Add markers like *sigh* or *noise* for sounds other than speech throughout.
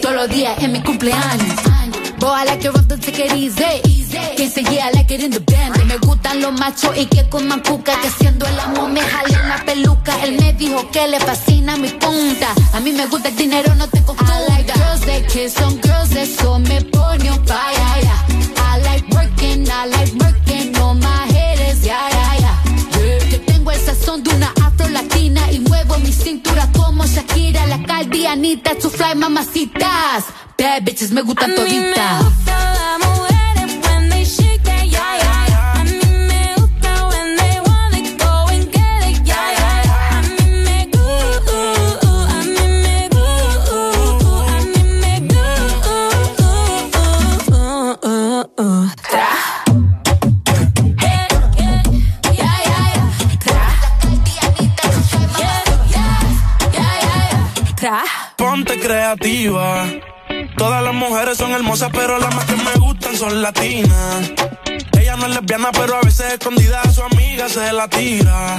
Todos los días en mi cumpleaños. Boy, I like it rough, don't take it easy. Quien se yeah, I like it in the band. Me gustan los machos y que coman cuca. Que siendo el amo me jale la peluca. Él me dijo que le fascina mi punta. A mí me gusta el dinero, no te confunda. I like girls that kiss on girls, eso me pone on fire. Yeah. I like working, I like working on my haters, yeah, yeah, yeah. Yo tengo el sazón de una muevo mi cintura como Shakira, la caldianita, su fly mamacitas. Bad bitches me gustan toditas. Ponte creativa. Todas las mujeres son hermosas, pero las más que me gustan son latinas. Ella no es lesbiana, pero a veces escondida a su amiga se la tira.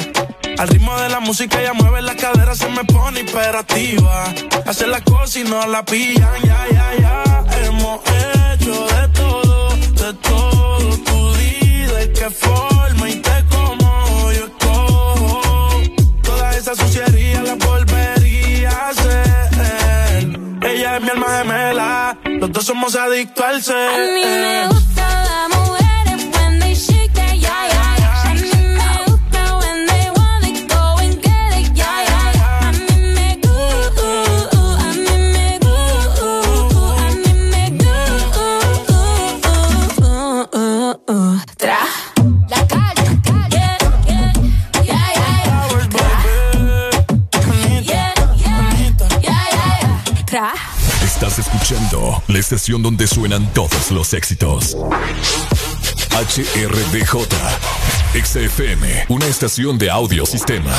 Al ritmo de la música ella mueve la cadera, se me pone imperativa. Hace las cosas y no la pillan, ya, ya, ya. Hemos hecho de todo, de todo. Tu vida y qué forma dos somos adictos al ser. A mí me gusta Escuchando la estación donde suenan todos los éxitos. HRDJ, XFM, una estación de audio sistema.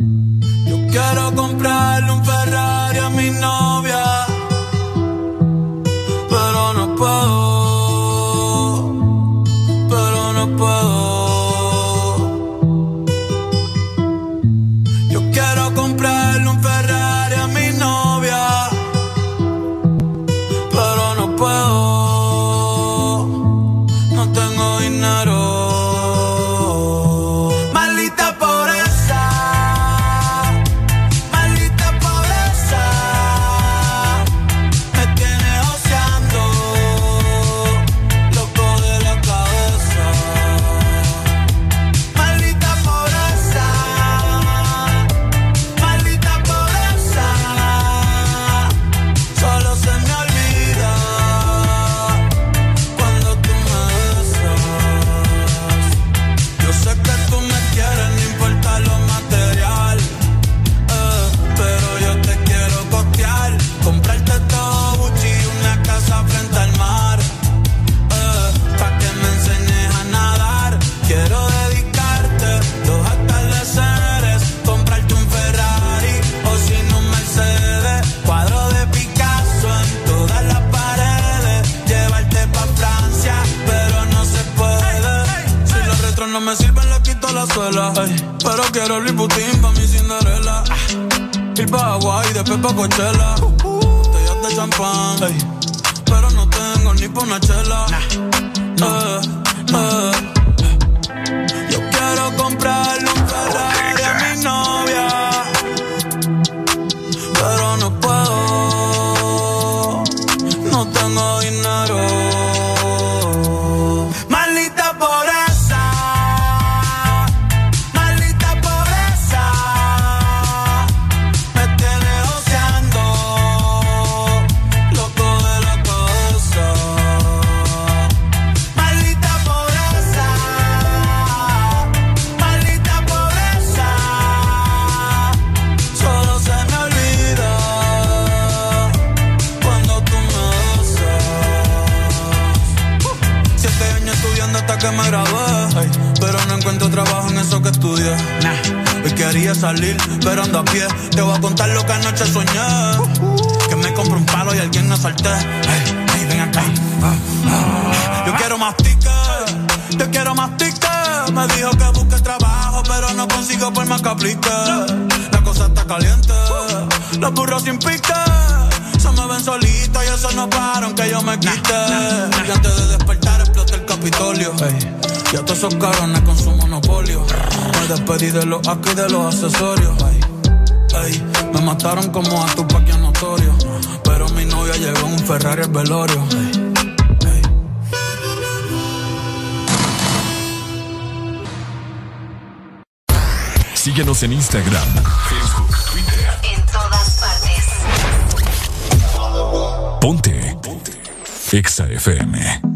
Yo quiero comprarle un Ferrari a mi novia, pero no puedo, quiero Louis Vuitton pa' mi Cinderella. Ah, Ir pa' Hawaii, después pa' Coachella. Botellas de champán. pero no tengo ni pa' una chela. Eh, eh. salir, pero ando a pie. Te voy a contar lo que anoche soñé. Que me compré un palo y alguien me salté. Ven acá. Yo quiero más tickets, yo quiero más tickets. Me dijo que busque trabajo, pero no consigo por más que aplique. La cosa está caliente, los burros sin pique. Se me ven solitos y eso no pararon que yo me quite. Y antes de despertar explota el Capitolio. Y a todos esos con su monopolio. Me despedí de los aquí de los accesorios. Me mataron como a tu paquia notorio. Pero mi novia llegó en un Ferrari al velorio. Síguenos en Instagram, Facebook, Twitter. En todas partes. Ponte. Ponte. Exa FM.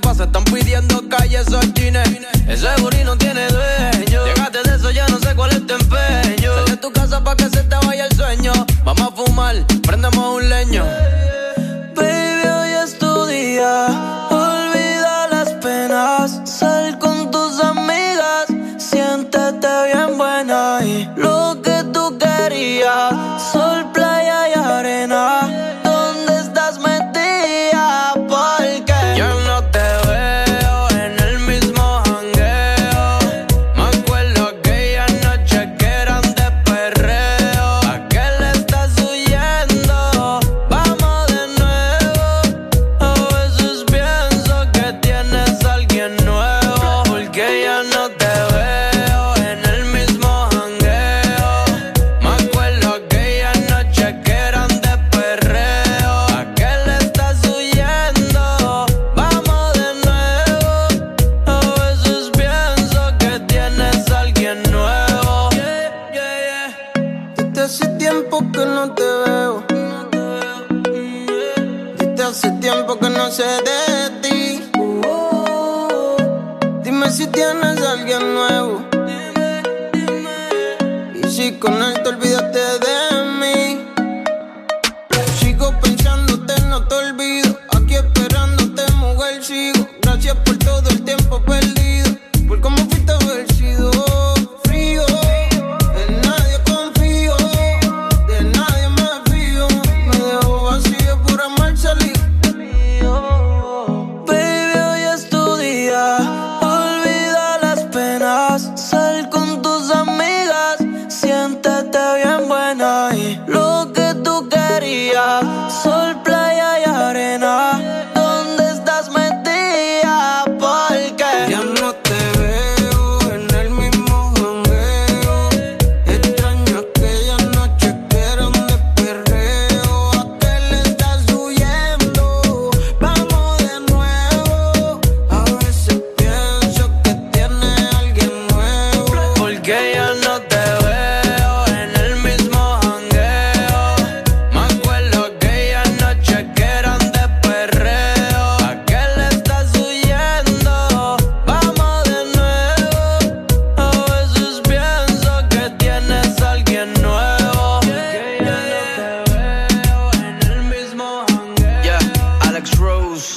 pasa? Están pidiendo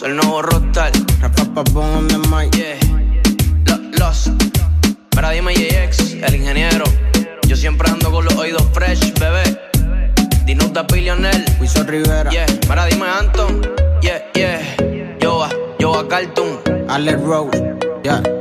el nuevo rockstar. Rapapa, on the mic. Yeah. Los. Para dime JX, el ingeniero. Yo siempre ando con los oídos fresh, bebé. Dinuta Billionaire. Wiso Rivera. Yeah. Para dime Anton. Yeah, yeah. yo a yo Yoa Cartoon. Alex Rose. Yeah.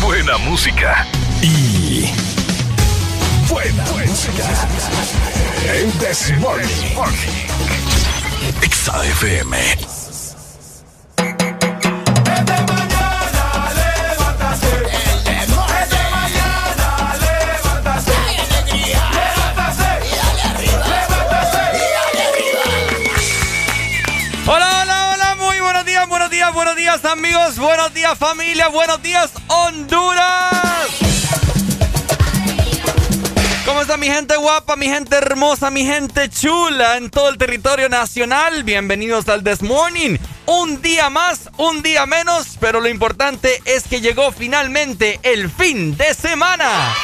Buena música. Y. Buena, música. El This Morning. Exa amigos, buenos días familia, buenos días Honduras. ¿Cómo está mi gente guapa, mi gente hermosa, mi gente chula en todo el territorio nacional? Bienvenidos al This Morning. Un día más, un día menos, pero lo importante es que llegó finalmente el fin de semana.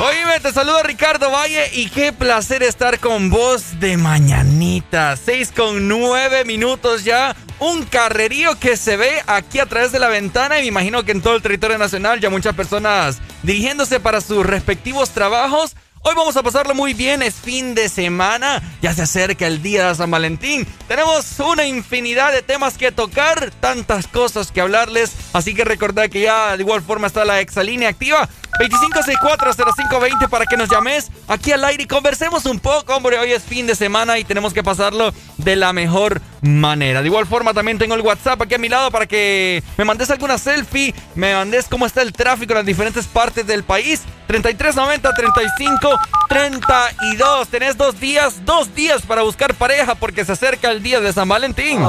Oíme, te saludo Ricardo Valle y qué placer estar con vos de mañanita. 6 con 9 minutos ya. Un carrerío que se ve aquí a través de la ventana y me imagino que en todo el territorio nacional ya muchas personas dirigiéndose para sus respectivos trabajos. Hoy vamos a pasarlo muy bien, es fin de semana, ya se acerca el día de San Valentín. Tenemos una infinidad de temas que tocar, tantas cosas que hablarles, así que recordad que ya de igual forma está la exalínea activa. 25640520 para que nos llames aquí al aire y conversemos un poco, hombre, hoy es fin de semana y tenemos que pasarlo de la mejor manera. De igual forma también tengo el WhatsApp aquí a mi lado para que me mandes alguna selfie, me mandes cómo está el tráfico en las diferentes partes del país. 3390 35 32. Tenés dos días, dos días para buscar pareja porque se acerca el día de San Valentín.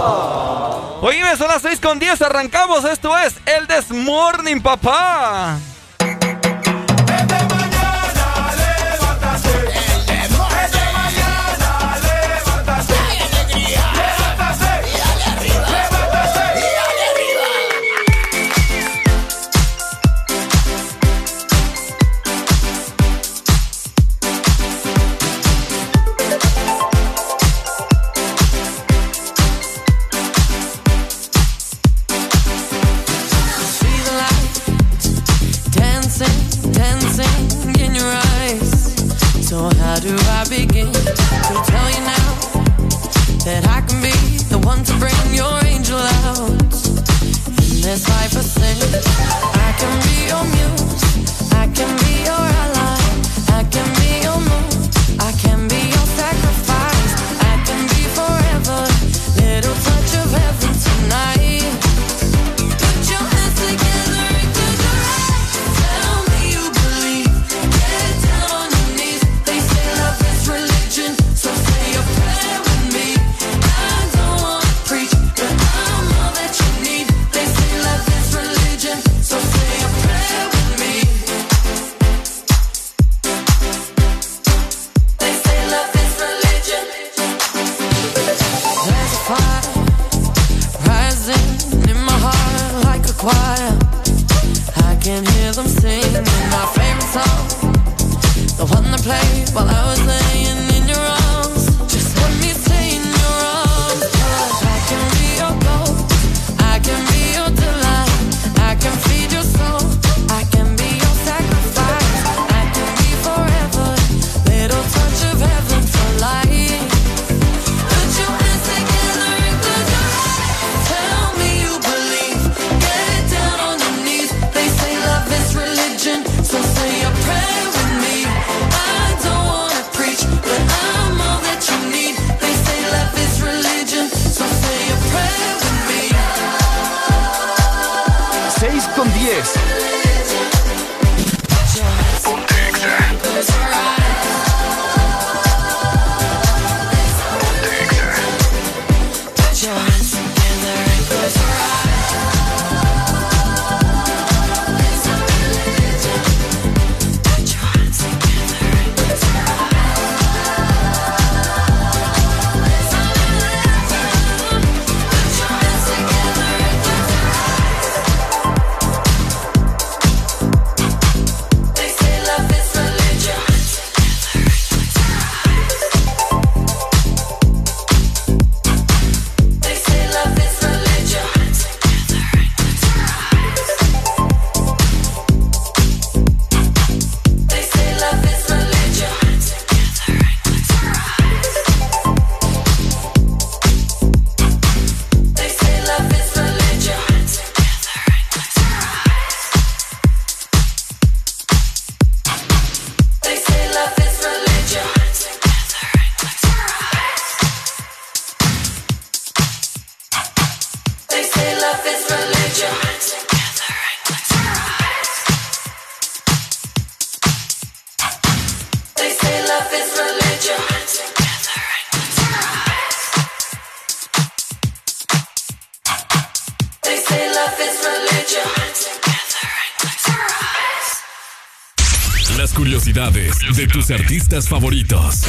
Oíme, son las 6 con 10, arrancamos. Esto es el This Morning, papá. How do I begin to tell you now that I can be the one to bring your angel out in this life of sin? I can be your muse, I can be your the one they played while I was laying artistas favoritos.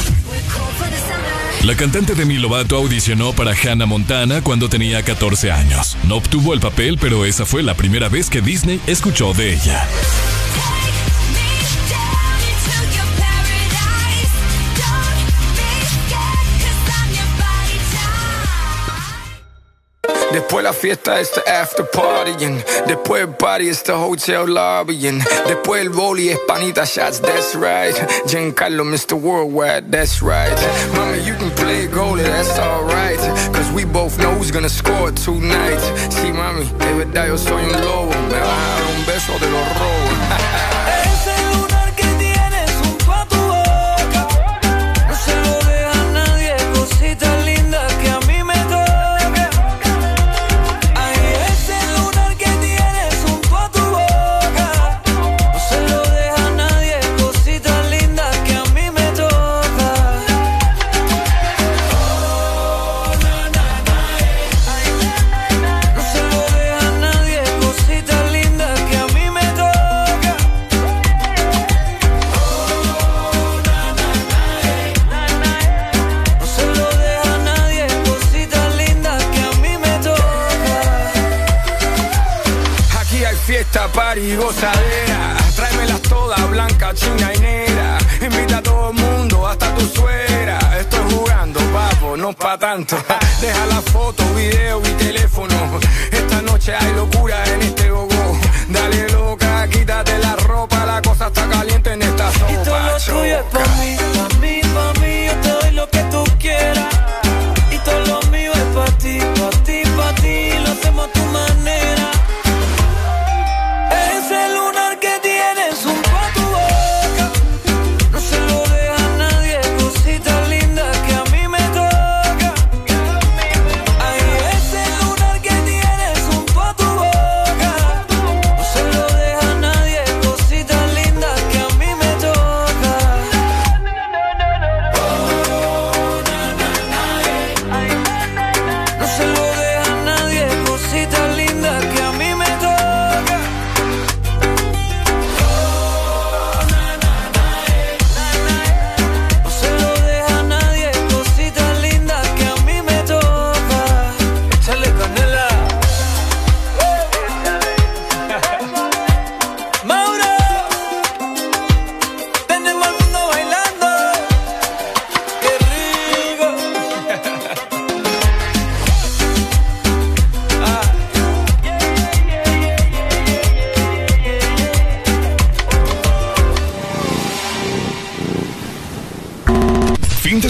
La cantante Demi Lovato audicionó para Hannah Montana cuando tenía 14 años. No obtuvo el papel, pero esa fue la primera vez que Disney escuchó de ella. Después la fiesta es the after partying. Después el party es the hotel lobbying. Después el boli es panita shots, that's right. Giancarlo, Mr. Worldwide, that's right. Mami, you can play goalie, that's alright. Cause we both know who's gonna score tonight. Sí, mami, de verdad yo soy un lobo. Me dar un beso de los robos. Gozadera. Tráemelas todas, blanca, china y negra. Invita a todo el mundo, hasta tu suegra. Estoy jugando, papo, no pa' tanto. *laughs* Deja la foto, video y teléfono. Esta noche hay locura en este gogo. Dale loca, quítate la ropa, la cosa está caliente en esta sopa. Y todo lo tuyo es pa' mí,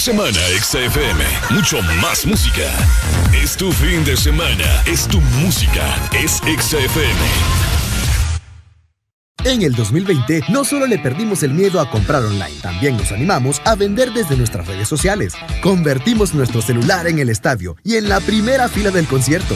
semana, XFM. Mucho más música. Es tu fin de semana. Es tu música. Es XFM. En el 2020 no solo le perdimos el miedo a comprar online, también nos animamos a vender desde nuestras redes sociales. Convertimos nuestro celular en el estadio y en la primera fila del concierto.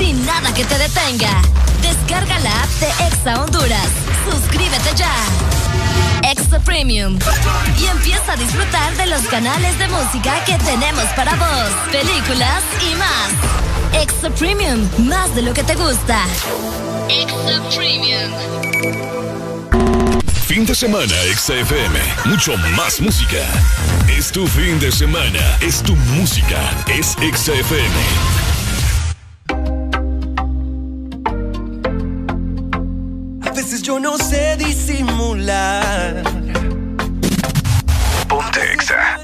sin nada que te detenga. Descarga la app de Exa Honduras. Suscríbete ya. Extra Premium. Y empieza a disfrutar de los canales de música que tenemos para vos, películas y más. Extra Premium, más de lo que te gusta. Extra Premium. Fin de semana, XFM. Mucho más música. Es tu fin de semana. Es tu música. Es XFM. A yo no sé disimular.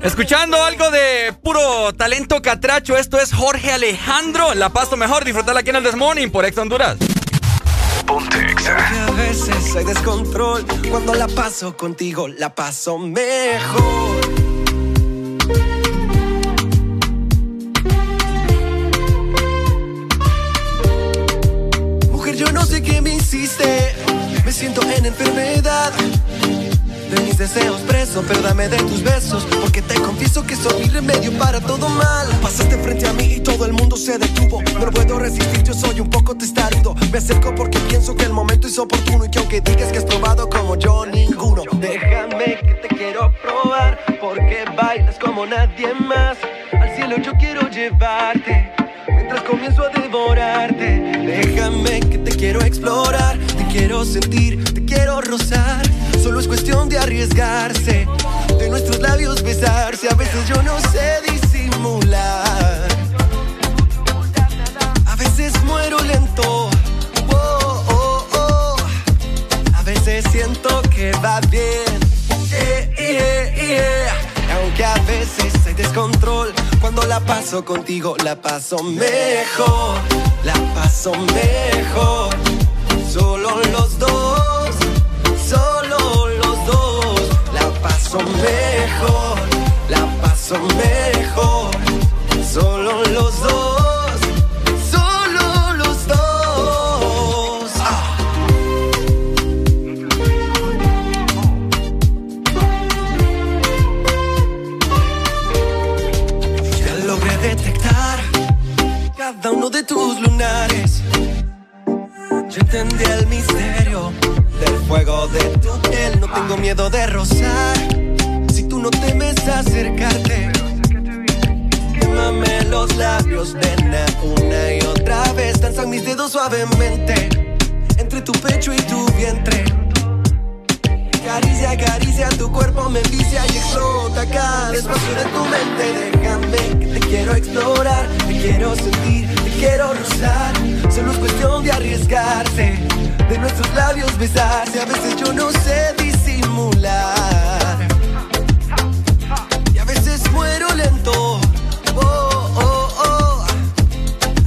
Escuchando algo de puro talento catracho, esto es Jorge Alejandro. La paso mejor, disfrutarla aquí en el Desmorning por Ex Honduras. A veces hay descontrol. Cuando la paso contigo, la paso mejor. Mujer, yo no sé qué me hiciste. Siento en enfermedad. De mis deseos preso, pero dame de tus besos. Porque te confieso que soy mi remedio para todo mal. Pasaste frente a mí y todo el mundo se detuvo. No puedo resistir, yo soy un poco testarudo. Me acerco porque pienso que el momento es oportuno. Y que aunque digas que has probado como yo, ninguno. Déjame que te quiero probar. Porque bailas como nadie más. Al cielo yo quiero llevarte. Mientras comienzo a devorarte. Déjame que te quiero explorar. Quiero sentir, te quiero rozar. Solo es cuestión de arriesgarse. De nuestros labios besarse. A veces yo no sé disimular. A veces muero lento. Oh, oh, oh. A veces siento que va bien. Yeah. Aunque a veces hay descontrol, cuando la paso contigo la paso mejor. La paso mejor. Solo los dos, solo los dos. La paso mejor, la paso mejor. Solo los dos, Entendí el misterio del fuego de tu piel. No tengo miedo de rozar. Si tú no temes acercarte, quémame los labios, nena, una y otra vez. Danzan mis dedos suavemente entre tu pecho y tu vientre. Caricia, caricia, tu cuerpo me envicia y explota cada espacio de tu mente. Déjame que te quiero explorar, te quiero sentir, quiero rozar. Solo es cuestión de arriesgarse, de nuestros labios besarse. A veces yo no sé disimular. Y a veces muero lento. Oh, oh, oh.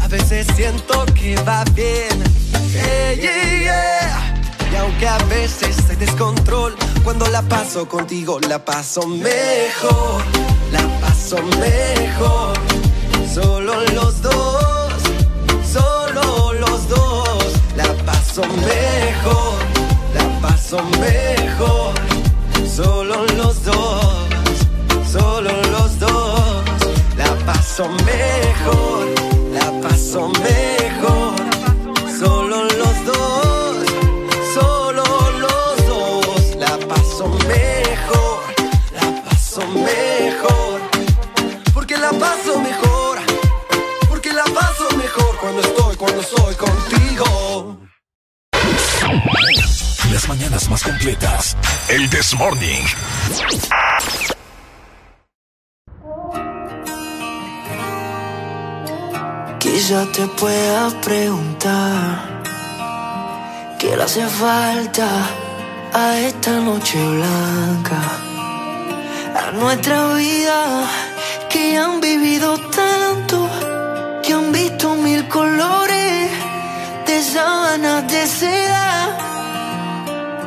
A veces siento que va bien. Yeah, yeah, yeah. Y aunque a veces hay descontrol, cuando la paso contigo la paso mejor, la paso mejor. Solo los dos, paso mejor, la paso mejor. Solo los dos, solo los dos, la paso mejor, la paso mejor. Las mañanas más completas. El This Morning. Quizá te pueda preguntar qué le hace falta a esta noche blanca, a nuestra vida que han vivido tanto, que han visto mil colores de sábanas de seda.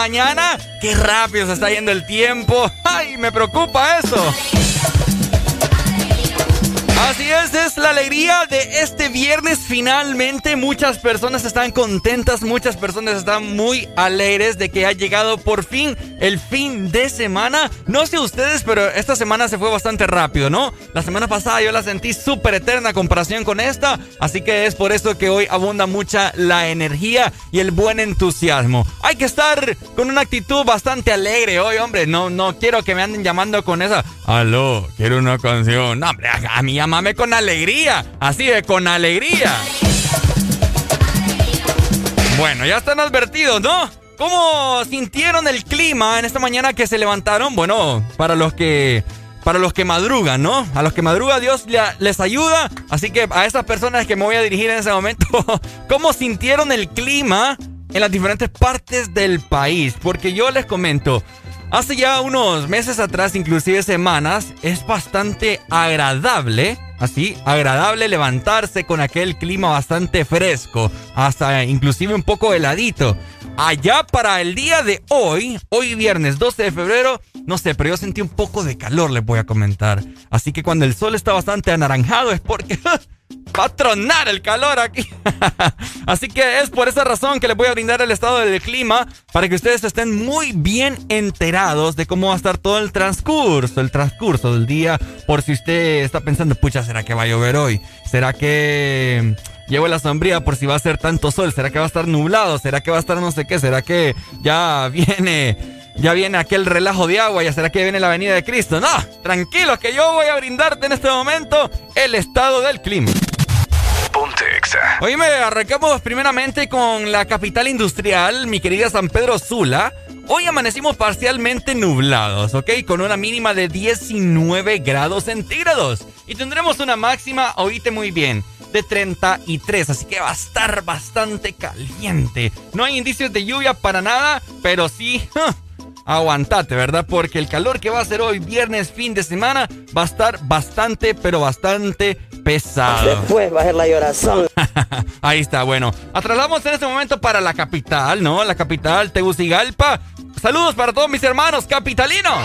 Mañana. Qué rápido se está yendo el tiempo. ¡Ay, me preocupa eso! Así es, es la alegría de este viernes finalmente. Muchas personas están contentas, muchas personas están muy alegres de que ha llegado por fin el fin de semana. No sé ustedes, pero esta semana se fue bastante rápido, ¿no? La semana pasada yo la sentí súper eterna comparación con esta, así que es por eso que hoy abunda mucha la energía y el buen entusiasmo. Hay que estar con una actitud bastante alegre hoy, hombre. No, no quiero que me anden llamando con esa. Aló, quiero una canción. Hombre, a, a mí llámame con alegría. Así de con alegría. Bueno, ya están advertidos, ¿no? ¿Cómo sintieron el clima en esta mañana que se levantaron? Bueno, para los que para los que madrugan, ¿no? A los que madruga Dios le- les ayuda. Así que a esas personas que me voy a dirigir en ese momento, *laughs* ¿cómo sintieron el clima en las diferentes partes del país? Porque yo les comento, hace ya unos meses atrás, inclusive semanas, es bastante agradable, así, agradable levantarse con aquel clima bastante fresco, hasta inclusive un poco heladito. Allá para el día de hoy, hoy viernes 12 de febrero, no sé, pero yo sentí un poco de calor, les voy a comentar. Así que cuando el sol está bastante anaranjado es porque *laughs* va a tronar el calor aquí. *laughs* Así que es por esa razón que les voy a brindar el estado del clima para que ustedes estén muy bien enterados de cómo va a estar todo el transcurso, el transcurso del día. Por si usted está pensando, pucha, ¿será que va a llover hoy? ¿Será que llevo la sombría por si va a ser tanto sol? ¿Será que va a estar nublado? ¿Será que va a estar no sé qué? ¿Será que ya viene... Ya viene aquel relajo de agua, ya será que viene la venida de Cristo. No, tranquilo que yo voy a brindarte en este momento el estado del clima. Exa. Oíme, arrancamos primeramente con la capital industrial, mi querida San Pedro Sula. Hoy amanecimos parcialmente nublados, ¿ok? Con una mínima de 19 grados centígrados. Y tendremos una máxima, oíte muy bien, de 33, así que va a estar bastante caliente. No hay indicios de lluvia para nada, pero sí... Aguantate, ¿verdad? Porque el calor que va a ser hoy, viernes, fin de semana, va a estar bastante, pero bastante pesado. Después va a ser la llorazón. *laughs* Ahí está, bueno. Atrasamos en este momento para la capital, ¿no? La capital, Tegucigalpa. Saludos para todos mis hermanos capitalinos.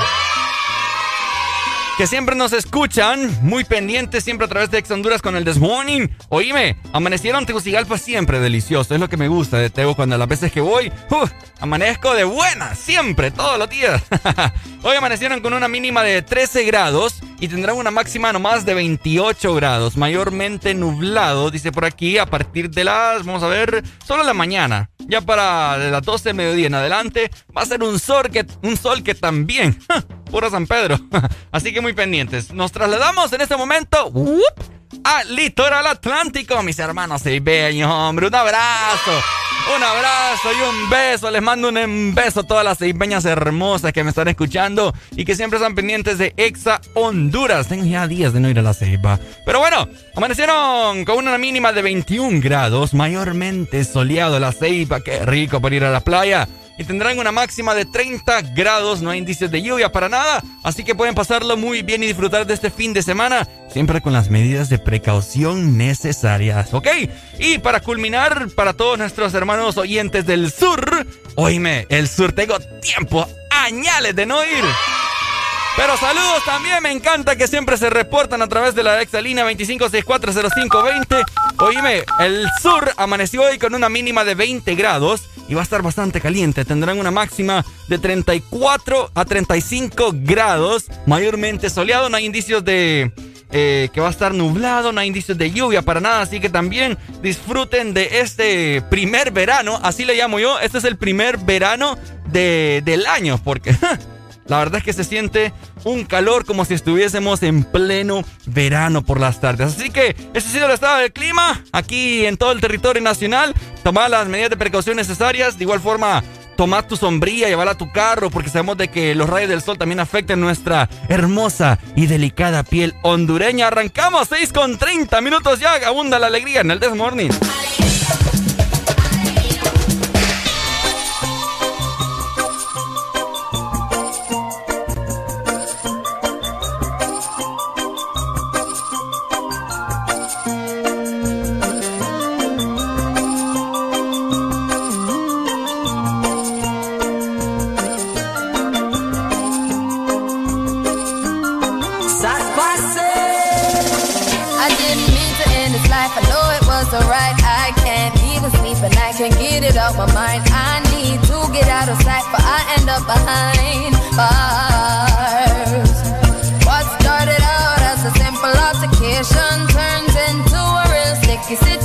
Que siempre nos escuchan, muy pendientes siempre a través de Ex Honduras con el This Morning. Oíme, amanecieron Tegucigalpa siempre delicioso, es lo que me gusta de Tegu cuando las veces que voy, ¡uf! amanezco de buena, siempre, todos los días. *laughs* Hoy amanecieron con una mínima de 13 grados y tendrán una máxima nomás de 28 grados, mayormente nublado, dice por aquí, a partir de las, vamos a ver, solo la mañana. Ya para las 12 de mediodía en adelante va a ser un sol que, un sol que también, puro San Pedro. *laughs* Así que muy pendientes. Nos trasladamos en este momento ¡wup! al litoral atlántico, mis hermanos ceibeños, hombre. Un abrazo, un abrazo y un beso. Les mando un beso a todas las ceibeñas hermosas que me están escuchando y que siempre están pendientes de Exa Honduras. Tengo ya días de no ir a la ceiba. Pero bueno, amanecieron con una mínima de 21 grados, mayormente soleado la ceiba. Qué rico para ir a la playa y tendrán una máxima de 30 grados. No hay indicios de lluvia para nada, así que pueden pasarlo muy bien y disfrutar de este fin de semana, siempre con las medidas de precaución necesarias, ¿ok? Y para culminar, para todos nuestros hermanos oyentes del sur, oíme, el sur tengo tiempo, añales de no ir. Pero saludos también, me encanta que siempre se reportan a través de la exalínea 25640520. Oíme, el sur amaneció hoy con una mínima de 20 grados y va a estar bastante caliente. Tendrán una máxima de 34 a 35 grados, mayormente soleado. No hay indicios de eh, que va a estar nublado, no hay indicios de lluvia para nada, así que también disfruten de este primer verano, así le llamo yo, este es el primer verano de, del año, porque *laughs* la verdad es que se siente un calor como si estuviésemos en pleno verano por las tardes. Así que ese ha sido el estado del clima aquí en todo el territorio nacional. Tomad las medidas de precaución necesarias, de igual forma Toma tu sombrilla, llévala a tu carro, porque sabemos de que los rayos del sol también afectan nuestra hermosa y delicada piel hondureña. Arrancamos 6 con 30 minutos ya, abunda la alegría en el Desmorning. I out my mind. I need to get out of sight, but I end up behind bars. What started out as a simple altercation turns into a real sticky situation.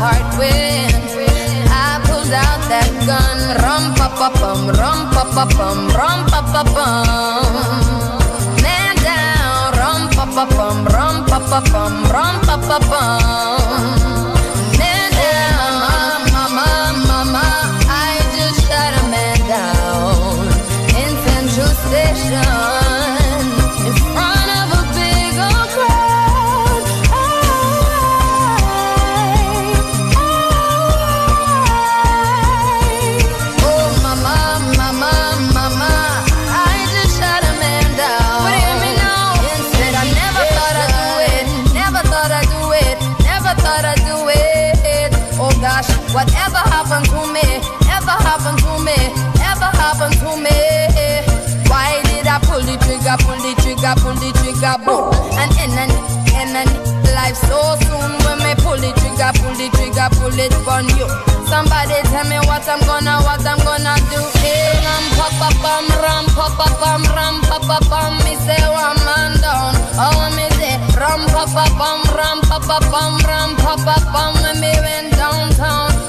Heart with. I pulled out that gun. Rum pa pa bum, rum pa pa bum, rum pa pa bum. Man down, rum pa pa bum, rum pa pa bum, rum pa pa bum. Trigger, boom? And in and life so soon when me pull the trigger, pull the trigger, pull it on you. Somebody tell me what I'm gonna, what I'm gonna do. Hey, ram pa pa bum, ram pa pa bum, ram pa pa bum. Me say one man down. Oh, me say ram pa pa bum, ram pa pa bum, ram pa pa bum. When me went downtown,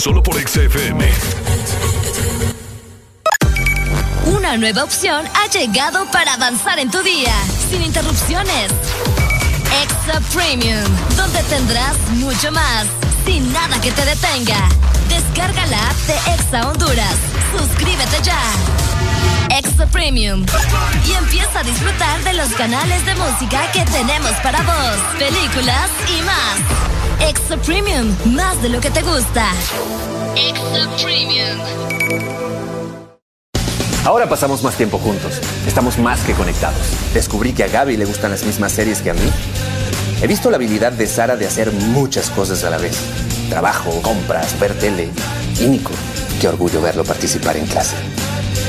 Solo por XFM. Una nueva opción ha llegado para avanzar en tu día, sin interrupciones. Extra Premium, donde tendrás mucho más, sin nada que te detenga. Descarga la app de Exa Honduras. Suscríbete ya. Extra Premium. Y empieza a disfrutar de los canales de música que tenemos para vos, películas y más. Extra Premium, más de lo que te gusta. Extra Premium. Ahora pasamos más tiempo juntos. Estamos más que conectados. Descubrí que a Gaby le gustan las mismas series que a mí. He visto la habilidad de Sara de hacer muchas cosas a la vez. Trabajo, compras, ver tele. Y Nico, qué orgullo verlo participar en clase.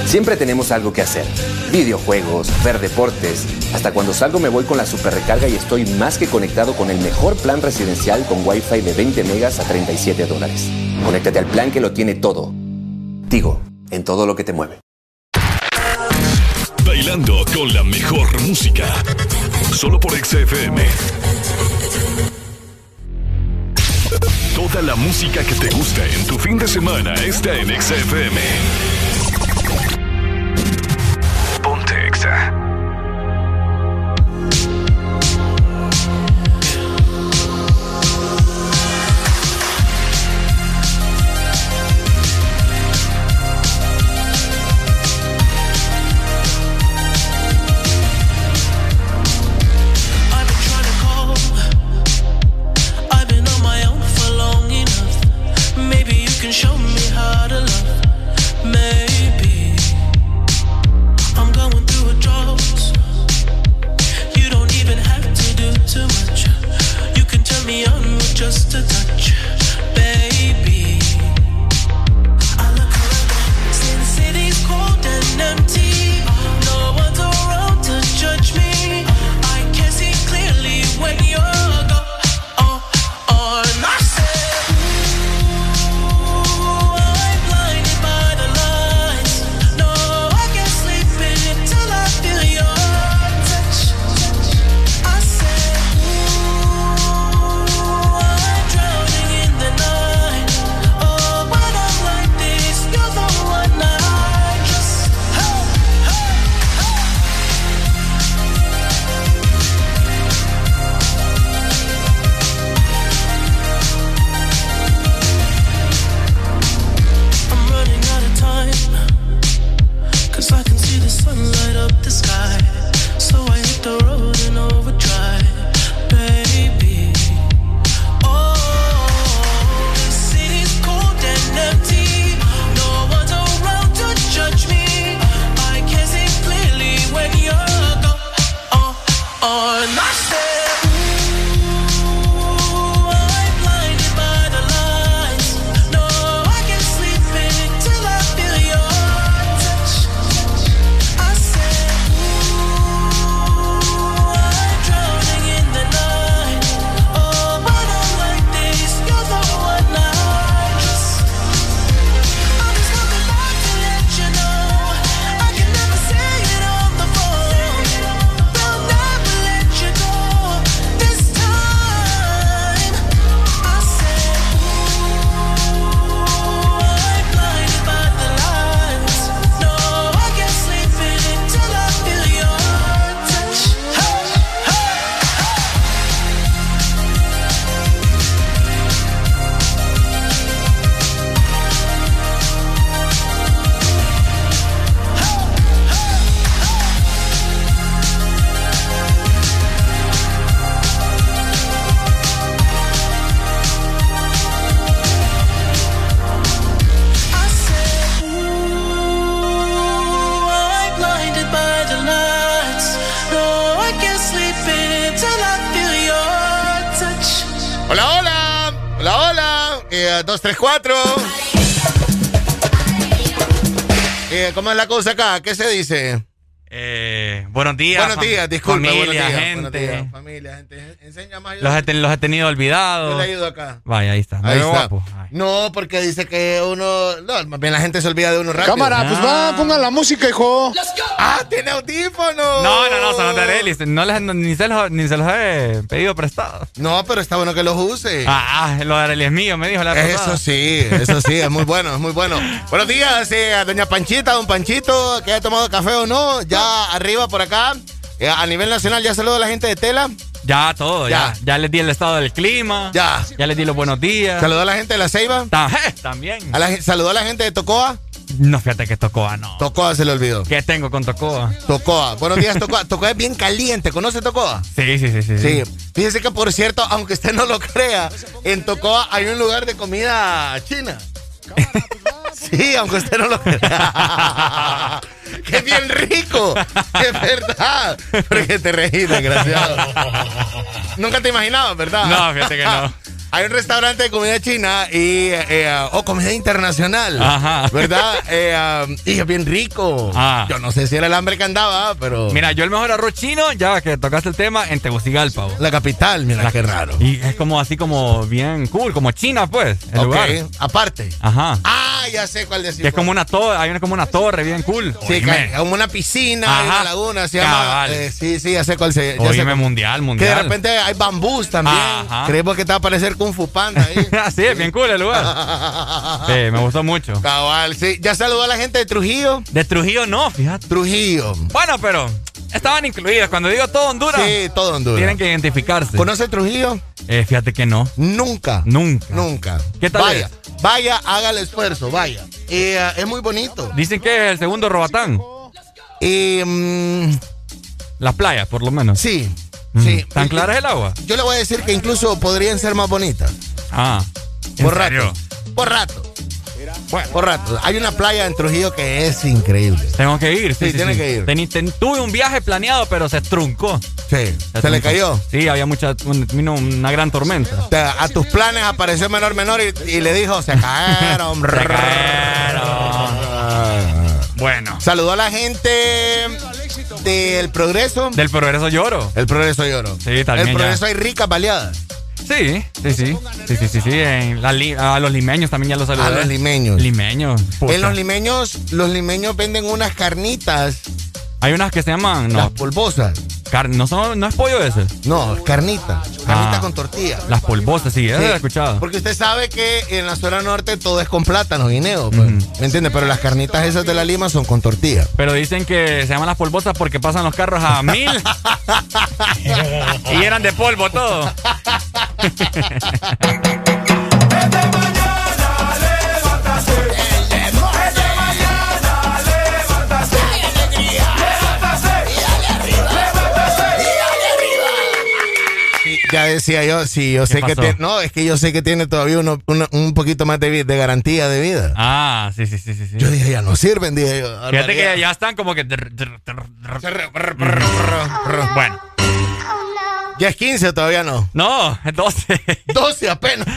Siempre tenemos algo que hacer. Videojuegos, ver deportes. Hasta cuando salgo me voy con la super recarga y estoy más que conectado con el mejor plan residencial con Wi-Fi de 20 megas a 37 dólares. Conéctate al plan que lo tiene todo. Tigo, en todo lo que te mueve. Bailando con la mejor música. Solo por XFM. Toda la música que te gusta en tu fin de semana está en XFM. Eh, ¿Cómo es la cosa acá? ¿Qué se dice? Eh, Buenos días. Buenos días, disculpe. Familia, buenos días, gente. buenos días, familia, gente. Enseña más. Los he, ten- los he tenido olvidados. Yo le ayudo acá. Vaya, ahí está. Ahí Muy está. guapo. No, porque dice que uno. No, más bien la gente se olvida de uno rápido. Cámara, pues va, pongan la música, hijo. ¡Ah, tiene audífonos! No, no, no, son de Arelis. No les, ni, se los, ni se los he pedido prestados. No, pero está bueno que los use. Ah, ah, lo de es mío, me dijo la Eso pasada. sí, eso sí, es muy bueno, es muy bueno. *laughs* Buenos días, eh, a doña Panchita, don Panchito, que haya tomado café o no, ya arriba por acá. Eh, a nivel nacional, ya saludo a la gente de Tela. Ya, todo, ya. Ya. ya. les di el estado del clima. Ya. Ya les di los buenos días. Saludó a la gente de La Ceiba. Ta- *laughs* También. A la, saludó a la gente de Tocoa. No, fíjate que Tocoa no. Tocoa se le olvidó. ¿Qué tengo con Tocoa? Tocoa. Buenos días, Tocoa. *laughs* Tocoa es bien caliente. ¿Conoce Tocoa? Sí, sí, sí, sí. Sí. Fíjese que, por cierto, aunque usted no lo crea, en Tocoa hay un lugar de comida china. *laughs* Sí, aunque usted no lo crea. *laughs* que es bien rico. Es verdad. Porque te reís, desgraciado. Nunca te imaginabas, ¿verdad? No, fíjate que no. Hay un restaurante de comida china y eh, o comida internacional, Ajá. ¿verdad? Eh, um, y es bien rico. Ah. Yo no sé si era el hambre que andaba, pero Mira, yo el mejor arroz chino, ya que tocaste el tema, en Tegucigalpa. vos. la capital, mira qué raro. Y es como así como bien cool, como China, pues, el Ok, lugar. aparte. Ajá. Ah, ya sé cuál decir. Es como una torre, hay una como una torre bien cool. Sí, Oíme. como una piscina, Ajá. una laguna, se llama. Cabal. eh, sí, sí, ya sé cuál se ya sé cuál. mundial, Que de mundial. repente hay bambús también. Ajá. Creemos que te va a aparecer Kung Fu Panda ahí. *laughs* sí, es bien cool el lugar. *laughs* Sí, me gustó mucho. Cabal, sí. ¿Ya saludó a la gente de Trujillo? De Trujillo no, fíjate. Trujillo. Bueno, pero estaban incluidas. Cuando digo todo Honduras, Sí, todo Honduras. tienen que identificarse. ¿Conoce Trujillo? Eh, fíjate que no. Nunca. Nunca. Nunca. ¿Qué tal Vaya, es? vaya, haga el esfuerzo, vaya. Eh, es muy bonito. Dicen que es el segundo Robatán. Y, mm, Las playas, por lo menos. sí. Sí. ¿Tan clara es el agua? Yo le voy a decir que incluso podrían ser más bonitas. Ah. ¿en Por rato. Por rato. Bueno, Por rato. Hay una playa en Trujillo que es increíble. tengo que ir. Sí, Sí, tiene que ir. Ten- tuve un viaje planeado, pero se truncó. Sí. ¿Se le cayó? Sí, había mucha, un- vino una gran tormenta. O sea, a tus planes apareció menor menor y, y le dijo, se cayeron. *laughs* Se Bueno. Saludó a la gente del Progreso. Del progreso lloro. El Progreso lloro. Sí, también El ya. Progreso hay ricas baleadas. Sí, sí, sí. Sí, sí, sí, sí. En la a los limeños también ya los saludé. A los limeños. Limeños. En los limeños, los limeños venden unas carnitas, Hay unas que se llaman. las No, polvosas. car- no, son, no es pollo ese. No, carnita. Carnita Ah. con tortilla. Las polvosas, sí, eso Sí, lo he escuchado. Porque usted sabe que en la zona norte todo es con plátano, guineo, pues. ¿Me entiende? Pero las carnitas esas de la lima son con tortilla. Pero dicen que se llaman las polvosas porque pasan los carros a mil *laughs* y eran de polvo todo. *laughs* ya decía yo, sí, yo sé que pasó? tiene, no, es que yo sé que tiene todavía uno- uno- un poquito más de, de garantía de vida. Ah, sí, sí, sí, sí. sí. Yo dije, ya no sirven, dije yo. Fíjate que ya están como que. Bueno, Ya es 15 o todavía no. no, es 12. 12 *laughs* apenas. *laughs*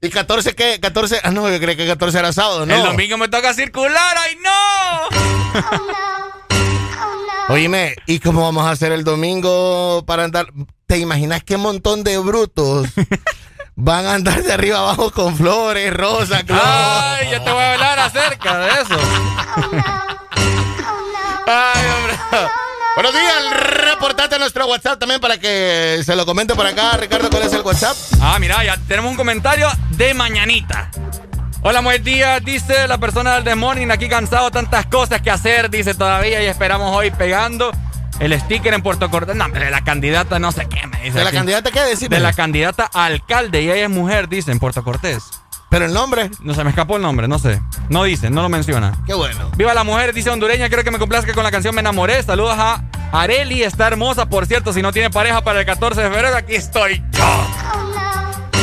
¿Y 14 qué? 14, ah no, yo creí que 14 era sábado, ¿no? El domingo me toca circular, ¡ay no! Oíme, ¿y cómo vamos a hacer el domingo para andar? ¿Te imaginas qué montón de brutos van a andar de arriba abajo con flores, rosas, globos? Ay, yo te voy a hablar acerca de eso. *laughs* Ay, hombre. Buenos días, reportate a nuestro WhatsApp también para que se lo comente por acá. Ricardo, ¿cuál es el WhatsApp? Ah, mira, ya tenemos un comentario de mañanita. Hola, buen día, dice la persona del The Morning, aquí cansado, tantas cosas que hacer, dice todavía, y esperamos hoy pegando el sticker en Puerto Cortés. No, hombre, de la candidata no sé qué, me dice. ¿De la aquí. candidata qué? Decime. De la candidata a alcalde, y ella es mujer, dice, en Puerto Cortés. Pero el nombre, No se me escapó el nombre, no sé. No dice, no lo menciona. qué bueno. Viva la mujer, dice hondureña. Quiero que me complazca con la canción Me enamoré. Saludos a Areli, está hermosa. Por cierto, si no tiene pareja para el 14 de febrero, aquí estoy yo.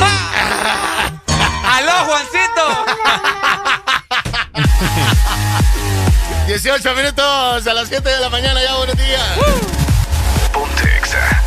¡Ah! ¡Aló, Juancito! *laughs* 18 minutos a las 7 de la mañana, ya buenos días. I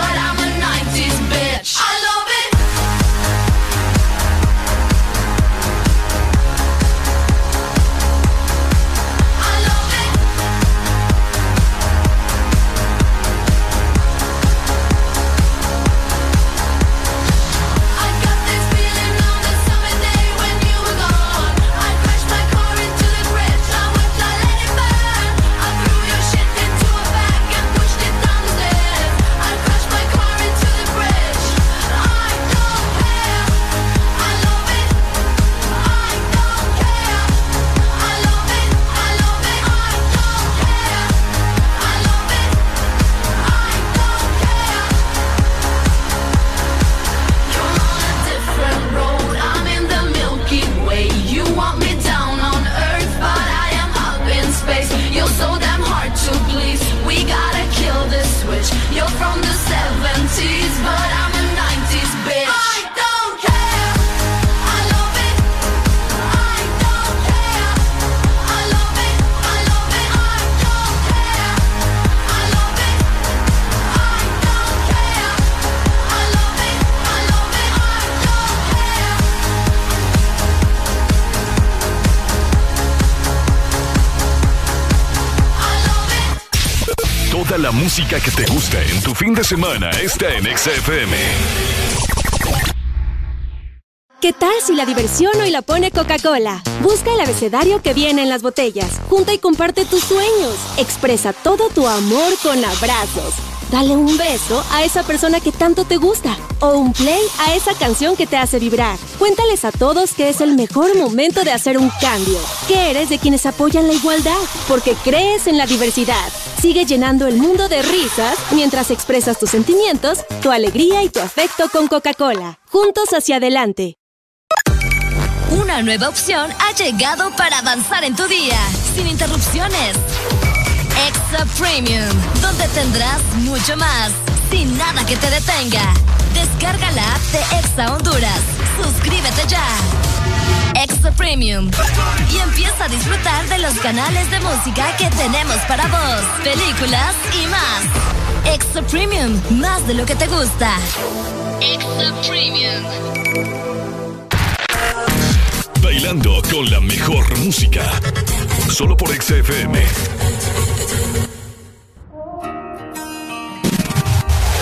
but I'm que te gusta en tu fin de semana está en XFM. ¿Qué tal si la diversión hoy la pone Coca-Cola? Busca el abecedario que viene en las botellas. Junta y comparte tus sueños. Expresa todo tu amor con abrazos. Dale un beso a esa persona que tanto te gusta. O un play a esa canción que te hace vibrar. Cuéntales a todos que es el mejor momento de hacer un cambio. Que eres de quienes apoyan la igualdad. Porque crees en la diversidad. Sigue llenando el mundo de risas mientras expresas tus sentimientos, tu alegría y tu afecto con Coca-Cola. Juntos hacia adelante. Una nueva opción ha llegado para avanzar en tu día, sin interrupciones. Extra Premium, donde tendrás mucho más, sin nada que te detenga. Descarga la app de Exa Honduras. Suscríbete ya. Extra Premium. Y empieza a disfrutar de los canales de música que tenemos para vos, películas y más. Extra Premium, más de lo que te gusta. Extra Premium. Bailando con la mejor música. Solo por XFM.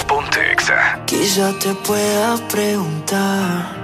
Ponte Exa. Quizá te pueda preguntar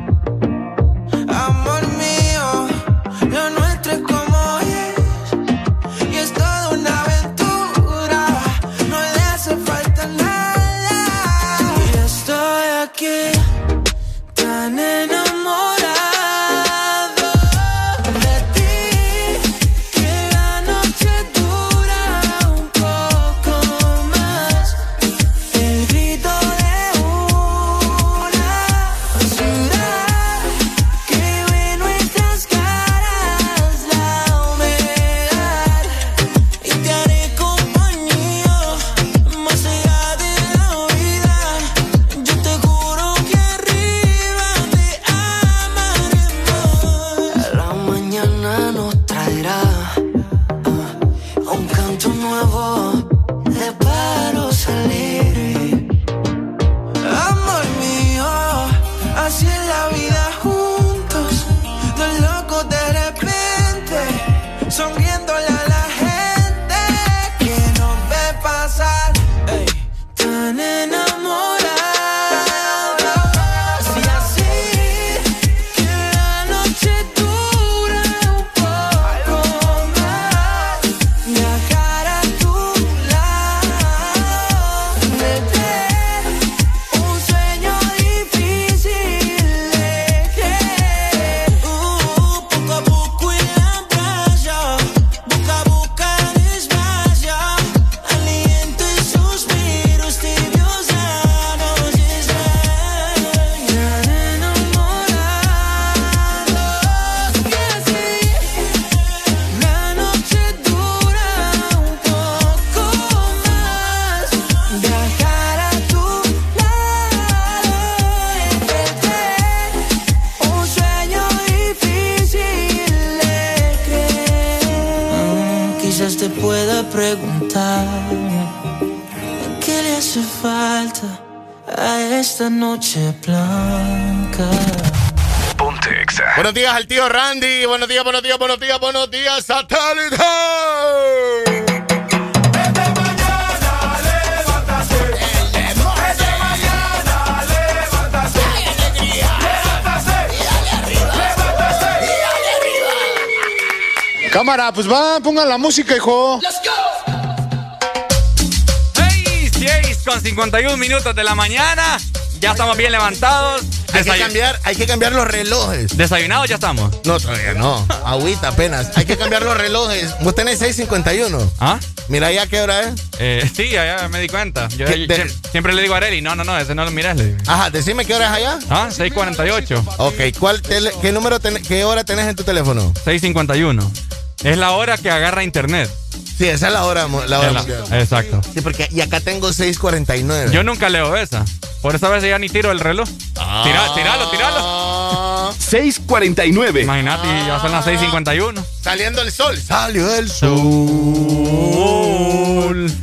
Buenos días, buenos días, buenos días, buenos días, satélite. Cámara, pues va, pongan la música, hijo. Hey, 6 con 51 minutos de la mañana. Ya estamos bien levantados. Hay que, cambiar, hay que cambiar los relojes. ¿Desayunados ya estamos? No, todavía no. Agüita apenas. Hay que cambiar los relojes. Vos tenés 6.51. ¿Ah? Mira ya qué hora es. Eh, sí, ya me di cuenta. Yo, ¿Qué- de- sie- siempre le digo a Areli, no, no, no, ese no lo digo. Ajá, decime qué hora es allá. Ah, 6.48. Ok, ¿cuál tele- ¿qué número, ten- qué hora tenés en tu teléfono? 6.51. Es la hora que agarra internet. Sí, esa es la hora, la hora Es la- mundial. exacto. Sí, porque y acá tengo 6.49. Yo nunca leo esa. Por esa vez ya ni tiro el reloj. Tira, tiralo, tiralo. 649. Imagínate, ya son las 6.51. Saliendo el sol. Salió el sol.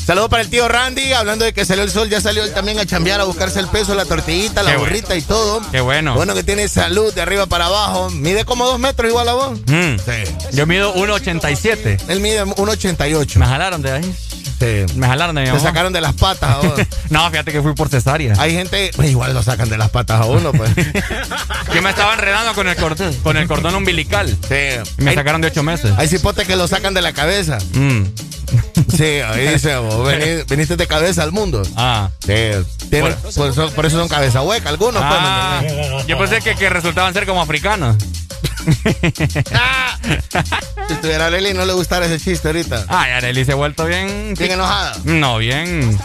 Saludos para el tío Randy. Hablando de que salió el sol, ya salió él también a chambear, a buscarse el peso, la tortillita, la Qué bueno. burrita y todo. Qué bueno. Bueno que tiene salud de arriba para abajo. Mide como dos metros igual a vos. Mm. Sí. Yo mido 1.87. Él mide 1.88. Me jalaron de ahí. Sí. Me jalaron de mi Te mamá. sacaron de las patas a vos. *laughs* No, fíjate que fui por cesárea. Hay gente, igual lo sacan de las patas a uno, pues. *laughs* Yo me estaba enredando con el cordón, con el cordón umbilical. Sí. Y me Hay- sacaron de ocho meses. Hay cipotes que lo sacan de la cabeza. Mm. Sí, ahí dice, vos vení- viniste de cabeza al mundo. Ah. Sí, tiene- por, eso, por eso son cabeza hueca algunos. pues, ¿me Ah, yo pensé que, que resultaban ser como africanos. Si estuviera Arely no le gustara ese chiste ahorita. Ay, Arely se ha vuelto bien. Bien enojada. No, bien.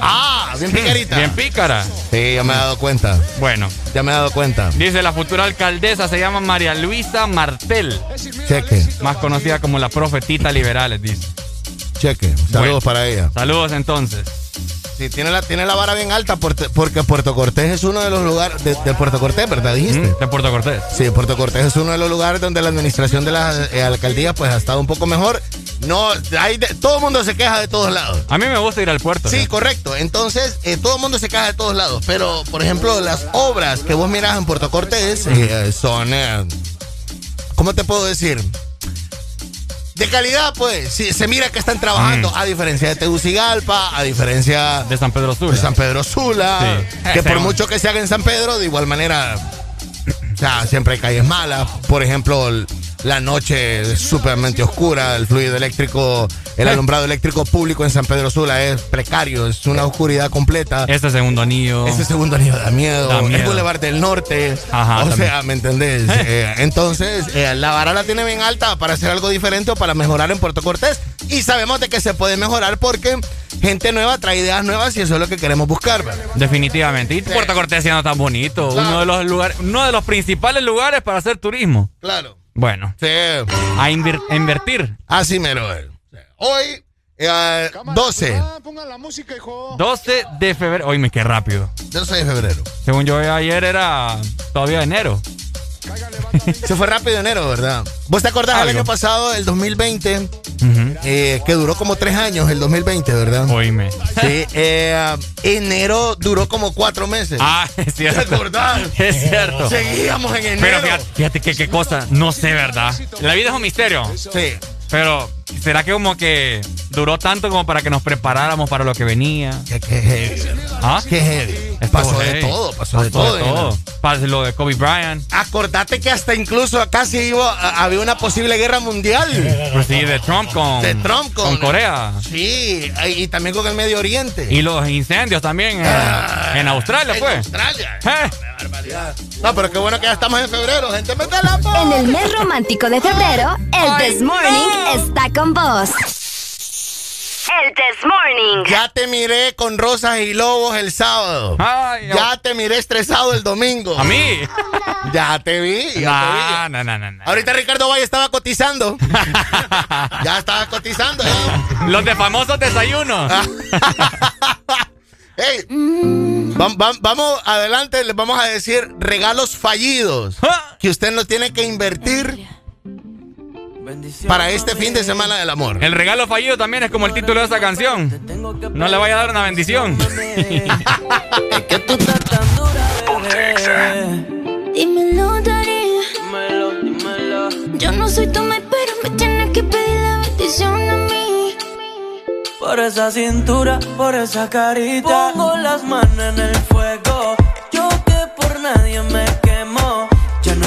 Ah, bien picarita. Bien pícara. Sí, ya me he dado cuenta. Bueno, Ya me he dado cuenta. dice la futura alcaldesa se llama María Luisa Martel, Cheque, más conocida como la profetita liberales, dice. Cheque. Saludos Bueno. para ella. Saludos entonces. Sí, tiene la, tiene la vara bien alta porque, Puerto Cortés es uno de los lugares de, de Puerto Cortés, ¿verdad? Dijiste. Mm, De Puerto Cortés. Sí, Puerto Cortés es uno de los lugares donde la administración de las eh, alcaldías pues ha estado un poco mejor. No, hay de- todo el mundo se queja de todos lados. A mí me gusta ir al puerto. Sí, correcto. Entonces, eh, todo el mundo se queja de todos lados. Pero, por ejemplo, las obras que vos mirás en Puerto Cortés eh, son. eh, ¿Cómo te puedo decir? De calidad, pues. Sí, se mira que están trabajando. A diferencia de Tegucigalpa, a diferencia De San Pedro Sula. de San Pedro Sula. Sí. Que por Ese- mucho que se haga en San Pedro, de igual manera. O sea, siempre hay calles malas. Por ejemplo, el- la noche es supermente oscura, el fluido eléctrico, el Eh. alumbrado eléctrico público en San Pedro Sula es precario, es una oscuridad completa. Este segundo anillo. Ese segundo anillo da miedo. Da El. Boulevard del Norte. Ajá, o también. sea, ¿me entendés? Eh, entonces, eh, la vara la tiene bien alta para hacer algo diferente o para mejorar en Puerto Cortés. Y sabemos de que se puede mejorar porque gente nueva trae ideas nuevas y eso es lo que queremos buscar. ¿verdad? Definitivamente. Y Puerto Cortés siendo tan bonito. Claro. Uno de los lugares, uno de los principales lugares para hacer turismo. Claro. Bueno, Sí. a invir- a invertir. Así mero es. Hoy, eh, 12. Ah, pongan la música, hijo. 12 de febrero. Oye, qué rápido. 12 de febrero. Según yo ayer era todavía enero. Se fue rápido enero, ¿verdad? ¿Vos te acordás del año pasado, el 2020, Ujú. eh, que duró como tres años, el 2020, ¿verdad? Oíme. Sí, eh, enero duró como cuatro meses. Ah, *laughs* es ¿Te cierto. acordás? *laughs* Es cierto. Seguíamos en enero. Pero fíjate, fíjate que qué cosa, no sé, ¿verdad? La vida es un misterio. Sí. Pero, ¿será que como que duró tanto como para que nos preparáramos para lo que venía? Qué, qué heavy. ¿Ah? Qué heavy. Pasó de todo, pasó de todo. de todo. Pasó lo de Kobe Bryant. Acordate que hasta incluso casi iba, había una posible guerra mundial. Pues sí, de Trump con, De Trump con- Corea. Sí, y también con el Medio Oriente. Y los incendios también en, en Australia, En pues. Australia. *laughs* Eh, No, pero qué bueno que ya estamos en febrero, gente. ¡Métela, po! En el mes romántico de febrero, el Ay, This Morning está con vos. El This Morning. Ya te miré con rosas y lobos el sábado. Ay, ya te miré estresado el domingo. A mí. Ya te vi. Ya No, no, no, no, no. te vi. Ahorita Ricardo Valle estaba cotizando. *laughs* ya estaba cotizando. ¿eh? Los de famosos desayunos. *laughs* Hey, vam- vam- vamos adelante, les vamos a decir regalos fallidos Ah. que usted no tiene que invertir para este fin de semana del amor. El regalo fallido también es como el título de esta canción. No le vaya a dar una bendición. Dímelo, Darío. Yo no soy tu maíz, pero me tienes que pedir la bendición a mí. Por esa cintura, por esa carita Pongo las manos en el fuego Yo que por nadie me quemo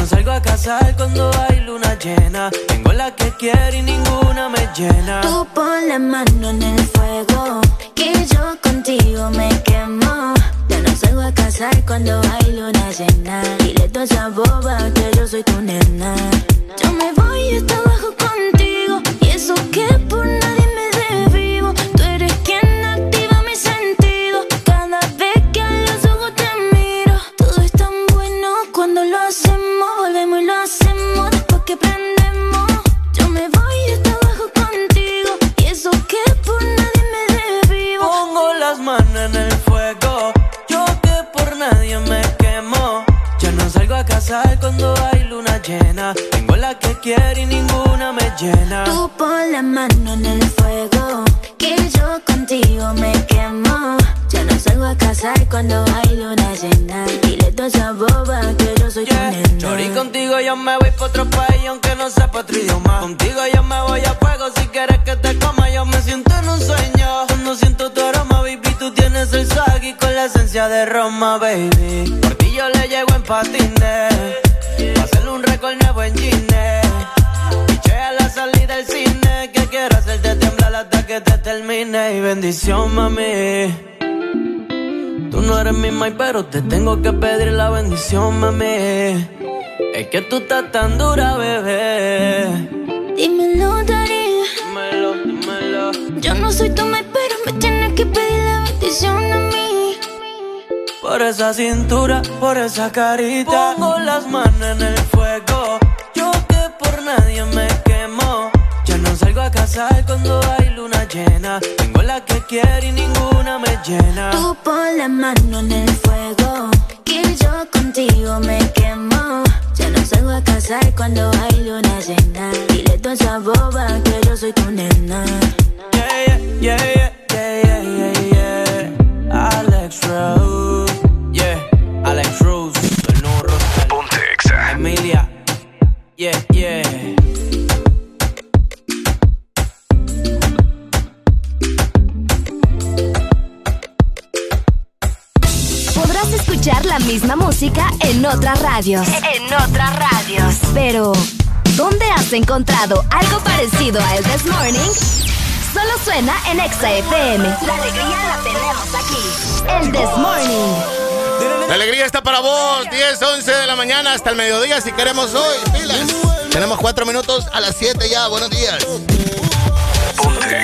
no salgo a cazar cuando hay luna llena Tengo la que quiero y ninguna me llena Tú pon la mano en el fuego, que yo contigo me quemo. Ya no salgo a casar cuando hay luna llena. Dile toda esa boba que yo soy tu nena. Yo me voy hasta abajo contigo. Y eso que por nadie Manos en el fuego Yo que por nadie me quemo Ya no salgo a cazar cuando hay luna llena Tengo la que quiero y ninguna me llena Tú pon la mano en el fuego, que yo contigo me quemo. Ya no salgo a casar cuando hay luna llena. Dile toda esa boba que yo soy tu nena. Chori, contigo yo me voy pa' otro país aunque no sepa otro idioma. Contigo yo me voy a fuego si quieres que te coma. Yo me siento en un sueño. Cuando siento tu aroma, baby, tú tienes el y con la esencia de Roma, baby. Por ti yo le llego en patines. Pa' hacerle un récord nuevo en Gine. Piché a la salida del cine. Que quiero hacerte temblar hasta que te termine. Y bendición, mami. Tú no eres mi mai, pero te tengo que pedir la bendición, mami. Es que tú estás tan dura, bebé. Dímelo, Darío. Dímelo, dímelo. Yo no soy tu maíz, pero me tienes a mí. Por esa cintura, por esa carita. Pongo las manos en el fuego. Yo que por nadie me quemo. Ya no salgo a cazar cuando hay luna llena. Tengo la que quiero y ninguna me llena. Tú pon la mano en el fuego, que yo contigo me quemo. Ya no salgo a casar cuando hay luna llena. Dile toda esa boba que yo soy tu nena. Yeah, yeah, yeah, yeah, yeah, yeah, yeah. Alex Rose. Yeah, Alex Rose. El nuevo roster. Ponte Exa. Emilia. Yeah, yeah. Podrás escuchar la misma música en otras radios. En otras radios. Pero, ¿dónde has encontrado algo parecido a El This Morning? Solo suena en Exa FM. La alegría la tenemos aquí. El This Morning. La alegría está para vos, 10, 11 de la mañana hasta el mediodía si queremos hoy. Pilas. Tenemos cuatro minutos a las 7 ya. Buenos días. Ponte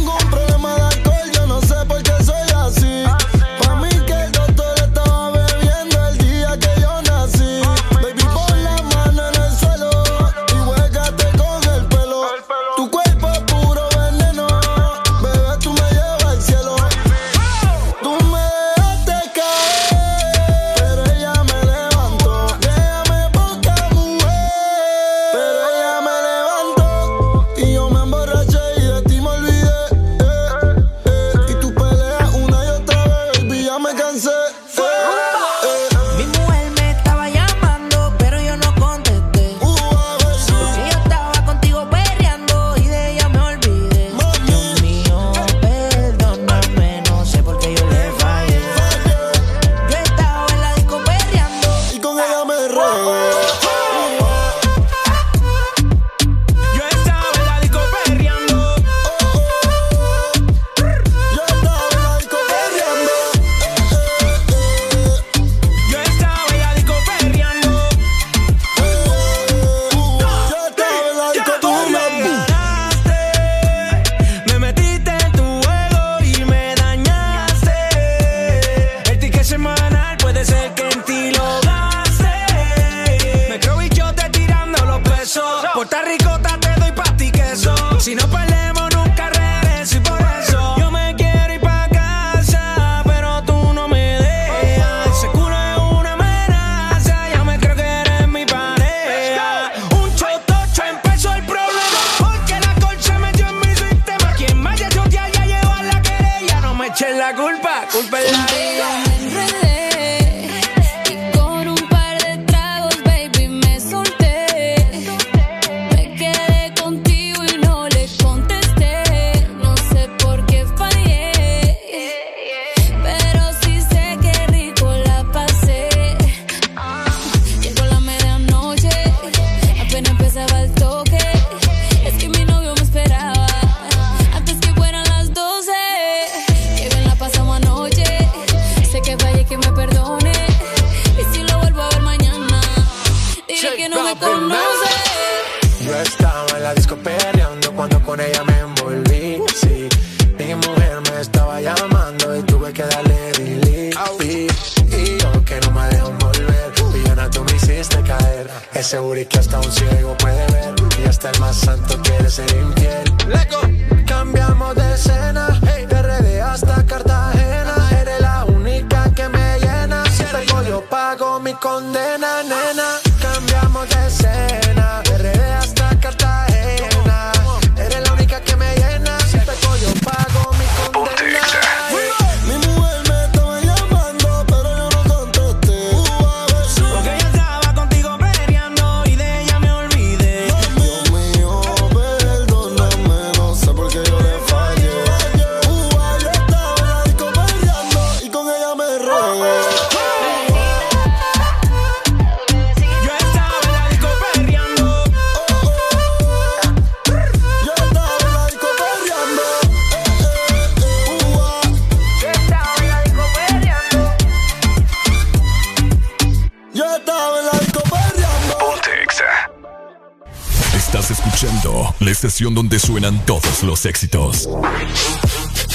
Los éxitos.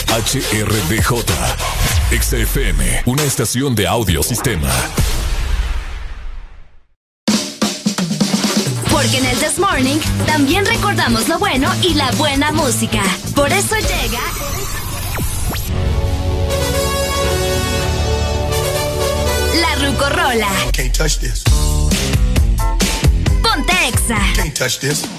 HRDJ. XFM. Una estación de audio sistema. Porque en el This Morning también recordamos lo bueno y la buena música. Por eso llega. La Rucorola. Ponte Exa. Can't touch this.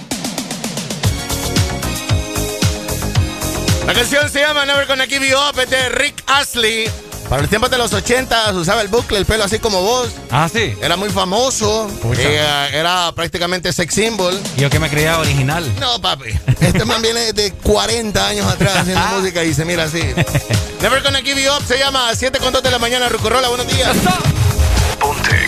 La canción se llama Never Gonna Give You Up de Rick Astley. Para los tiempos de los 80 usaba el bucle, el pelo así como vos. Ah, sí. Era muy famoso. Era, eh, era prácticamente sex symbol. Yo que me creía original. No, papi. Este man viene de 40 años atrás haciendo *laughs* música y se mira así. Never Gonna Give You Up se llama 7 con 2 de la mañana, Rucorola. Buenos días. Ponte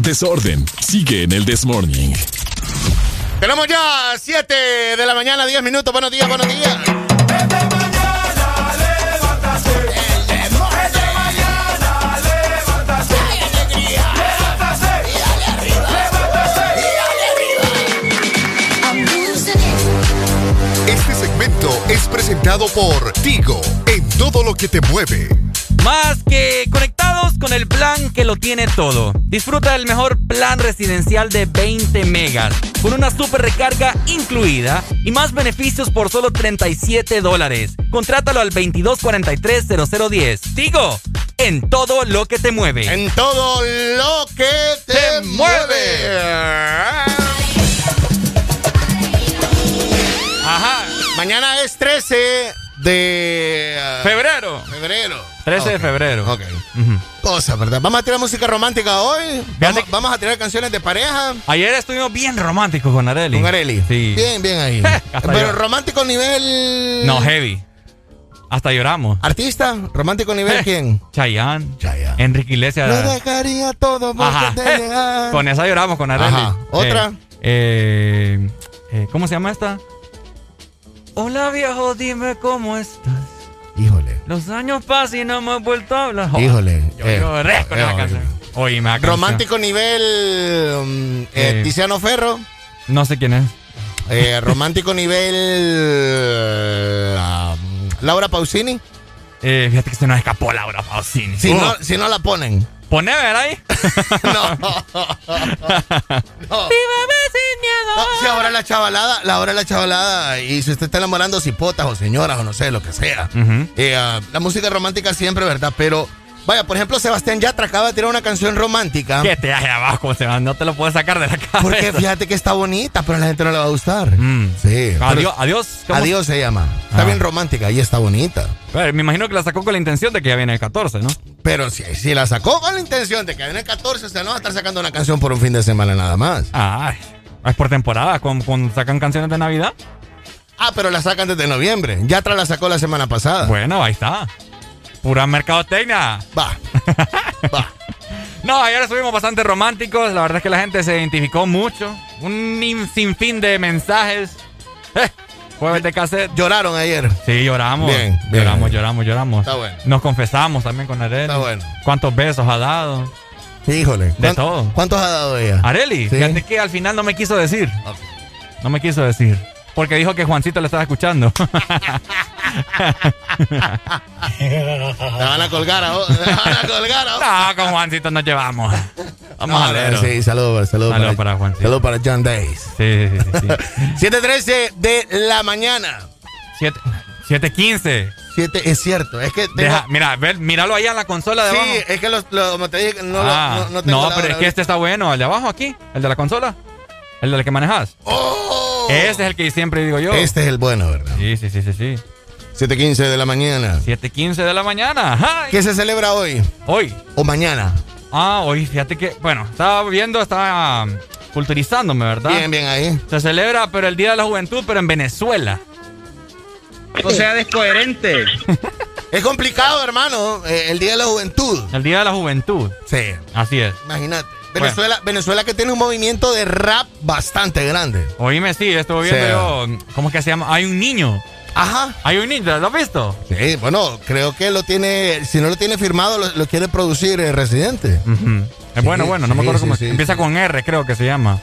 desorden. Sigue en el Desmorning. Tenemos ya 7 de la mañana, 10 minutos. Buenos días, buenos días. Desde mañana, levántate. es presentado por Tigo en todo lo que te mueve. Más que el plan que lo tiene todo. Disfruta del mejor plan residencial de 20 megas, con una super recarga incluida y más beneficios por solo 37 dólares. Contrátalo al 2243-0010. Digo, en todo lo que te mueve. En todo lo que te, mueve. Ajá. Mañana es 13 de... Ah, febrero. Febrero. 13 de febrero. Ok. Vamos a tirar música romántica hoy. Vamos, vamos a tirar canciones de pareja. Ayer estuvimos bien románticos con Areli. Con Areli. Sí. Bien, bien ahí. *laughs* Pero yo- romántico nivel... No, heavy. Hasta lloramos. ¿Artista? ¿Romántico nivel quién? Chayanne. Enrique Iglesias. Lo dejaría todo por te. *laughs* Con esa lloramos con Areli. Ajá. ¿Otra? Eh, eh, eh, ¿Cómo se llama esta? Hola viejo, dime cómo estás. Híjole. Los años pasan y no me he vuelto a hablar. Híjole. Yo Eh, lloré con eh, esa eh, canción. Romántico nivel um, eh, Eh. Tiziano Ferro. No sé quién es. Eh, romántico nivel ah, Laura Pausini. Eh, fíjate que se nos escapó Laura Pausini. Si, Uh, no, si no la ponen. Pone, ver ahí. *laughs* no. *laughs* No, si ahora la chavalada, la ahora la chavalada, y si usted está enamorando cipotas o señoras o no sé, lo que sea. Eh, ah, la música romántica siempre, ¿verdad? Pero, vaya, por ejemplo, Sebastián Yatra acaba de tirar una canción romántica. ¿Qué te hace abajo, se va? No te lo puedes sacar de la cabeza. Porque fíjate que está bonita, pero a la gente no le va a gustar. Mm. Sí. Adiós, adiós. ¿cómo? Adiós se llama. Está Ah. bien romántica y está bonita. Me imagino que la sacó con la intención de que ya viene el 14, ¿no? Pero si, si la sacó con la intención de que en el 14, o sea, no va a estar sacando una canción por un fin de semana nada más. Ay, es por temporada, cuando, cuando sacan canciones de Navidad. Ah, pero la sacan desde noviembre. Yatra la sacó la semana pasada. Bueno, ahí está. Pura mercadotecnia. Va. Va. *laughs* No, ayer estuvimos bastante románticos. La verdad es que la gente se identificó mucho. Un in- sinfín de mensajes. *laughs* Eh, jueves de cassette. Lloraron ayer. Sí, lloramos. Bien, bien. lloramos, lloramos, lloramos. Está bueno. Nos confesamos también con Areli. Está bueno. ¿Cuántos besos ha dado? Híjole. De ¿cuán- todo. ¿Cuántos ha dado ella? Areli, Sí. fíjate que al final no me quiso decir. No me quiso decir. Porque dijo que Juancito le estaba escuchando. Te van a colgar a vos. Te van a colgar a vos. no, con Juancito nos llevamos. Vamos No, a ver. Sí, saludos saludo Saludos para, para Juancito. saludo para John Days. Sí, sí, sí. sí. 7.13 de la mañana. Siete- 7.15. 7, es cierto. Es que tengo- Deja, mira, ver, míralo ahí en la consola de Sí, abajo. es que los, los- como te dije, no, lo- Ah, no, no tengo la pero hora es que este está bueno. El de abajo aquí, el de la consola. El del que manejas. Ese es el que siempre digo yo. Oh. Este es el bueno, ¿verdad? Sí, sí, sí, sí, sí. 7.15 de la mañana. 7.15 de la mañana. Ay. ¿Qué se celebra hoy? Hoy. ¿O mañana? Ah, hoy, fíjate que, bueno, estaba viendo, estaba um, culturizándome, ¿verdad? Bien, bien ahí. Se celebra, pero el Día de la Juventud, pero en Venezuela. O sea, descoherente. *laughs* Es complicado, hermano, eh, el Día de la Juventud. El Día de la Juventud. Sí. Así es. Imagínate. Venezuela, Venezuela que tiene un movimiento de rap bastante grande. Oíme, sí, estuve viendo Sí. yo, ¿cómo es que se llama? Hay un niño. Ajá. Hay un niño, ¿lo has visto? Sí, bueno, creo que lo tiene, si no lo tiene firmado, lo, lo quiere producir el residente. Ujú. Es bueno, bueno, no me acuerdo sí, cómo sí, Empieza sí. con R, creo que se llama.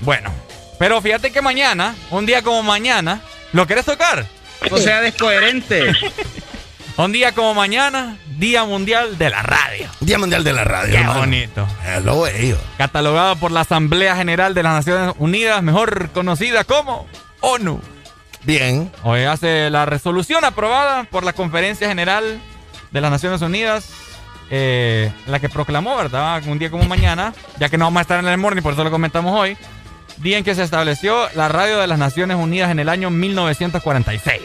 Bueno, pero fíjate que mañana, un día como mañana, ¿lo querés tocar? O sea, descoherente. *laughs* Un día como mañana, Día Mundial de la Radio. Día Mundial de la Radio. Qué hermano. bonito. Es lo bello. Catalogado por la Asamblea General de las Naciones Unidas, mejor conocida como ONU. Bien. Hoy hace la resolución aprobada por la Conferencia General de las Naciones Unidas, eh, la que proclamó, ¿verdad? Un día como mañana, ya que no vamos a estar en el morning, por eso lo comentamos hoy, día en que se estableció la radio de las Naciones Unidas en el año 1946.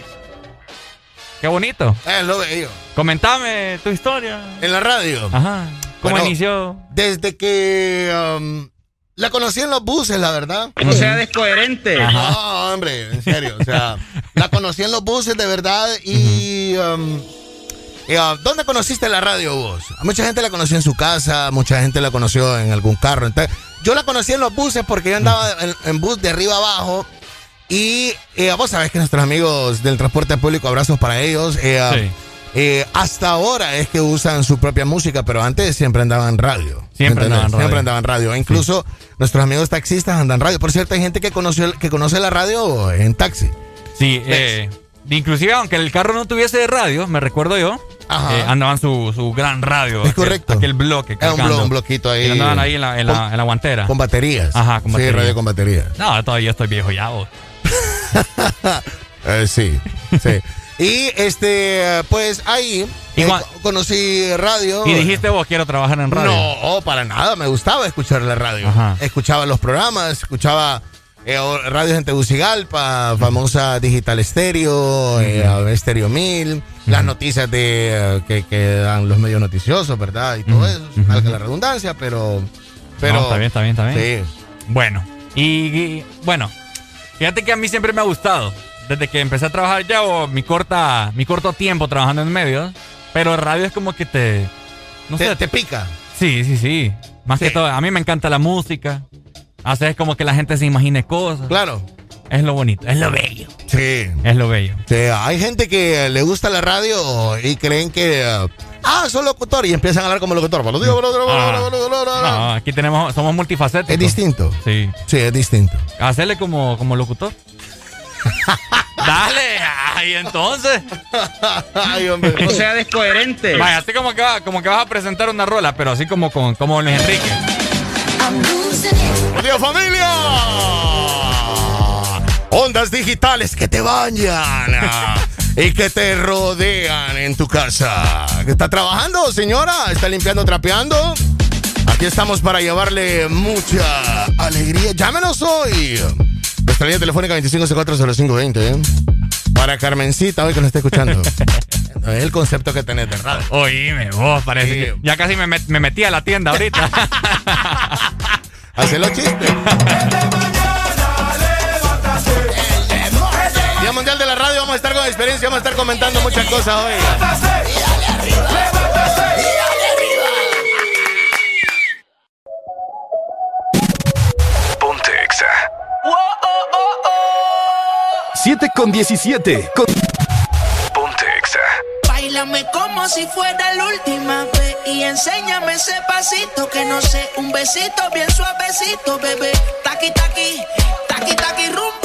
Qué bonito. Es lo bello. Comentame tu historia. En la radio. Ajá. ¿Cómo Bueno, inició? Desde que um, la conocí en los buses, la verdad. O sea, descoherente. No, hombre, en serio. O sea, la conocí en los buses, de verdad. Y. um, y, uh, ¿Dónde conociste la radio vos? Mucha gente la conoció en su casa, mucha gente la conoció en algún carro. Entonces, yo la conocí en los buses porque yo andaba en, en bus de arriba abajo. Y eh, vos sabés que nuestros amigos del transporte público, abrazos para ellos. eh, Sí. eh, hasta ahora es que usan su propia música, pero antes siempre andaban en radio. Siempre andaban radio. Siempre andaban radio. Incluso nuestros amigos taxistas andan radio. Por cierto, hay gente que conoce, que conoce la radio en taxi. Sí, inclusive aunque el carro no tuviese radio, me recuerdo yo, eh, andaban su, su gran radio. Es aquel- correcto. Aquel bloque. Era un, blo- un bloquito ahí. Y andaban ahí en la, en la, en la guantera. Con baterías. Ajá, con Sí, batería. radio con baterías. No, todavía estoy viejo ya. vos. *laughs* Eh, sí, sí. Y este, pues ahí ¿Y eh, conocí radio. Y dijiste vos, quiero trabajar en radio. No, para nada, me gustaba escuchar la radio. Ajá. Escuchaba los programas, escuchaba eh, radios en Tegucigalpa, famosa Digital Estéreo, eh, Estéreo 1000, las noticias de eh, que, que dan los medios noticiosos, ¿verdad? Y todo eso, valga la redundancia, pero... pero No, está bien, está bien, está bien. Sí. Bueno, y, y, bueno, fíjate que a mí siempre me ha gustado. Desde que empecé a trabajar ya o mi corta, mi corto tiempo trabajando en medios, pero radio es como que te, no Te- sé, te pica. Sí, sí, sí. Más que todo, a mí me encanta la música. Haces como que la gente se imagine cosas. Claro. Es lo bonito, es lo bello. Sí. Es lo bello. Sí, hay gente que le gusta la radio y creen que... ah, soy locutor y empiezan a hablar como locutor. Días. No, aquí tenemos, somos multifacéticos. Es distinto. Sí. Sí, es distinto. Hacerle como, como locutor. *laughs* Dale, ay, entonces. Ay, hombre. No sea descoherente. Vaya, así como que, va- como que vas a presentar una rola, pero así como con como Luis Enrique. ¡Buenos días, familia! Ondas digitales que te bañan ah, y que te rodean en tu casa. ¿Que ¿Está trabajando, señora? ¿Está limpiando, trapeando? Aquí estamos para llevarle mucha alegría. Llámenos hoy. Nuestra línea telefónica 25640520, ¿eh? Para Carmencita, hoy que nos está escuchando. *laughs* es el concepto que tenés de radio. Oíme, vos parece Sí. que ya casi me, met- me metí a la tienda ahorita. *laughs* Hace los chistes. *laughs* Día Mundial de la Radio, vamos a estar con experiencia, vamos a estar comentando muchas cosas hoy. Ponte Exa. 7 con 17. Con- Ponte Exa. Bailame como si fuera la última vez y enséñame ese pasito que no sé, un besito bien suavecito, bebé. Taqui taqui, taqui taqui rumba.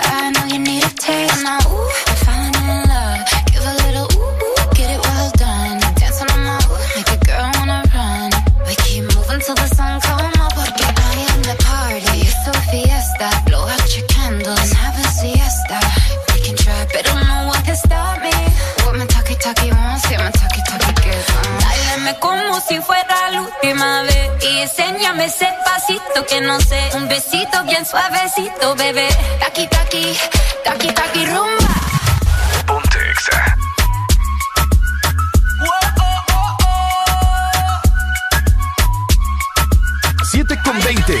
como si fuera la última vez. Y enséñame ese pasito que no sé. Un besito bien suavecito, bebé. Taqui, taqui, taqui, taqui, rumba. Ponte exa. Siete con veinte.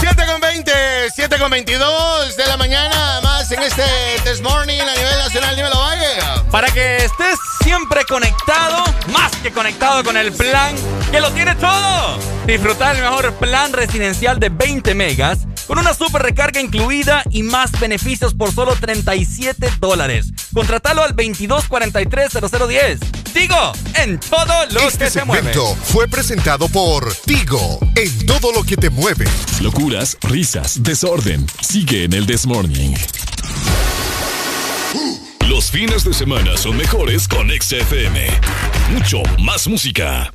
Siete con veinte, siete con veintidós de la mañana en este This Morning a nivel nacional. Dímelo, Valle. Para que estés siempre conectado, más que conectado con el plan que lo tiene todo. Disfrutar el mejor plan residencial de 20 megas con una super recarga incluida y más beneficios por solo 37 dólares. Contratalo al 2243-0010. Digo, en todo lo Este que se mueve. segmento fue presentado por Tigo en todo lo que te mueve. Locuras, risas, desorden. Sigue en el This Morning. Los fines de semana son mejores con XFM. Mucho más música.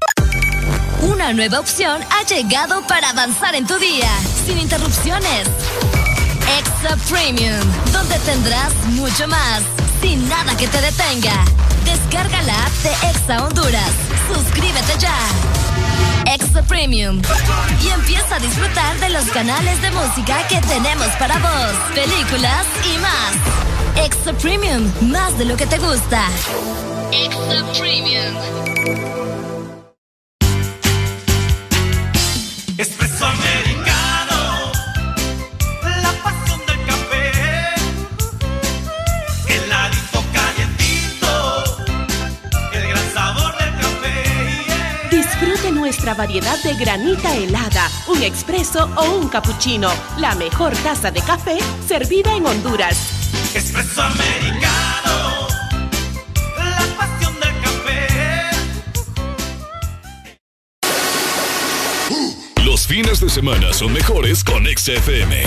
Una nueva opción ha llegado para avanzar en tu día, sin interrupciones. Extra Premium, donde tendrás mucho más, sin nada que te detenga. Descarga la app de Exa Honduras. Suscríbete ya. Extra Premium. Y empieza a disfrutar de los canales de música que tenemos para vos, películas y más. Extra Premium, más de lo que te gusta. Extra Premium. Espresso americano, la pasión del café, heladito calientito, el gran sabor del café. Disfrute nuestra variedad de granita helada, un expreso o un cappuccino. La mejor taza de café servida en Honduras. La pasión del café. Los fines de semana son mejores con XFM.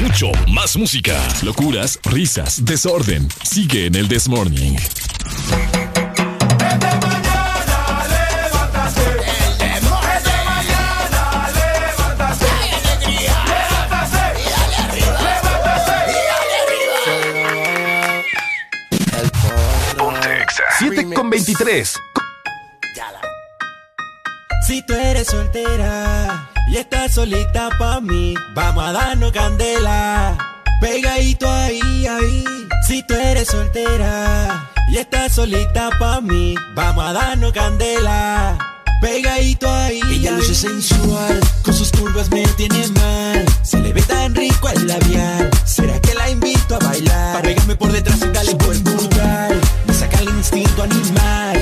Mucho más música. Locuras, risas, desorden. Sigue en el This Morning. Con 23. Si tú eres soltera y estás solita pa' mí, vamos a darnos candela. Pegadito ahí, ahí. Si tú eres soltera y estás solita pa' mí, vamos a darnos candela. Pegadito ahí. Ella luce sensual, con sus curvas me tiene mal. Se le ve tan rico el labial. ¿Será que la invito a bailar? Para pegarme por detrás y darle buen instinto animal.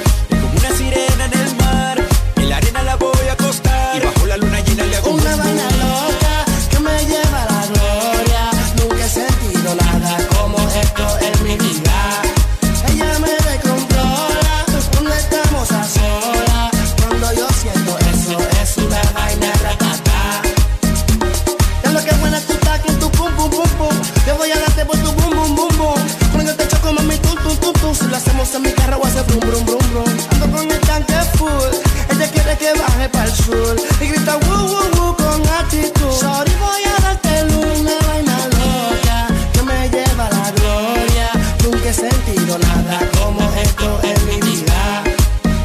Si lo hacemos en mi carro voy a hacer brum brum brum brum. Ando con el tanque full. Ella quiere que baje para el sur y grita woo woo woo con actitud. Sorry voy a darte una vaina loca que me lleva la gloria. Nunca he sentido nada como esto en mi vida.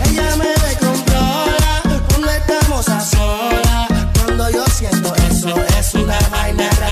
Ella me descontrola cuando estamos a solas. Cuando yo siento eso es una vaina ratata.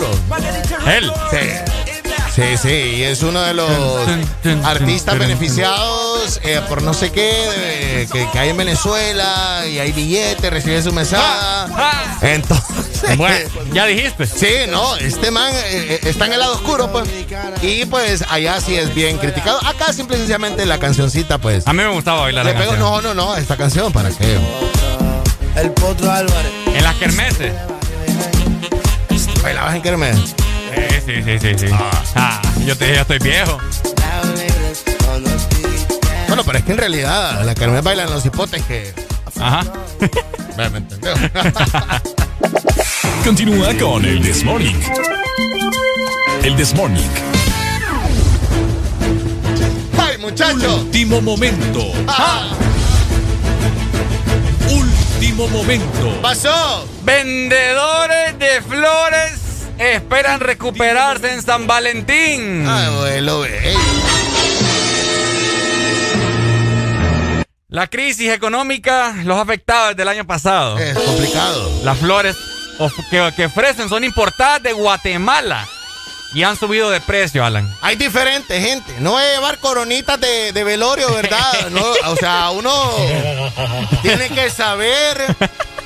Maduro. Él. Sí. Sí, sí, y es uno de los artistas beneficiados eh, por no sé qué de- que, que hay en Venezuela y hay billetes, recibe su mesada. Entonces, Bueno, ya dijiste. sí, no, este man eh, eh, está en el lado oscuro, pues. Y pues allá sí es bien criticado. Acá simple y sencillamente la cancioncita, pues. A mí me gustaba bailar Le la pego- canción. no, no, no, esta canción, ¿para qué? El potro Álvarez. En las kermeses. ¿Bailabas en Kermés? Sí, sí, sí, sí. sí. Ah, yo te dije, ya estoy viejo. Bueno, pero es que en realidad la Kermés bailan los hipotes que. Ajá. ¿Me entendió? *laughs* Continúa con el This Morning. El This Morning. ¡Ay, muchacho! Último momento. Último momento. ¡Pasó! Vendedores de flores esperan recuperarse en San Valentín. Ay, abuelo, ve. La crisis económica los ha afectado desde el año pasado. Es complicado. Las flores que, que ofrecen son importadas de Guatemala y han subido de precio, Alan. Hay diferente gente. No es llevar coronitas de, de velorio, ¿verdad? *laughs* No, o sea, uno tiene que saber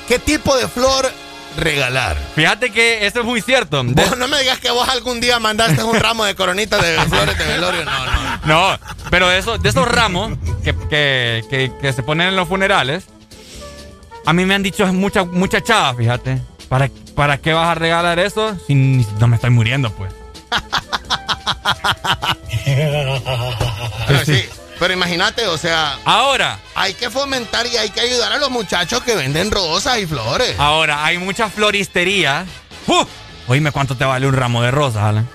qué tipo de flor regalar. Fíjate que eso es muy cierto. De- Vos no me digas que vos algún día mandaste un ramo de coronitas de flores de velorio. No, no. *laughs* No, pero de esos, de esos ramos que, que- que- que se ponen en los funerales, a mí me han dicho muchas mucha chavas, fíjate. ¿Para, ¿Para qué vas a regalar eso si no me estoy muriendo, pues? Pero *laughs* sí. Pero imagínate, o sea, Ahora, hay que fomentar y hay que ayudar a los muchachos que venden rosas y flores. ahora, hay muchas floristerías. ¡Uh! Oíme, ¿cuánto te vale un ramo de rosas, Alan?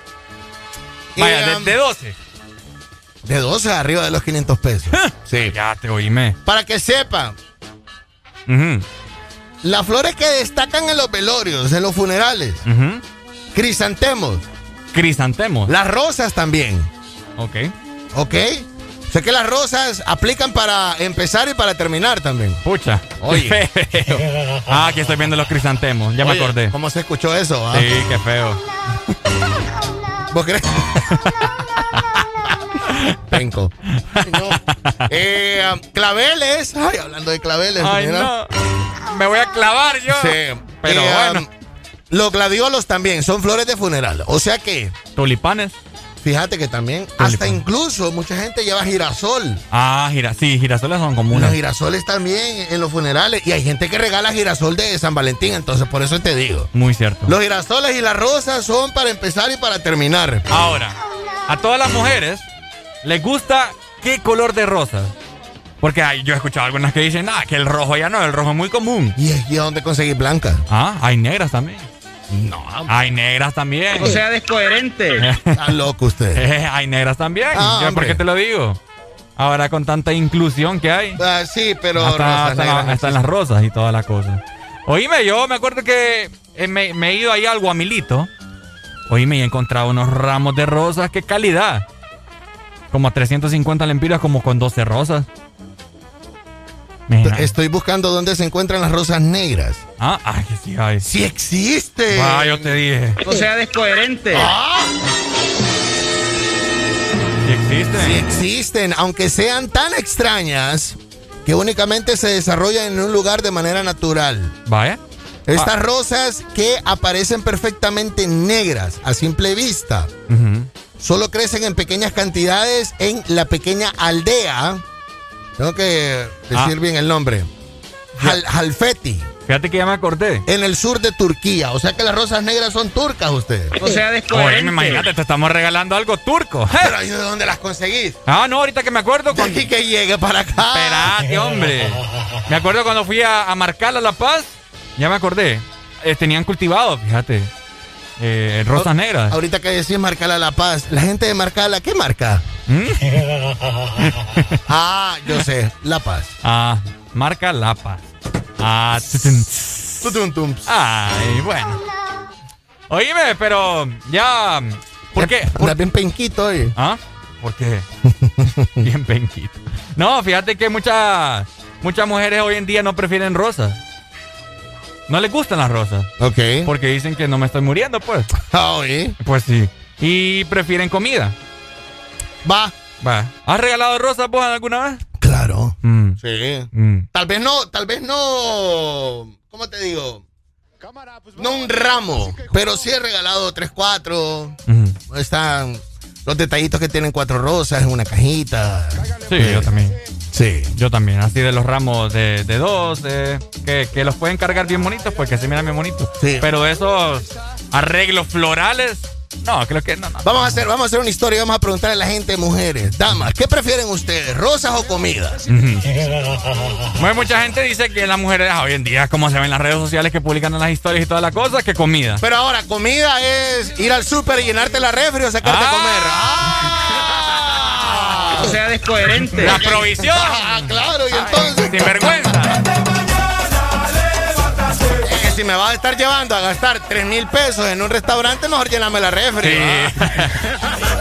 Vaya, de, um, de 12. De 12 arriba de los 500 pesos. *laughs* Sí. Ya te oíme. Para que sepan, Ujú, las flores que destacan en los velorios, en los funerales, crisantemos, Crisantemos. las rosas también, Ok. ¿ok? Sé que las rosas aplican para empezar y para terminar también. Pucha. Oye. Qué feo. Ah, aquí estoy viendo los crisantemos. Ya me acordé. ¿Cómo se escuchó eso? ah? Sí, qué feo. *laughs* ¿Vos crees? Penco. No. Eh, um, claveles. Ay, hablando de claveles. Ay, mira. no. Me voy a clavar yo. Sí. Pero Eh, bueno. um, los gladiolos también son flores de funeral. O sea que, Tulipanes. Fíjate que también, hasta incluso mucha gente lleva girasol. Ah, gira, sí, girasoles son Los comunes. girasoles también en los funerales. Y hay gente que regala girasol de San Valentín. Entonces, por eso te digo. Muy cierto. Los girasoles y las rosas son para empezar y para terminar. Ahora, a todas las mujeres les gusta qué color de rosa. Porque ay, yo he escuchado algunas que dicen, ah, que el rojo ya no, el rojo es muy común. ¿Y, y a dónde conseguir blanca? Ah, hay negras también. No. Hay negras también. No sea descoherente. *laughs* Está loco usted. Eh, hay negras también. Ah, ¿Yo ¿Por qué te lo digo? Ahora con tanta inclusión que hay. Ah, sí, pero hasta, rosas hasta negras las rosas y toda la cosa. Oíme, yo me acuerdo que eh, me, me he ido ahí al Guamilito. Oíme, y he encontrado unos ramos de rosas. ¡Qué calidad! Como a 350 lempiras, como con 12 rosas. Mira. Estoy buscando dónde se encuentran las rosas negras. Ah, ay, que sí hay. ¡Sí existe! Ah, yo te dije. No sea descoherente. ¡Ah! Sí existe. Sí existen, aunque sean tan extrañas que únicamente se desarrollan en un lugar de manera natural. Vaya. Estas Ah. rosas que aparecen perfectamente negras a simple vista, solo crecen en pequeñas cantidades en la pequeña aldea. Tengo que decir Ah. bien el nombre. Hal- Halfeti. Fíjate que ya me acordé. En el sur de Turquía. O sea que las rosas negras son turcas ustedes. O sea, Oye, descoherente. imagínate, te estamos regalando algo turco. Pero ¿y de dónde las conseguís? Ah, no, ahorita que me acuerdo. De aquí que llegue para acá. Esperate, hombre. *laughs* Me acuerdo cuando fui a, a Marcala La Paz. Ya me acordé. Eh, tenían cultivado, fíjate. Eh, rosas negras. Ahorita que decís Marcala La Paz, la gente de Marcala, ¿qué marca? ¿Mm? *laughs* ah, yo sé, La Paz. Ah, marca La Paz. Ah. Ay, bueno. Oíme, pero ya. ¿Por qué? ¿Por- bien penquito hoy. ¿Ah? ¿Por qué? *laughs* Bien penquito. No, fíjate que muchas muchas mujeres hoy en día no prefieren rosas. No les gustan las rosas. Ok. Porque dicen que no me estoy muriendo, pues. *laughs* Ah, oye. Pues sí. Y prefieren comida. Va. Va. ¿Has regalado rosas vos alguna vez? Claro. Mm, Sí. mm. Tal vez no, tal vez no. ¿Cómo te digo? No un ramo, pero sí he regalado tres, cuatro. Ujú. Están los detallitos que tienen cuatro rosas en una cajita. Sí, yo también. Sí. Yo también. Así de los ramos de, de dos, de- que, que los pueden cargar bien bonitos, porque se miran bien bonitos. Sí. Pero esos arreglos florales, no, creo que no, no. Vamos a hacer, vamos a hacer una historia y vamos a preguntarle a la gente, mujeres, damas, ¿qué prefieren ustedes, rosas o comidas? Bueno, mucha gente dice que las mujeres ah, hoy en día, como se ven en las redes sociales que publican en las historias y todas las cosas, que comida. Pero ahora, comida es ir al súper y llenarte la refri o sacarte a comer. Ah. O sea, descoherente. La provisión. Ah, claro, y entonces. Sin vergüenza. Si me vas a estar llevando a gastar 3 mil pesos en un restaurante, mejor llename la refri. Sí. *laughs*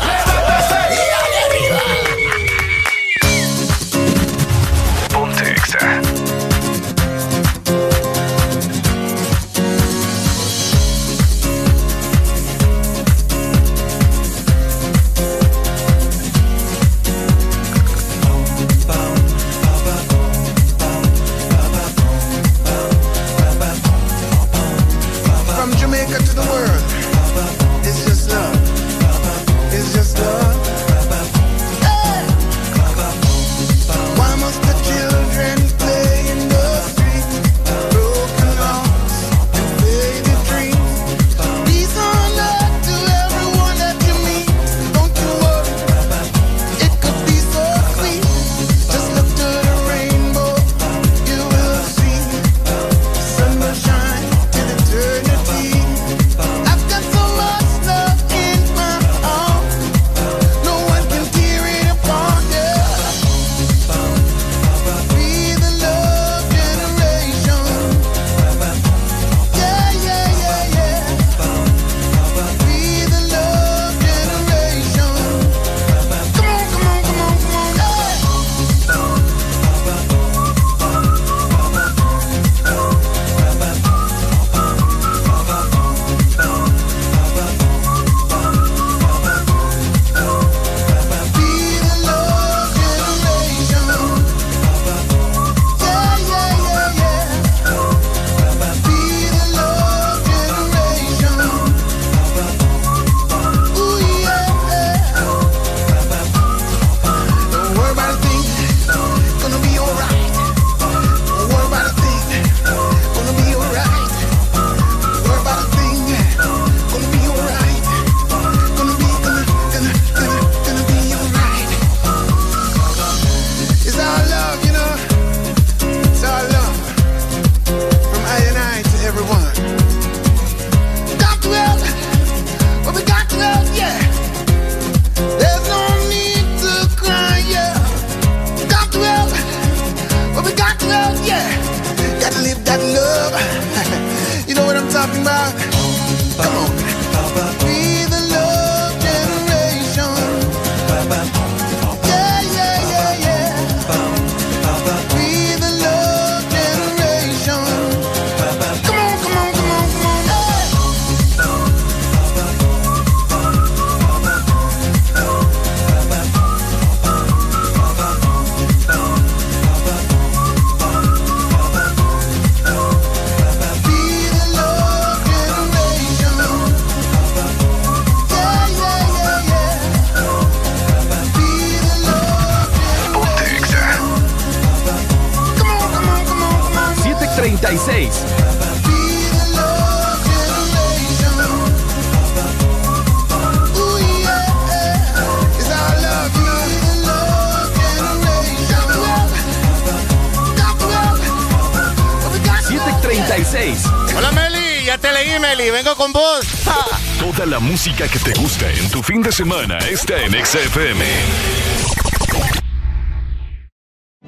música que te gusta en tu fin de semana está en XFM.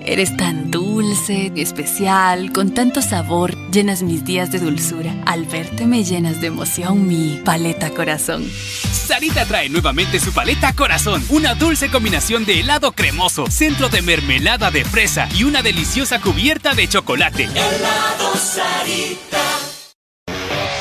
Eres tan dulce, especial, con tanto sabor, llenas mis días de dulzura. Al verte me llenas de emoción mi paleta corazón. Sarita trae nuevamente su paleta corazón, una dulce combinación de helado cremoso, centro de mermelada de fresa y una deliciosa cubierta de chocolate. Helado Sarita.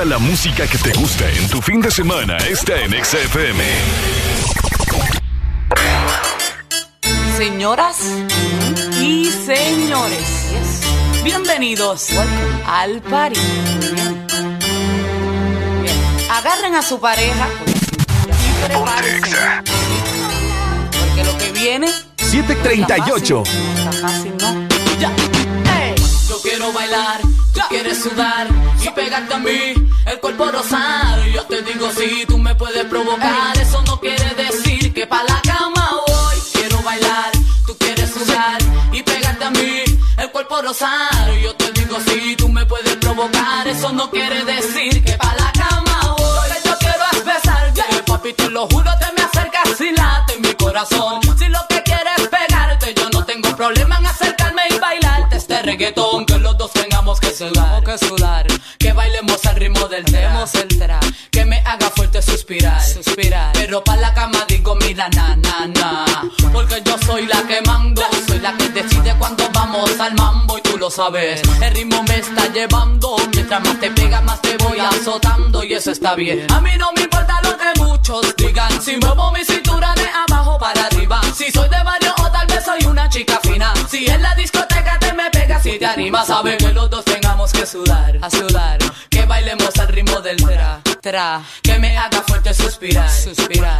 Toda la música que te gusta en tu fin de semana está en XFM. Señoras y señores, bienvenidos al party. Agarren a su pareja y prepárense. Porque lo que viene 738. está fácil, ¿no? Ya. Ey. Yo quiero bailar, tú quieres sudar y pegarte a mí, Yo te digo si tú me puedes provocar, eso no quiere decir que pa' la cama voy. Quiero bailar, tú quieres sudar y pegarte a mí, el cuerpo rosado. Yo te digo si tú me puedes provocar, eso no quiere decir que pa' la cama voy. Que yo quiero es besarte, papi, te lo juro, te me acercas y late mi corazón. Si lo que quieres es pegarte, yo no tengo problema en acercarme y bailarte este reggaetón. Que los dos tengamos que sudar. Na, na, na. Porque yo soy la que mando, soy la que decide cuando vamos al mambo y tú lo sabes. El ritmo me está llevando, mientras más te pega, más te voy azotando y eso está bien. A mí no me importa lo que muchos digan, si muevo mi cintura de abajo para arriba. Si soy de barrio o tal vez soy una chica fina. Si en la discoteca te me pegas y te animas, sabe que los dos tengamos que sudar, a sudar. Que bailemos al ritmo del tra, Que me haga fuerte suspirar.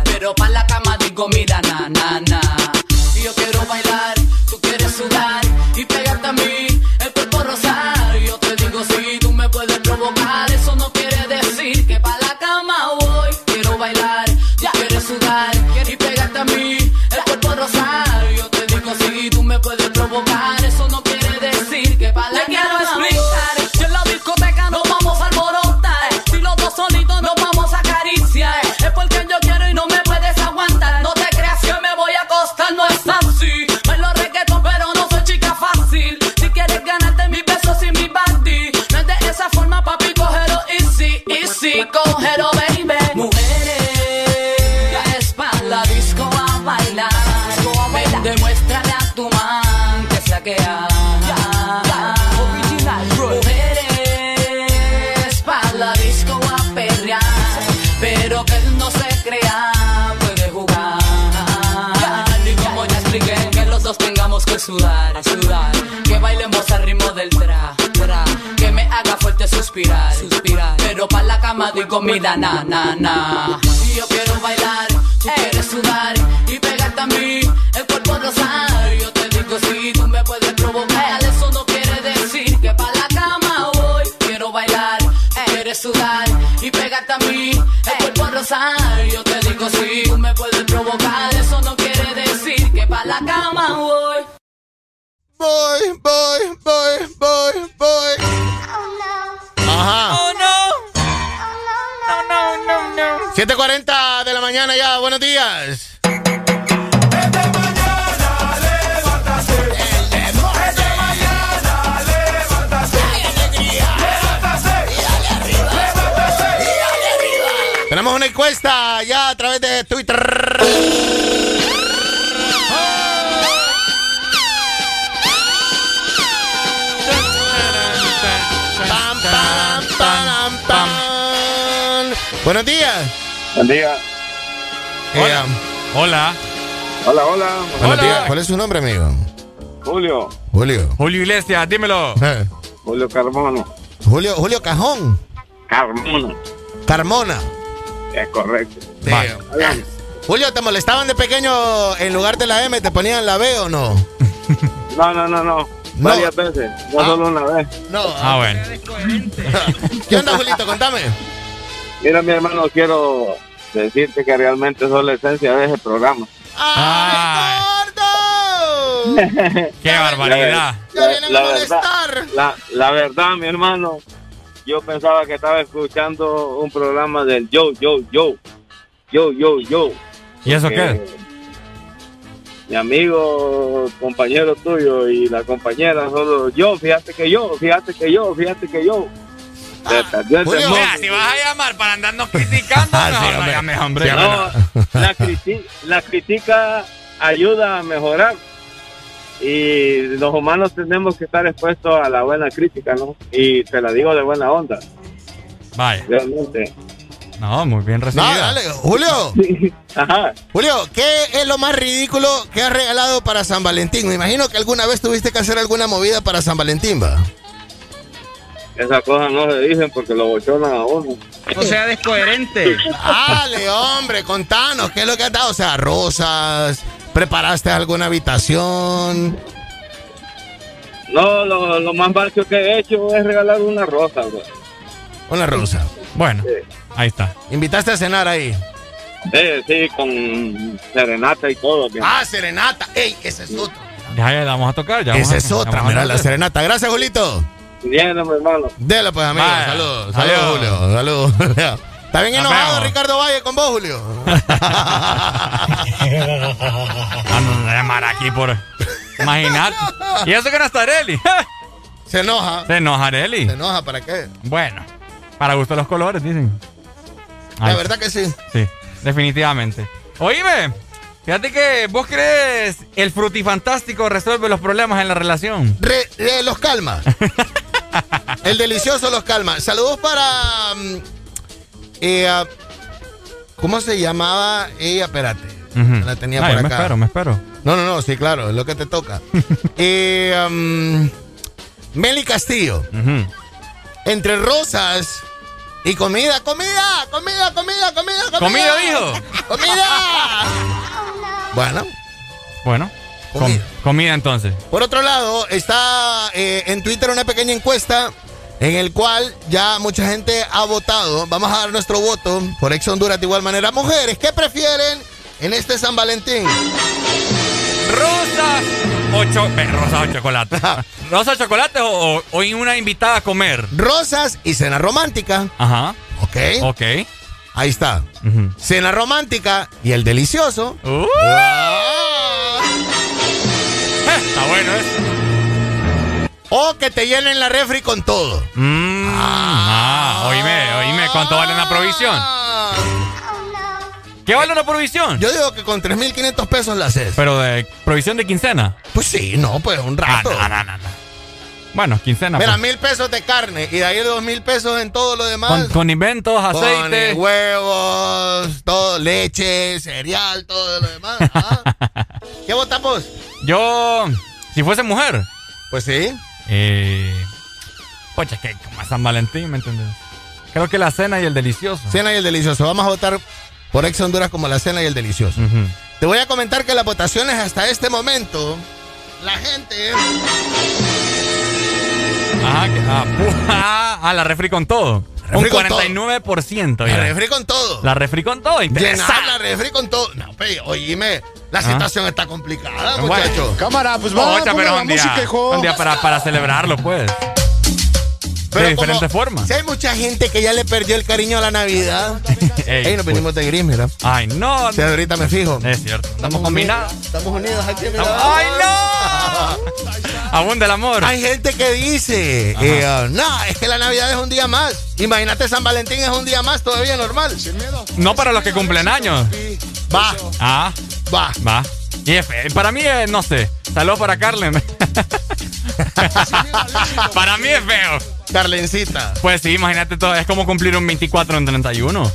Pero pa' la cama digo, mira, na, na, na. Yo quiero bailar, tú quieres sudar y pegarte a mí, demuéstrale a tu man que sea que Mujeres pa' la disco a perrear, pero que él no se crea, puede jugar. Y como ya expliqué, que los dos tengamos que sudar, que bailemos al ritmo del tra, tra, que me haga fuerte suspirar, suspirar. Pero pa' la cama digo, mira, na, na, na. Y yo quiero bailar, sudar y pegarte a mí, el cuerpo rosar. Yo te digo, si tú me puedes provocar, eso no quiere decir que pa' la cama voy. Voy, voy, voy, voy, voy. Ajá. Oh no. No, no, no, no. 7.40 de la mañana ya, buenos días. Una encuesta ya a través de Twitter. Pam, pam, pam, pam. Buenos días. Buen día. Hola. Hola. Hola, hola. Buenos días. ¿Cuál es su nombre, amigo? Julio. Julio. Julio Iglesias, dímelo. Julio Carmona. Julio, Julio Cajón. Carmona. Carmona. Es correcto. Julio, ¿te molestaban de pequeño en lugar de la M? ¿Te ponían la B o no? No, no, no, no. Varias veces. No solo una vez. No. Ah, bueno. *laughs* ¿Qué onda, Julito? Contame. Mira, mi hermano, quiero decirte que realmente sos la esencia de ese programa. Ay, qué barbaridad. La, la verdad, la, la verdad, mi hermano, yo pensaba que estaba escuchando un programa del yo, yo, yo. Yo, yo, yo. ¿Y eso qué? Mi amigo, compañero tuyo y la compañera solo yo, fíjate que yo, fíjate que yo, fíjate que yo. Se perdió el Julio, vea, si vas a llamar para andarnos criticando, *laughs* no, no llames, hombre. No, la, criti- la crítica ayuda a mejorar. Y los humanos tenemos que estar expuestos a la buena crítica, ¿no? Y te la digo de buena onda, Vaya. realmente. No, muy bien No, recibida. dale, Julio. *laughs* Ajá. Julio, ¿qué es lo más ridículo que has regalado para San Valentín? Me imagino que alguna vez tuviste que hacer alguna movida para San Valentín, ¿va? Esas cosas no se dicen porque lo bochonan a uno. O sea, descoherente. Dale, hombre, contanos, ¿qué es lo que has dado? O sea, rosas, ¿preparaste alguna habitación? No, lo, lo más básico que he hecho es regalar una rosa, güey. Una rosa. Bueno, ahí está. ¿Invitaste a cenar ahí? Eh, sí, con serenata y todo. bien. Ah, serenata. Ey, ese es otro. Ya, ya la vamos a tocar. Ya vamos Esa a- es otra, mira, la serenata. Gracias, Julito. Bien, mi hermano. Dele pues, amigo. Saludos. Saludos, Julio. Saludos. *laughs* ¿Está bien enojado. Ricardo Valle con vos, Julio? *laughs* Vamos a llamar aquí por. Imaginar. Y eso que no está Areli. Se enoja. Se enoja Areli. ¿Se enoja para qué? Bueno, para gusto los colores, dicen. La verdad que sí. Sí, definitivamente. Oíme, fíjate que vos crees el frutifantástico resuelve los problemas en la relación. Re- eh, los calma. *laughs* El delicioso los calma. Saludos para. mm, eh, ¿Cómo se llamaba ella? Espérate. La tenía Ay, por me acá. espero, me espero. No, no, no, sí, claro, es lo que te toca. *laughs* eh, um, Meli Castillo. Entre rosas y comida, comida, comida, comida, comida, comida. ¿Comida, dijo? ¡Comida! *laughs* bueno, Bueno, com- Comida. comida entonces. por otro lado, está eh, en Twitter una pequeña encuesta en el cual ya mucha gente ha votado. Vamos a dar nuestro voto por Ex Honduras de igual manera. Mujeres, ¿qué prefieren en este San Valentín? Rosas o, cho- eh, rosas o chocolate. *laughs* ¿Rosas o chocolate o, una invitada a comer? Rosas y cena romántica. Ajá. ¿Ok? Ok. Ahí está. Cena romántica y el delicioso. Uh, eh, está bueno eso. O que te llenen la refri con todo. Mm, ah, oíme, oíme, ¿cuánto vale una provisión? Ah. ¿Qué vale una provisión? Yo digo que con 3.500 pesos la haces. Pero de provisión de quincena. Pues sí, no, pues un Ah, rato. no, no, no, no. Bueno, quincena. Mira, pues. mil pesos de carne y de ahí dos mil pesos en todo lo demás. con, con inventos, Con, aceite. eh, huevos, todo, leche, cereal, todo lo demás. Ah. *laughs* ¿Qué votamos? Yo, si fuese mujer, Pues sí. Eh. Oye, que como San Valentín, ¿me entiendes? Creo que la cena y el delicioso. Cena y el delicioso. Vamos a votar por Ex Honduras como la cena y el delicioso. Te voy a comentar que las votaciones hasta este momento, la gente. Ajá, que- ah, ah, *laughs* ah, la refri con todo. Un con todo. 49%. La refri con todo. La refri con todo. Llenar Interesante. la refri con todo. No, pe, oíme, la situación está complicada, Bueno. muchachos. Cámara, pues No, va, ocha, ponga pero la un día, música, hijo. un día para, para celebrarlo, pues. Pero de como- diferentes formas. Si hay mucha gente que ya le perdió el cariño a la Navidad. *laughs* Ey, Ey, nos pues. venimos de gris, mira. Ay, no. Sí, ahorita me fijo. Es cierto. Estamos combinados. Estamos unidos aquí, mira. ¡Ay, no! *laughs* Abunda el amor. Hay gente que dice, eh, ah, no, es que la Navidad es un día más. Imagínate San Valentín es un día más, todavía normal. No para los que cumplen años. Va, Ah, va. va. Y es fe- para mí, es, no sé. Saludos para Carlen. *laughs* para mí es feo. Carlencita. Pues sí, imagínate todo. Es como cumplir un 24 en 31.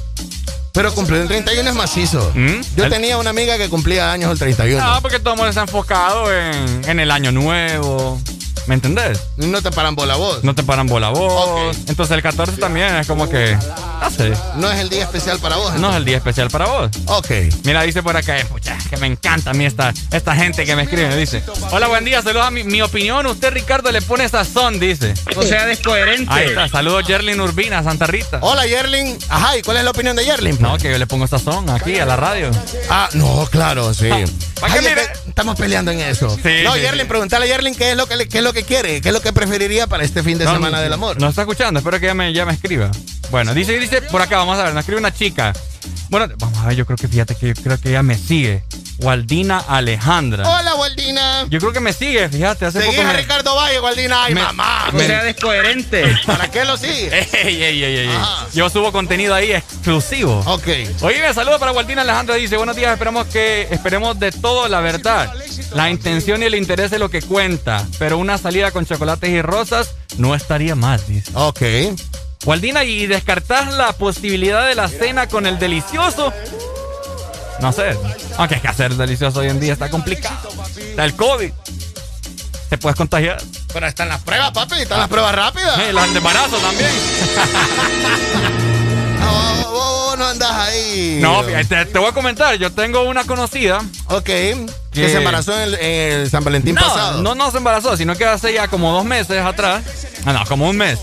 Pero cumplir el 31 es macizo. ¿Mm? Yo El- tenía una amiga que cumplía años el 31. No, porque todo el mundo está enfocado en, en el año nuevo. ¿Me entendés? No te paran bola vos. No te paran bola vos. Entonces el 14 también es como que. No sé. No es el día especial para vos. No es el día especial para vos. Ok. Mira, dice por acá, pucha, que me encanta a mí esta, esta gente que me escribe. Me dice: Hola, buen día, saludos a mi, mi opinión. Usted, Ricardo, le pone sazón, dice. O sea, descoherente. Ahí está, saludos, Jerlin Urbina, Santa Rita. Hola, Yerlin. Ajá, ¿y cuál es la opinión de Yerlin? No, que yo le pongo sazón aquí a la radio. Ah, no, claro, sí. ¿para Ay, qué es mire? que estamos peleando en eso. Sí, no, sí, Yerlin, sí. pregúntale a Yerlin qué es lo que le- qué lo que quiere, qué es lo que preferiría para este fin de No, semana no, del amor. No está escuchando, espero que ya me, ya me escriba. Bueno, dice, dice, por acá, vamos a ver, nos escribe una chica. Bueno, vamos a ver, yo creo que fíjate que yo creo que ella me sigue. Waldina Alejandra. Hola, Waldina. Yo creo que me sigue, fíjate, hace Seguís poco a me- Ricardo Valle, Waldina. Ay, me- mamá. O sea, descoherente. ¿Para qué lo sigue? *laughs* Ey, ey, ey, ey. Yo subo contenido ahí exclusivo. Ok. Oye, saludo para Waldina Alejandra. Dice, buenos días, esperamos que esperemos de todo la verdad. La intención y el interés es lo que cuenta. Pero una salida con chocolates y rosas no estaría mal, dice. Ok. Waldina, ¿y descartás la posibilidad de la cena con el delicioso? No sé. Aunque es que hacer delicioso hoy en día está complicado. Está el COVID. Te puedes contagiar. Pero están las pruebas, papi, están las pruebas rápidas. Eh, las de embarazo también. *laughs* Ah, vos, no andas ahí. No, te, te voy a comentar. Yo tengo una conocida. Ok. Que Que- se embarazó en el, en el San Valentín pasado. No, no se embarazó, sino que hace ya como dos meses atrás. Ah, no, como un mes.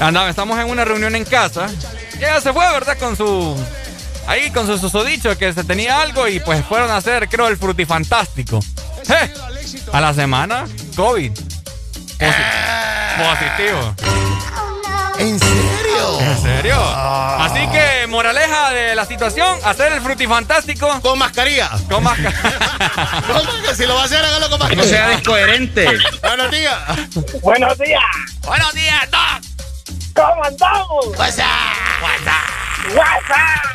Andaba, estamos en una reunión en casa. Y ella se fue, ¿verdad? Con su. Ahí con su susodicho que se tenía algo y pues fueron a hacer, creo, el frutifantástico. ¡Eh! A la semana, COVID. Posi- positivo. ¿En serio? ¿En serio? Así que, moraleja de la situación, hacer el frutifantástico. Con mascarilla. Con mascarilla. *laughs* ¿Cómo que si lo va a hacer, hágalo con O sea, mascarilla? descoherente. Buenos días. Buenos días. Buenos días, Doc. ¿Cómo andamos? WhatsApp. WhatsApp.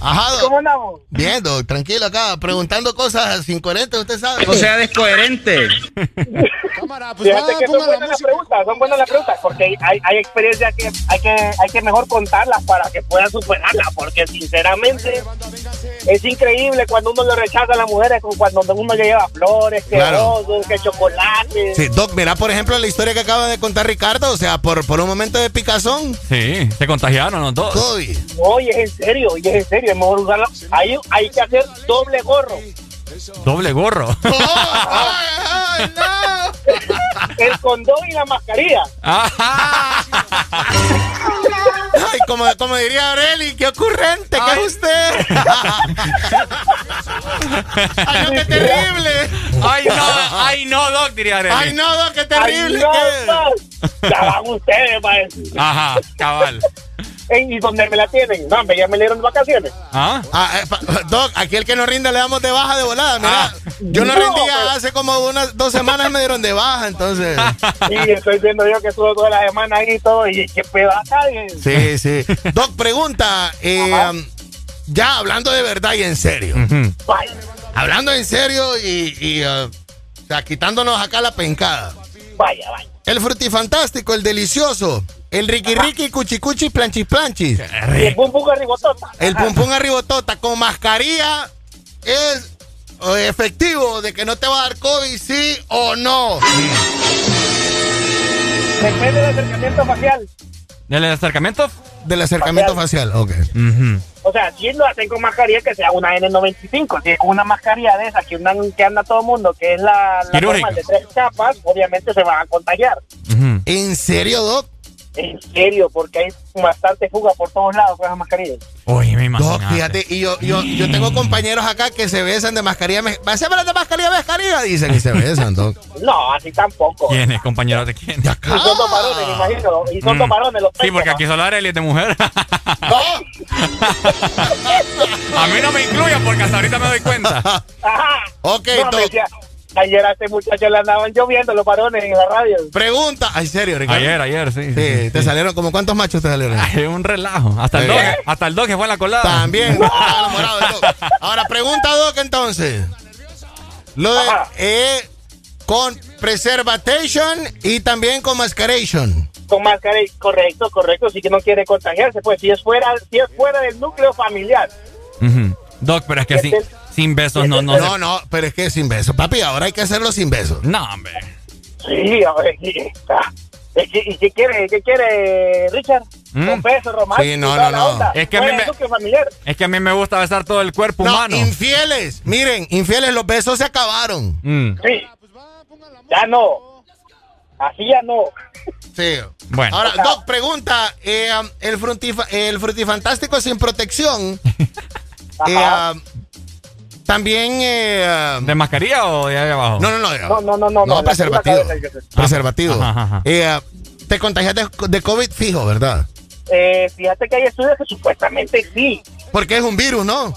Ajá. ¿Cómo andamos? Bien, Doc, tranquilo acá, preguntando cosas incoherentes, usted sabe. O sea, descoherente. *laughs* Fíjate que son buenas las preguntas, son buenas las preguntas, porque hay, hay experiencias que hay, que hay que mejor contarlas para que puedan superarlas, porque sinceramente es increíble cuando uno le rechaza a las mujeres, como cuando uno le lleva flores, que Claro. rosas, que chocolate. Sí, Doc, mira, por ejemplo, la historia que acaba de contar Ricardo, o sea, por, por un momento de picazón, Sí, se contagiaron los dos. COVID. Oye, es en serio, y es en serio, es mejor usarlo. Hay, hay que hacer doble gorro. Doble gorro. *laughs* ¡Ay, no! El condón y la mascarilla. Ay, como, como diría Aureli, qué ocurrente, ¿qué es usted? Ay, no, qué terrible. Ay, no, ay, no, Doc, diría Arely. Ay, no, Doc, qué Ay, terrible. no, ¿qué? no. Ya van ustedes, maestro. Ajá, cabal. ¿Y dónde me la tienen? No, ya me le dieron de vacaciones. ¿Ah? Ah, eh, Doc, aquí el que no rinde le damos de baja de volada. Mira, Ah. yo no No, rendía pero- hace como unas dos semanas me dieron de baja, entonces. *laughs* Y estoy viendo yo que estuvo toda la semana ahí y todo. Y qué pedaza. Sí, sí. Doc, pregunta, eh, ya hablando de verdad y en serio. Vaya, Hablando en serio y, y, uh, o sea, quitándonos acá la pencada. vaya, vaya. El frutifantástico, el delicioso, el riqui riqui cuchi cuchi planchis planchis, Y el bum bum arribotota. el pum pum arribotota con mascarilla es eh, efectivo de que no te va a dar COVID, sí o no. Depende del acercamiento facial. ¿Del acercamiento? Del acercamiento facial, ok. O sea, si lo hacen con mascarilla, que sea una N95. Si es con una mascarilla de esa que, andan- que anda todo el mundo, que es la, la normal de tres capas, obviamente se van a contagiar. ¿En serio, Doc? En serio, porque hay bastante fuga por todos lados con esas mascarillas. Uy, me imagino. Doc, fíjate, y yo, yo, yo tengo compañeros acá que se besan de mascarilla. me- Hacemos de mascarilla, mascarilla, dicen y se besan, Doc. *laughs* No, así tampoco. ¿Quién es, compañero de quién? De Y acá. son dos varones, me imagino. Y son Mm. dos varones los Sí, porque ¿no? aquí solo Arely es de mujer. *laughs* No. *laughs* A mí no me incluyen porque hasta ahorita me doy cuenta. Ajá. Ok, No, Doc. Ayer a este muchacho le andaban lloviendo los varones en la radio. Pregunta. Ay, serio, Ricardo. Ayer, ayer, sí. Sí, te salieron, como cuántos machos te salieron? Ay, un relajo. Hasta el Muy dog, bien. hasta el dog que fue en la colada. También. *laughs* estaba enamorado de Doc. Ahora, pregunta, Doc, entonces. Lo de eh, con preservation y también con mascaration. Con máscara, y- correcto, correcto, sí que no quiere contagiarse, pues si es fuera, si es fuera del núcleo familiar. Ujú. Doc, pero es que sin, sin besos no, no. No, no, pero es que sin besos. Papi, ahora hay que hacerlo sin besos. No, hombre. Sí, a ver, y- ah, es que- ¿y qué quiere, qué quiere Richard? Mm. Con besos románticos. Sí, no, no, no. Es que a mí me-. Es que a mí me gusta besar todo el cuerpo No, humano. infieles. Miren, infieles, los besos se acabaron. Mm. Sí. Ya no. Así ya no. Sí. Bueno. Ahora, Doc, pregunta, eh, um, el, frutifa- el frutifantástico sin protección, *laughs* eh, um, también... eh, um, ¿De mascarilla o de ahí abajo? no, no, no. No, no, no, no. No, la preservativo. Preservativo. Ajá, ajá. Eh, te contagias de, de COVID fijo, ¿verdad? Eh, fíjate que hay estudios que supuestamente sí. Porque es un virus, ¿no?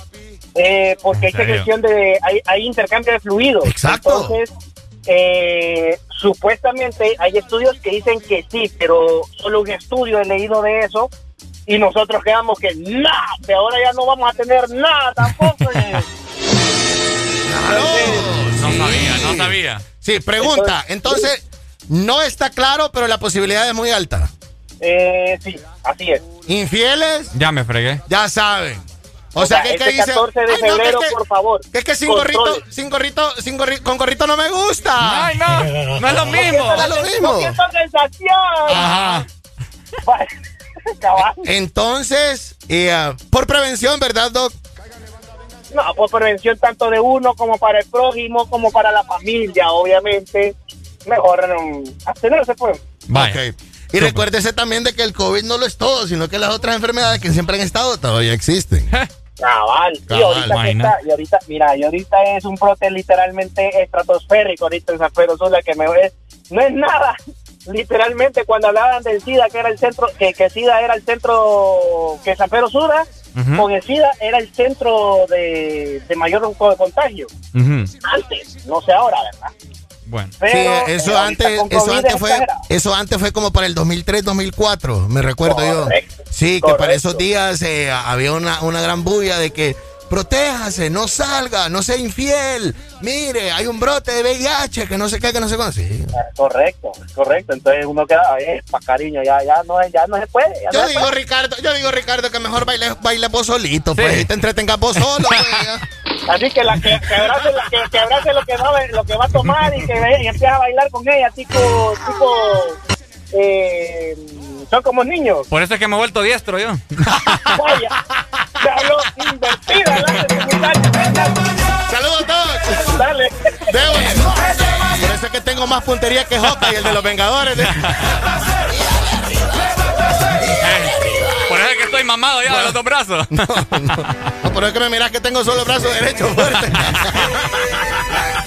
Eh, porque hay secreción de. Hay, hay intercambio de fluidos. Exacto. Entonces, eh, supuestamente hay estudios que dicen que sí, pero solo un estudio he leído de eso. Y nosotros quedamos que nada, que ahora ya no vamos a tener nada tampoco. *laughs* No sabía, no sabía. Sí, pregunta. Entonces, no está claro, pero la posibilidad es muy alta. Eh, sí, así es. Infieles, Ya me fregué. ya saben. O, O sea, sea, que, que este dicen, 14 de "Ay, no, que es febrero, que- por favor, que es que sin controle". gorrito, sin gorrito, sin gorrito, con gorrito no me gusta. Ay, no, no es lo mismo. No es lo mismo. Ajá. *laughs* Entonces, eh, por prevención, ¿verdad, Doc? No, por prevención tanto de uno como para el prójimo, como para la familia, obviamente. Mejor um, abstenerse, pues. Vaya. Y recuérdese también de que el COVID no lo es todo, sino que las otras enfermedades que siempre han estado todavía existen. Cabal. Y ahorita, está, y ahorita, mira, y ahorita es un brote literalmente estratosférico ahorita en San Pedro Sula que me es, no es nada. *laughs* Literalmente cuando hablaban del SIDA que era el centro, que, que SIDA era el centro, que San Pedro Sula, Con el SIDA era el centro de, de mayor contagio. Ujú. Antes, no sé ahora, ¿verdad? Bueno. Sí, Pero, eso eh, antes, eso antes es fue, eso antes fue como para el 2003, 2004, me recuerdo yo. Sí, que para esos días eh, había una, una gran bulla de que protéjase, no salga, no sea infiel. Mire, hay un brote de VIH, que no sé qué, que no sé cuándo. Sí. Ah, Correcto, correcto. Entonces uno queda, eh, pa' cariño, ya, ya no, ya no se puede. ya no Yo se digo, puede. Ricardo, yo digo, Ricardo, que mejor baile, baile vos solito, pues, Sí. y te entretengas vos solo. *laughs* pues. Así que, la, que, que abrace, la, que, que abrace lo, que va, lo que va a tomar y que y empieza a bailar con ella, tipo, tipo, eh, son como niños. Por eso es que me he vuelto diestro yo. Vaya, ya invertida la. Saludos a todos. Dale. Debo. Por eso es que tengo más puntería que Joca y el de los Vengadores. Por eso es que estoy mamado ya de los dos brazos. No, no. No, por eso es que me miras que tengo solo brazo derecho fuerte. *laughs*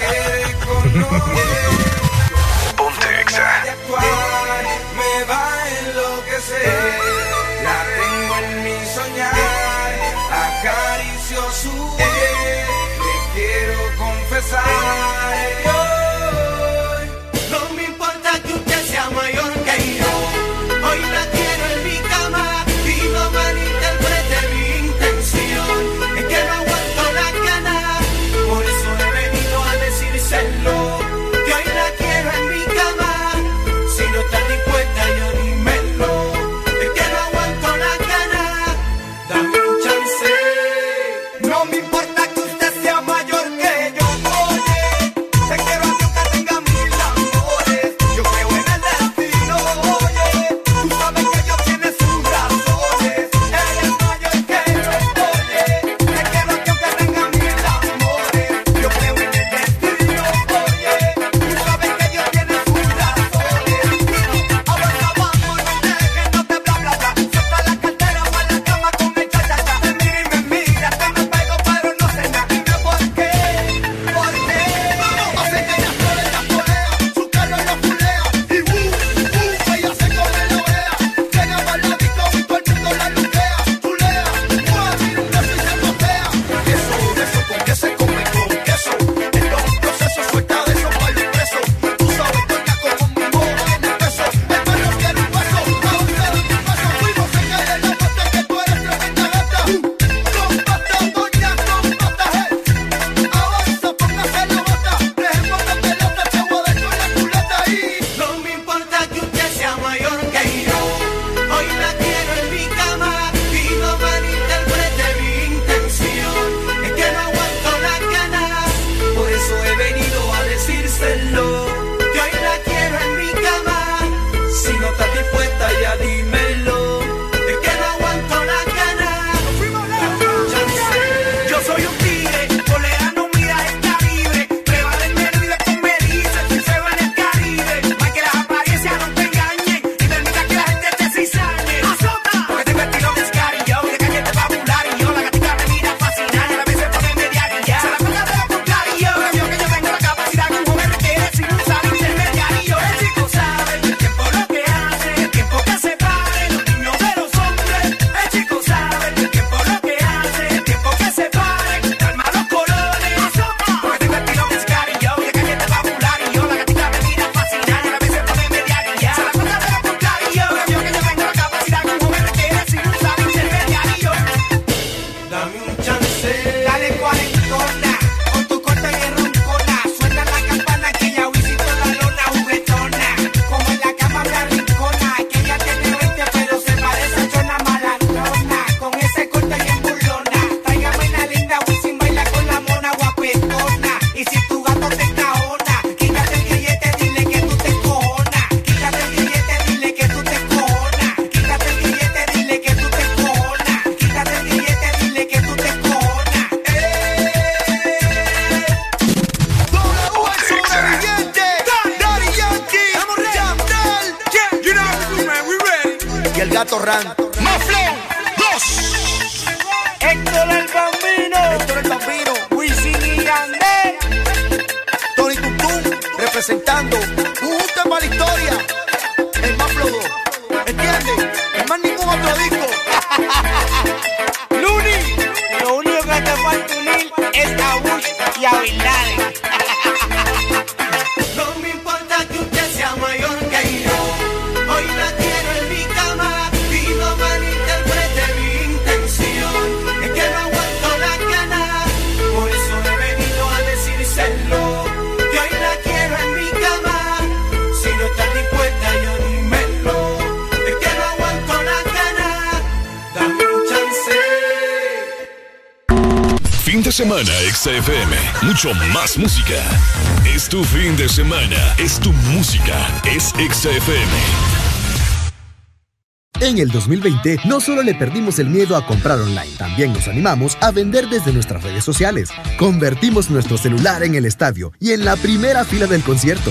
Fin de semana, XFM. Mucho más música. Es tu fin de semana. Es tu música. Es XFM. En el 2020 no solo le perdimos el miedo a comprar online, también nos animamos a vender desde nuestras redes sociales. Convertimos nuestro celular en el estadio y en la primera fila del concierto.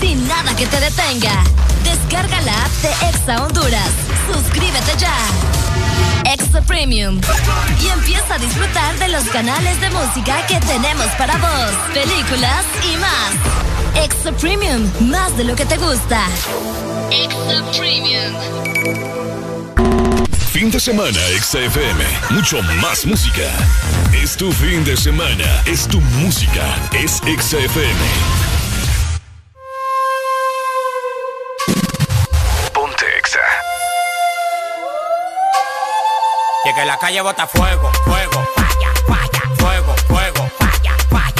sin nada que te detenga. Descarga la app de Exa Honduras. Suscríbete ya. Extra Premium. Y empieza a disfrutar de los canales de música que tenemos para vos, películas y más. Extra Premium, más de lo que te gusta. Extra Premium. Fin de semana, XFM. Mucho más música. Es tu fin de semana. Es tu música. Es XFM. Ponte Y que la calle bota fuego, fuego, falla, falla, fuego, fuego, falla, falla,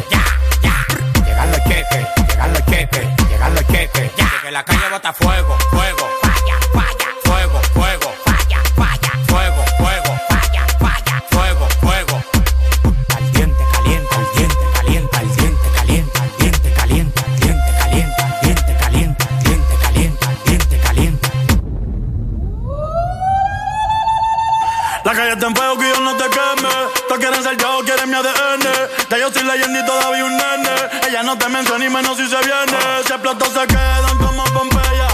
Ya yo soy leyenda y todavía un nene. Ella no te menciona ni menos si se viene. Si explotó se quedan como Pompeya.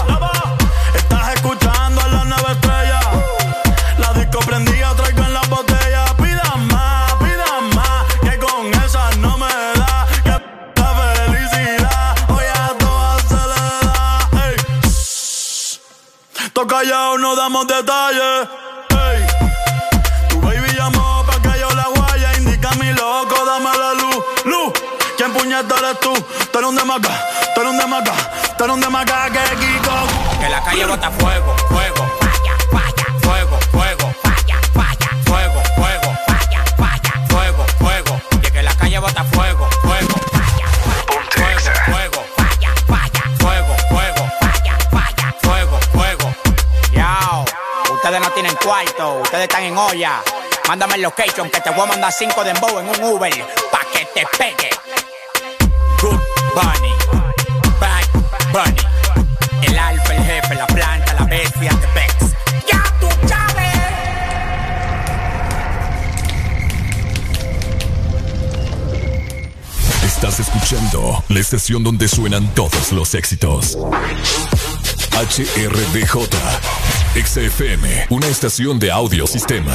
Estás escuchando a la nueva estrella. La disco prendida, traigo en la botella. Pidan más, pidan más. Que con esa no me da. Que la felicidad. Hoy a todas se le da. Ey. Toca callado, no damos detalles. Loco, dame la luz. Luz, ¿quién puñeta eres tú? Tú eres un tú eres un demaca, tú eres un demaca que Kiko. Que la calle bota fuego, fuego. Falla, falla, fuego, fuego. Falla, falla, fuego, fuego. Falla, falla, fuego, fuego. Y que la calle bota fuego, fuego. Fuego, fuego. Falla, falla, fuego, fuego. Falla, falla, fuego, fuego. Yao, ustedes no tienen cuarto, ustedes están en olla. Mándame el location que te voy a mandar cinco de embow en un Uber pa' que te pegue. Good Bunny, Bad Bunny. El alfa, el jefe, la planta, la bestia, te pex. ¡Ya tú sabes! Estás escuchando la estación donde suenan todos los éxitos. HRDJ. XFM, una estación de audio sistema.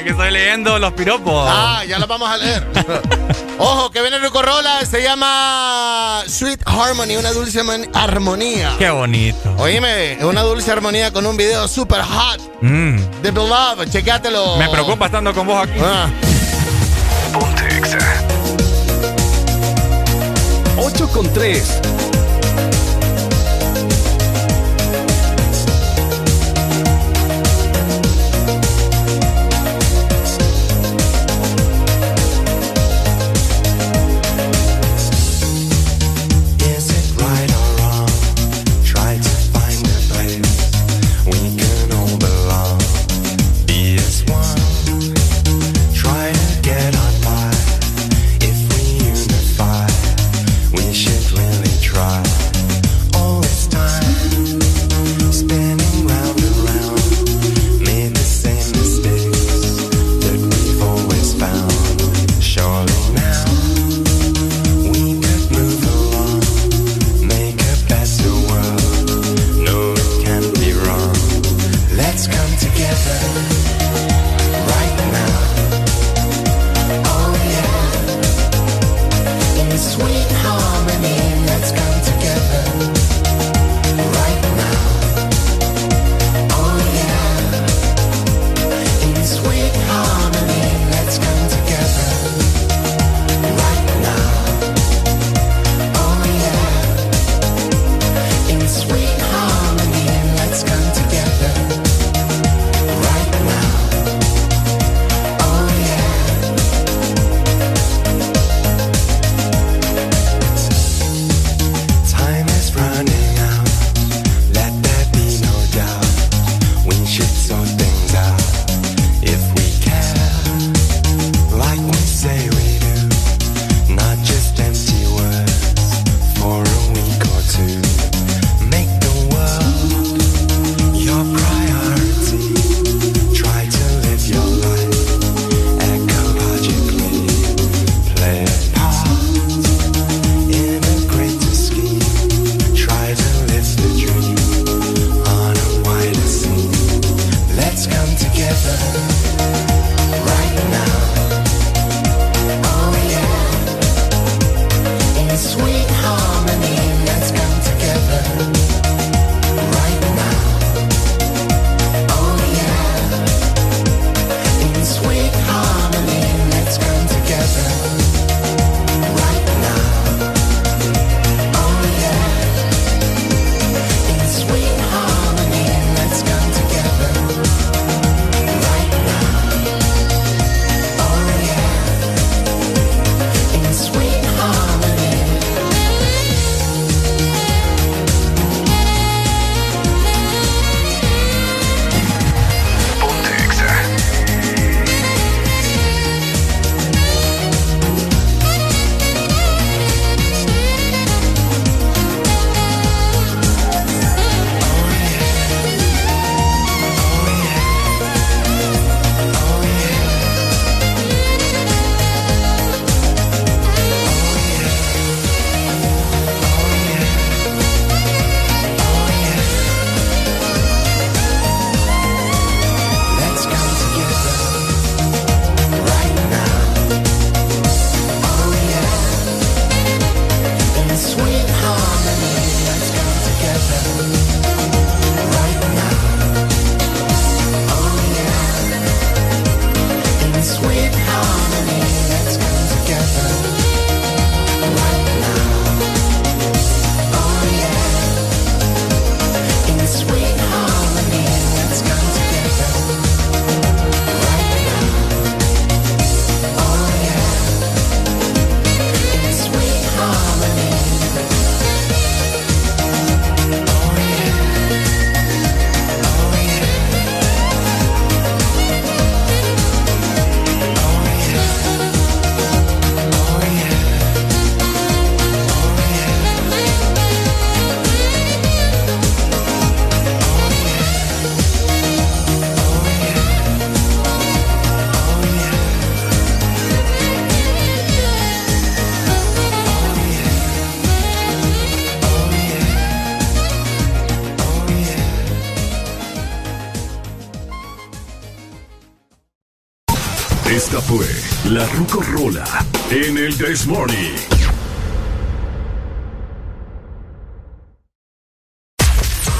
Es que estoy leyendo los piropos. Ah, ya los vamos a leer. *laughs* Ojo, que viene Rucorola, se llama Sweet Harmony, una dulce armonía. Qué bonito. Oíme, una dulce armonía con un video super hot Mm. de Beloved, checátelo. Me preocupa estando con vos aquí. Ah. Ponte Exa. 8 con 3. La Rucorola en el This Morning.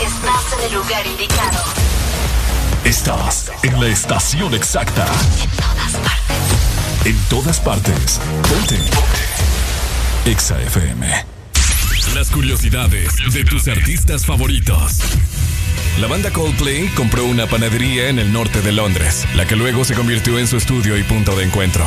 Estás en el lugar indicado. Estás en la estación exacta. En todas partes. En todas partes. Ponte. Ponte. Exa FM. Las curiosidades de tus artistas favoritos. La banda Coldplay compró una panadería en el norte de Londres, la que luego se convirtió en su estudio y punto de encuentro.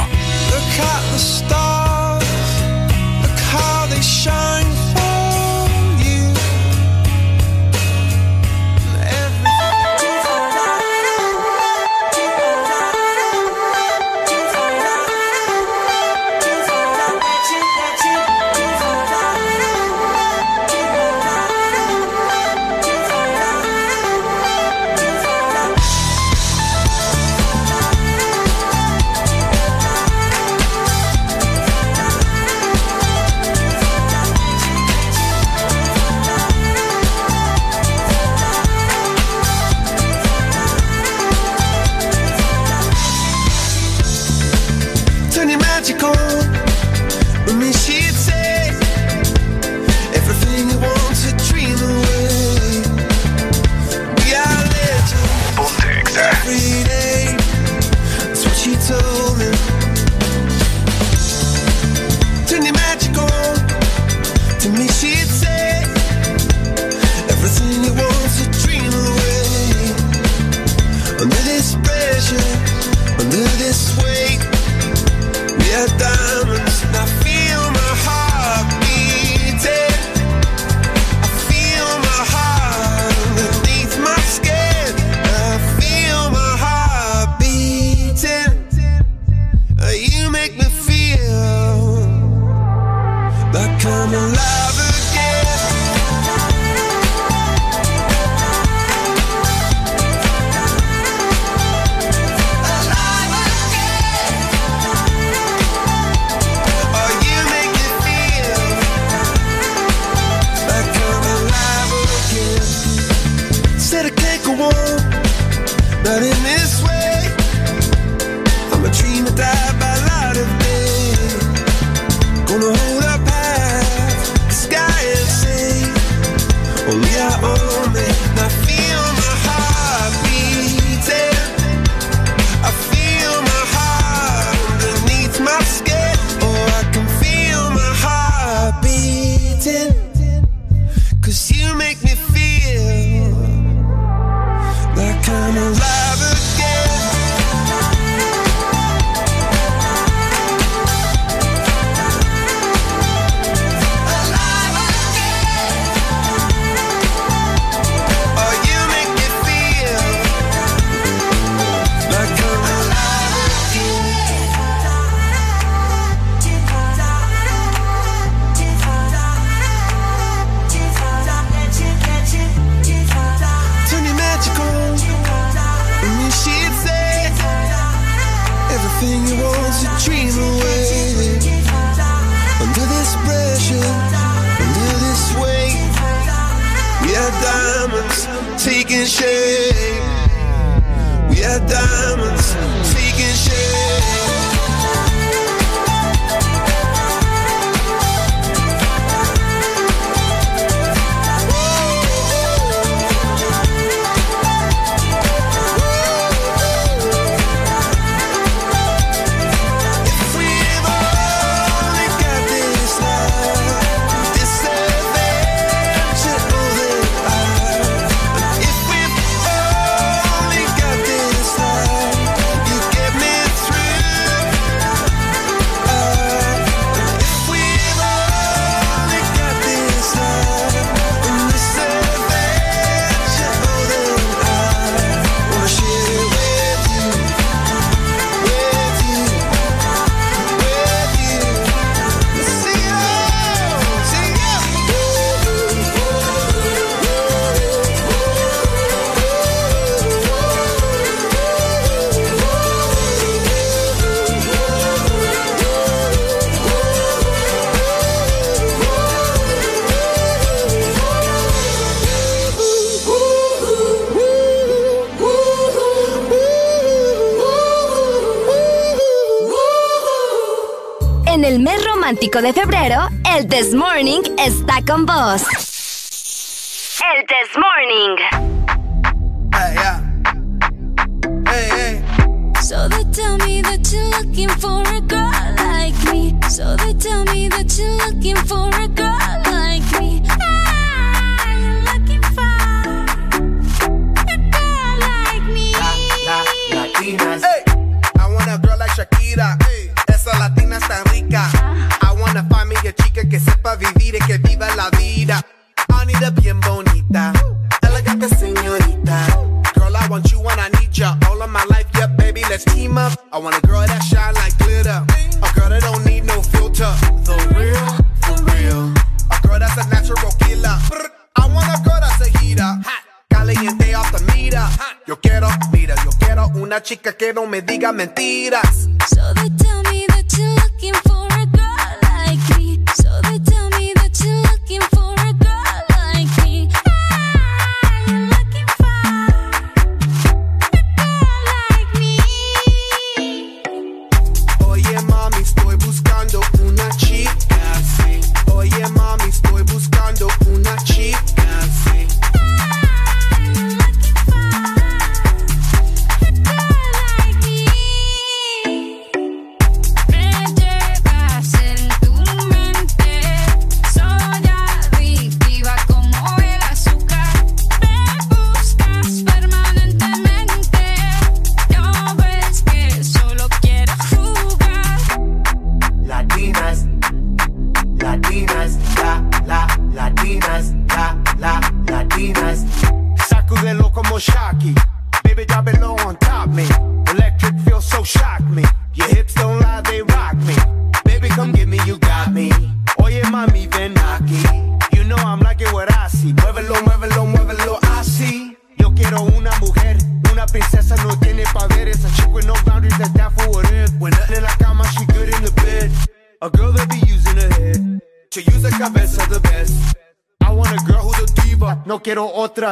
de febrero, el This Morning está con vos.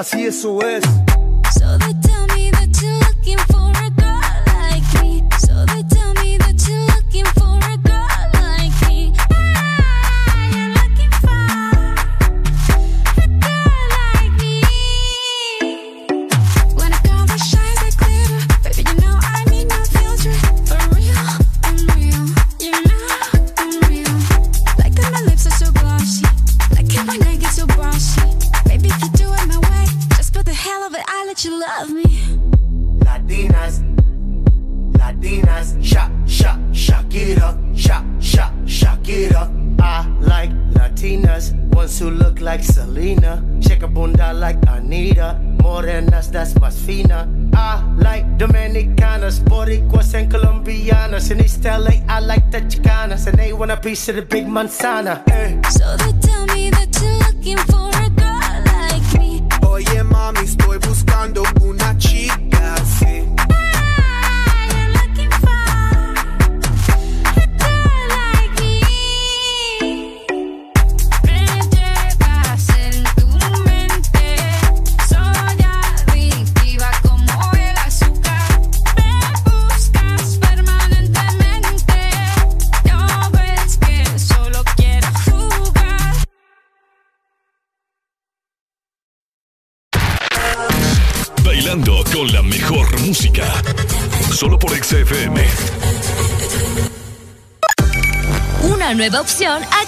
así eso es. Mansana.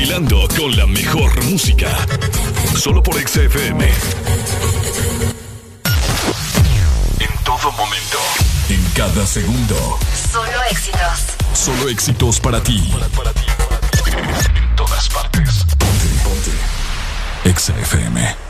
bailando con la mejor música. Solo por XFM. En todo momento. En cada segundo. Solo éxitos. Solo éxitos para ti. En todas partes. Ponte, ponte. XFM.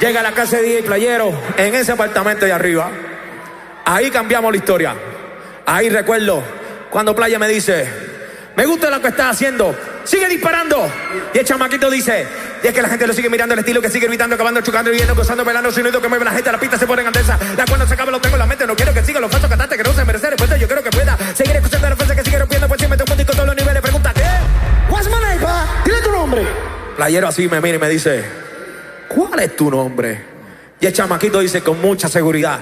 Llega a la casa de DJ Playero en ese apartamento de arriba. Ahí cambiamos la historia. Ahí recuerdo cuando Playa me dice, me gusta lo que estás haciendo, sigue disparando. Y el chamaquito dice, y es que la gente lo sigue mirando el estilo que sigue gritando, acabando, chocando, viendo, gozando, pelando, sonido que mueve la gente, la pista se pone en andesa. La cuando se acaba lo tengo en la mente, no quiero que siga los falsos cantantes que no se merecen respuesta, yo quiero que pueda seguir escuchando la fuerza que sigue rompiendo por encima de un con todos los niveles. Pregúntate, what's my name, pa? Dile tu nombre. Playero así me mira y me dice, ¿cuál es tu nombre? Y el chamaquito dice con mucha seguridad,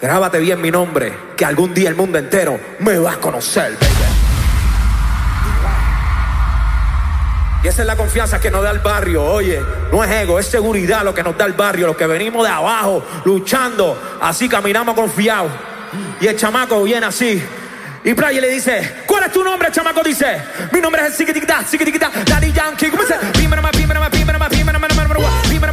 grábate bien mi nombre, que algún día el mundo entero me va a conocer. Y esa es la confianza que nos da el barrio, oye, no es ego, es seguridad lo que nos da el barrio, los que venimos de abajo, luchando, así caminamos confiados. Y el chamaco viene así. Y Playa le dice, ¿cuál es tu nombre? Chamaco dice, mi nombre es el Sikitikita, Sikitikita, Daddy Yankee. ¿Cómo dice? Pimbrama, pimbrama, pimbrama, pimbrama, Sikitikita,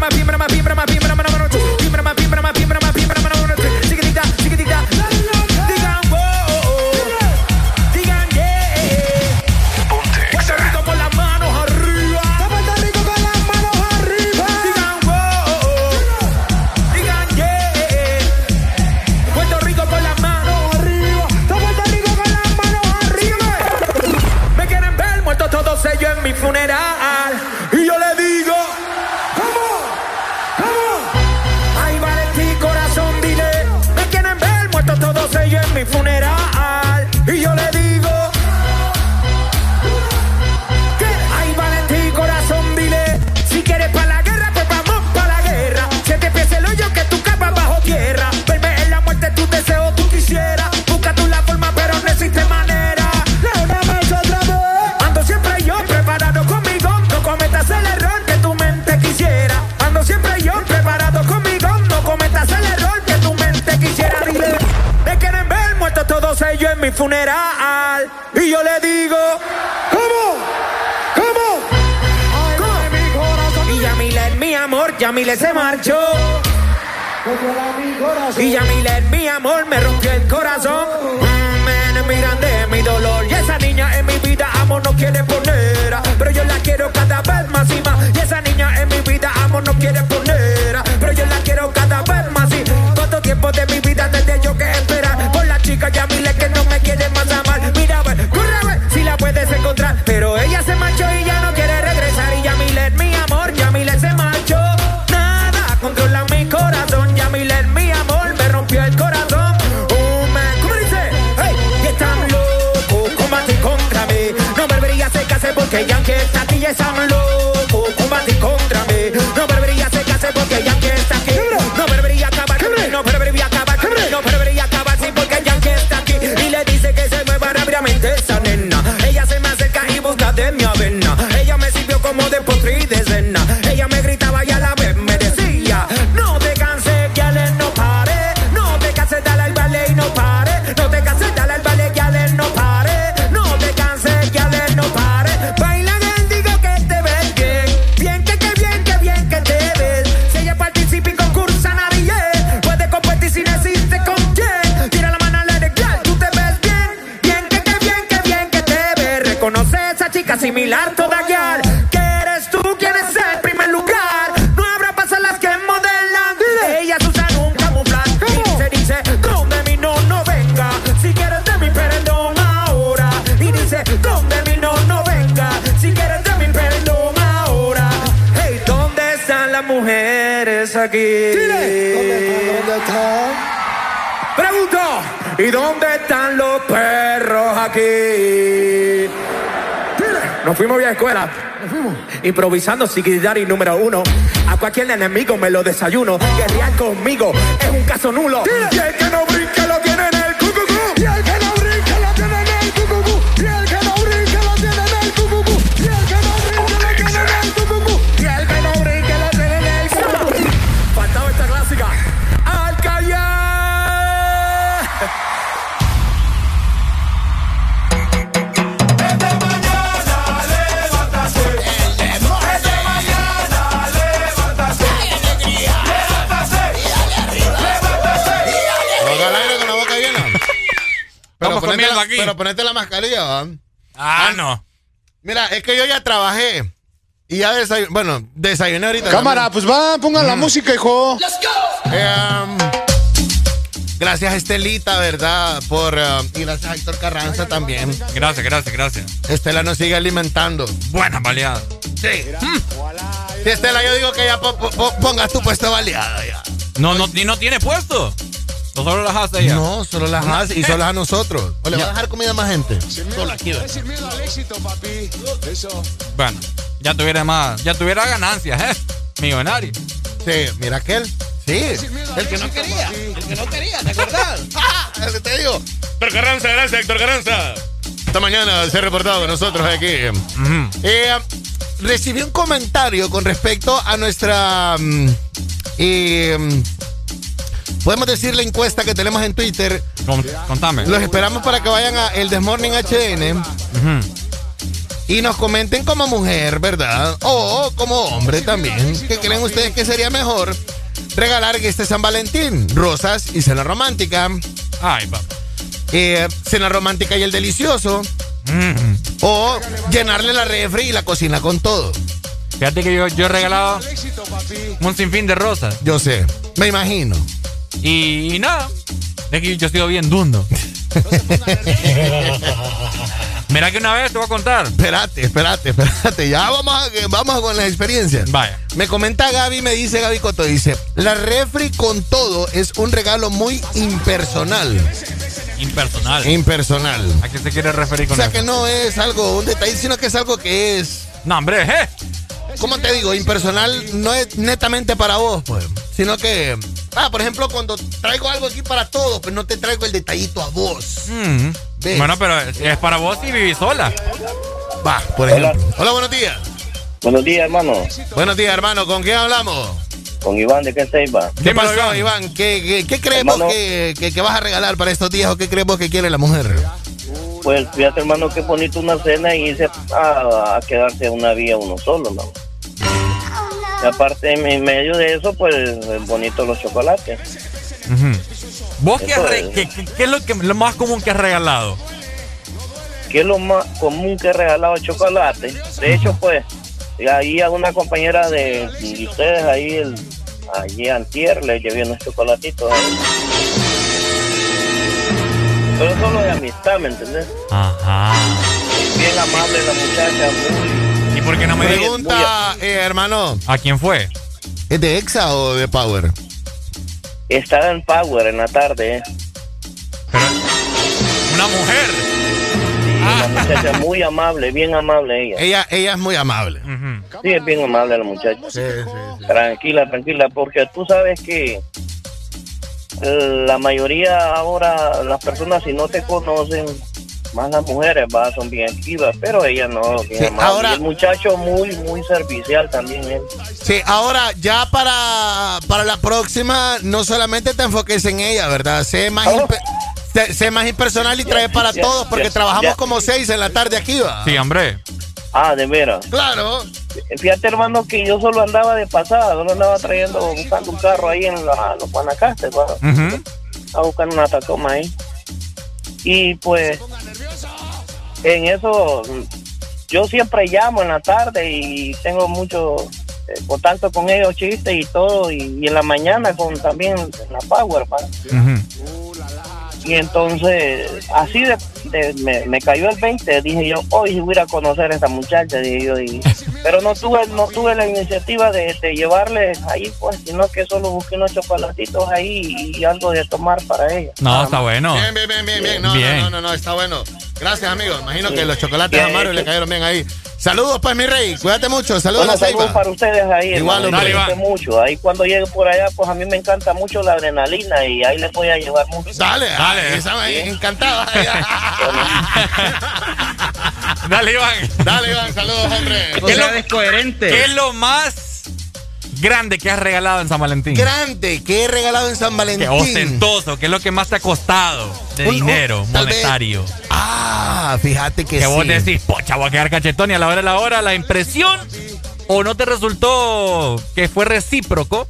todos ellos en mi funeral. Y yo le digo, ¿cómo? ¿Cómo? ¿Cómo? Y Yamile es mi amor, Yamile se marchó. Y Yamile es mi amor, me rompió el corazón. Mm, miran de mi dolor. Y esa niña en mi vida amor no quiere poner. Pero yo la quiero cada vez más y más. Y esa niña en mi vida amor no quiere poner. Pero ella se marchó y ya no quiere regresar. Y Yamile es mi amor, Yamile se marchó. Nada controla mi corazón. Yamile es mi amor, me rompió el corazón. Oh, man. ¿Cómo dice? Hey, y están locos, combatir contra mí. No volvería a secarse porque Yankee está aquí están locos, combatir contra mí. No volvería a secarse porque como ¿y dónde están los perros aquí? Nos fuimos bien a escuela. Improvisando y número uno. A cualquier enemigo me lo desayuno. Guerrear conmigo es un caso nulo. Y el que no Pero aquí. pero ponete la mascarilla, ¿va? Ah, no. Mira, es que yo ya trabajé. Y ya desayuné. Bueno, desayuné ahorita. Cámara, también. pues va, pongan la Mm. música, hijo. Eh, um, gracias, Estelita, ¿verdad? Por, um, y gracias a Héctor Carranza también. Gracias, gracias, gracias. Estela nos sigue alimentando. Buena baleada. Sí. Sí, Estela, yo digo que ya po- po- po- pongas tu puesto baleado ya. No, no, ni no tiene puesto. ¿O solo las hace ella? No, solo las hace y solo a nosotros. ¿O le va a dejar comida a más gente? Solo aquí. Sin miedo al éxito, papi. Eso. Bueno, ya tuviera más, ya tuviera ganancias, ¿eh? Millonario. Sí, mira aquel. Sí, el que no quería. El que no quería, ¿te acordás? *laughs* ¡Ah! Ese Te digo. Héctor Carranza, gracias, Héctor Carranza. Esta mañana se ha reportado con nosotros aquí. Eh, recibí un comentario con respecto a nuestra. mm, eh, mm, podemos decir la encuesta que tenemos en Twitter. Con- contame. Los esperamos para que vayan a El Desmorning HN y nos comenten como mujer, ¿verdad? O como hombre también. ¿Qué creen ustedes que sería mejor regalar este San Valentín? Rosas y cena romántica. Ay, papá. Eh, cena romántica y el delicioso. O llenarle la refri y la cocina con todo. Fíjate que yo, yo he regalado un sinfín de rosas. Yo sé, me imagino. Y, y nada. Es que yo he sido bien dundo. *laughs* Mira que una vez te voy a contar. Espérate, espérate, espérate. Ya vamos, a, vamos con las experiencias. Vaya. Me comenta Gaby, me dice Gaby Coto, dice, la refri con todo es un regalo muy impersonal. Impersonal. Impersonal. ¿A qué se quiere referir O con sea eso? que no es algo, un detalle, sino que es algo que es... No, hombre, ¿eh? ¿Cómo te digo? Impersonal no es netamente para vos, pues. Sino que... Ah, por ejemplo, cuando traigo algo aquí para todos, pues no te traigo el detallito a vos. Mm. ¿Ves? Bueno, pero es para vos y vivís sola. Va, por ejemplo. Hola, buenos días. Buenos días, hermano. Buenos días, hermano. ¿Con quién hablamos? Con Iván de Quezeiba. ¿Qué pasó, Iván? ¿Qué, qué, qué vos Hermano. que, que- que vas a regalar para estos días o qué crees vos que quiere la mujer? Pues fíjate, hermano, qué bonito una cena y irse a, a quedarse una vía uno solo, ¿no? Aparte, en medio de eso, pues, es bonito los chocolates. ¿Vos qué, es. qué- qué- qué es lo, que, lo más común que has regalado? ¿Qué es lo más común que he regalado chocolate? De hecho, pues, ahí a una compañera de, de ustedes, ahí, el, allí antier, le llevé unos chocolatitos. ahí. Pero solo de amistad, ¿me entendés? Ajá. Bien amable la muchacha, muy... ¿Y por qué no me Pregunta, eh, hermano. ¿A quién fue? ¿Es de Exa o de Power? Estaba en Power en la tarde. Una mujer. Una muchacha muy amable, bien amable ella. Ella, ella es muy amable. Sí, es bien amable la muchacha. Tranquila, tranquila, porque tú sabes que eh, la mayoría ahora, las personas si no te conocen, más las mujeres, va, son bien activas, pero ella no, Sí, ahora- Y el muchacho muy, muy servicial también él. Sí, ahora ya para, para la próxima, no solamente te enfoques en ella, ¿verdad? Sé más, sé, sé más impersonal y trae para todos, porque trabajamos como seis en la tarde aquí, ¿va? Sí, hombre. Ah, de veras. Claro. Fíjate, hermano, que yo solo andaba de pasada, solo andaba trayendo, buscando un carro ahí en la- los Guanacastes, ¿va? a buscar una Tacoma ahí. Y pues, en eso, yo siempre llamo en la tarde y tengo mucho eh, contacto con ellos, chistes y todo, y, y en la mañana con también la Power. Y entonces, así de, me, me cayó el 20, dije yo, hoy voy a ir a conocer a esta muchacha, dije yo, y- pero no tuve no tuve la iniciativa de, de llevarle ahí, pues, sino que solo busqué unos chocolatitos ahí y algo de tomar para ella. No, está bueno. Bien, bien, bien, bien, bien. No, Bien. no, no, no, no, está bueno. Gracias, amigo. Imagino Sí. que los chocolates Bien, a Mario le sí. cayeron bien ahí. Saludos, pues, mi rey. Cuídate mucho. Saludos Bueno, saludos para ustedes ahí. Igual, hermano, cuídense mucho. Ahí cuando llegue por allá, pues a mí me encanta mucho la adrenalina y ahí les voy a llevar mucho. Dale, dale. Esa ahí, encantada. *laughs* *laughs* Dale, Iván. Dale, Iván. Saludos, hombre. ¿Qué es, lo, ¿Qué es lo más grande que has regalado en San Valentín? Grande, que he regalado en San Valentín. Que ostentoso, ¿qué es lo que más te ha costado de Un- dinero un- tal vez- monetario? Ah, fíjate que, Que sí. vos decís, pocha, voy a quedar cachetón y a la hora de la hora la impresión o no te resultó que fue recíproco,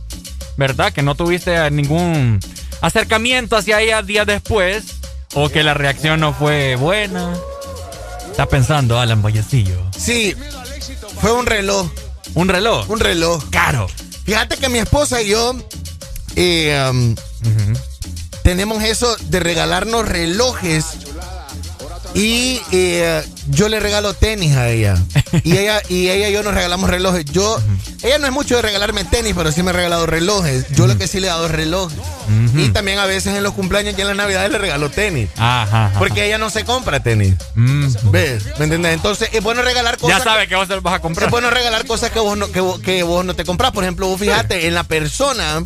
¿verdad? Que no tuviste ningún acercamiento hacia ella días después o que la reacción no fue buena. Está pensando Alan Vallecillo. Sí, fue un reloj. ¿Un reloj? Un reloj. Caro. Fíjate que mi esposa y yo eh, um, tenemos eso de regalarnos relojes y eh, yo le regalo tenis a ella. Y ella y ella y yo nos regalamos relojes. Yo, ella no es mucho de regalarme tenis, pero sí me ha regalado relojes. Yo lo que sí le he dado es relojes. Y también a veces en los cumpleaños y en las navidades le regalo tenis. Ajá. ajá. Porque ella no se compra tenis. Mm. ¿Ves? ¿Me entiendes? Entonces es bueno regalar cosas. Ya sabe que vos los vas a comprar. Es bueno regalar cosas que vos no, que vos, que vos no te compras. Por ejemplo, vos fíjate en la persona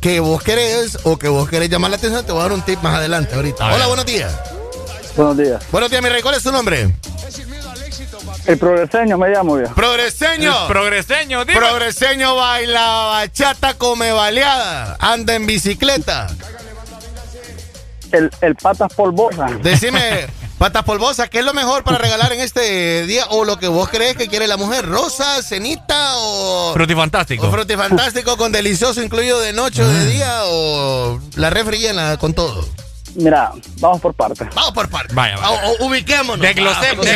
que vos querés o que vos querés llamar la atención, te voy a dar un tip más adelante ahorita. Hola, buenos días. Buenos días. Buenos días, mi rey. ¿Cuál es tu nombre? El progreseño me llamo yo. Progreseño. El progreseño, dime. Progreseño baila bachata come baleada. Anda en bicicleta. El, el patas polvosa. Decime, *laughs* patas polvosas, ¿qué es lo mejor para regalar en este día? ¿O lo que vos crees que quiere la mujer? ¿Rosa, cenita o...? Frutifantástico. O frutifantástico con delicioso incluido de noche o de día o la refri llena con todo. Mira, vamos por partes. Vamos por partes. Vaya, vaya. O- ubiquémonos. Desglosemos,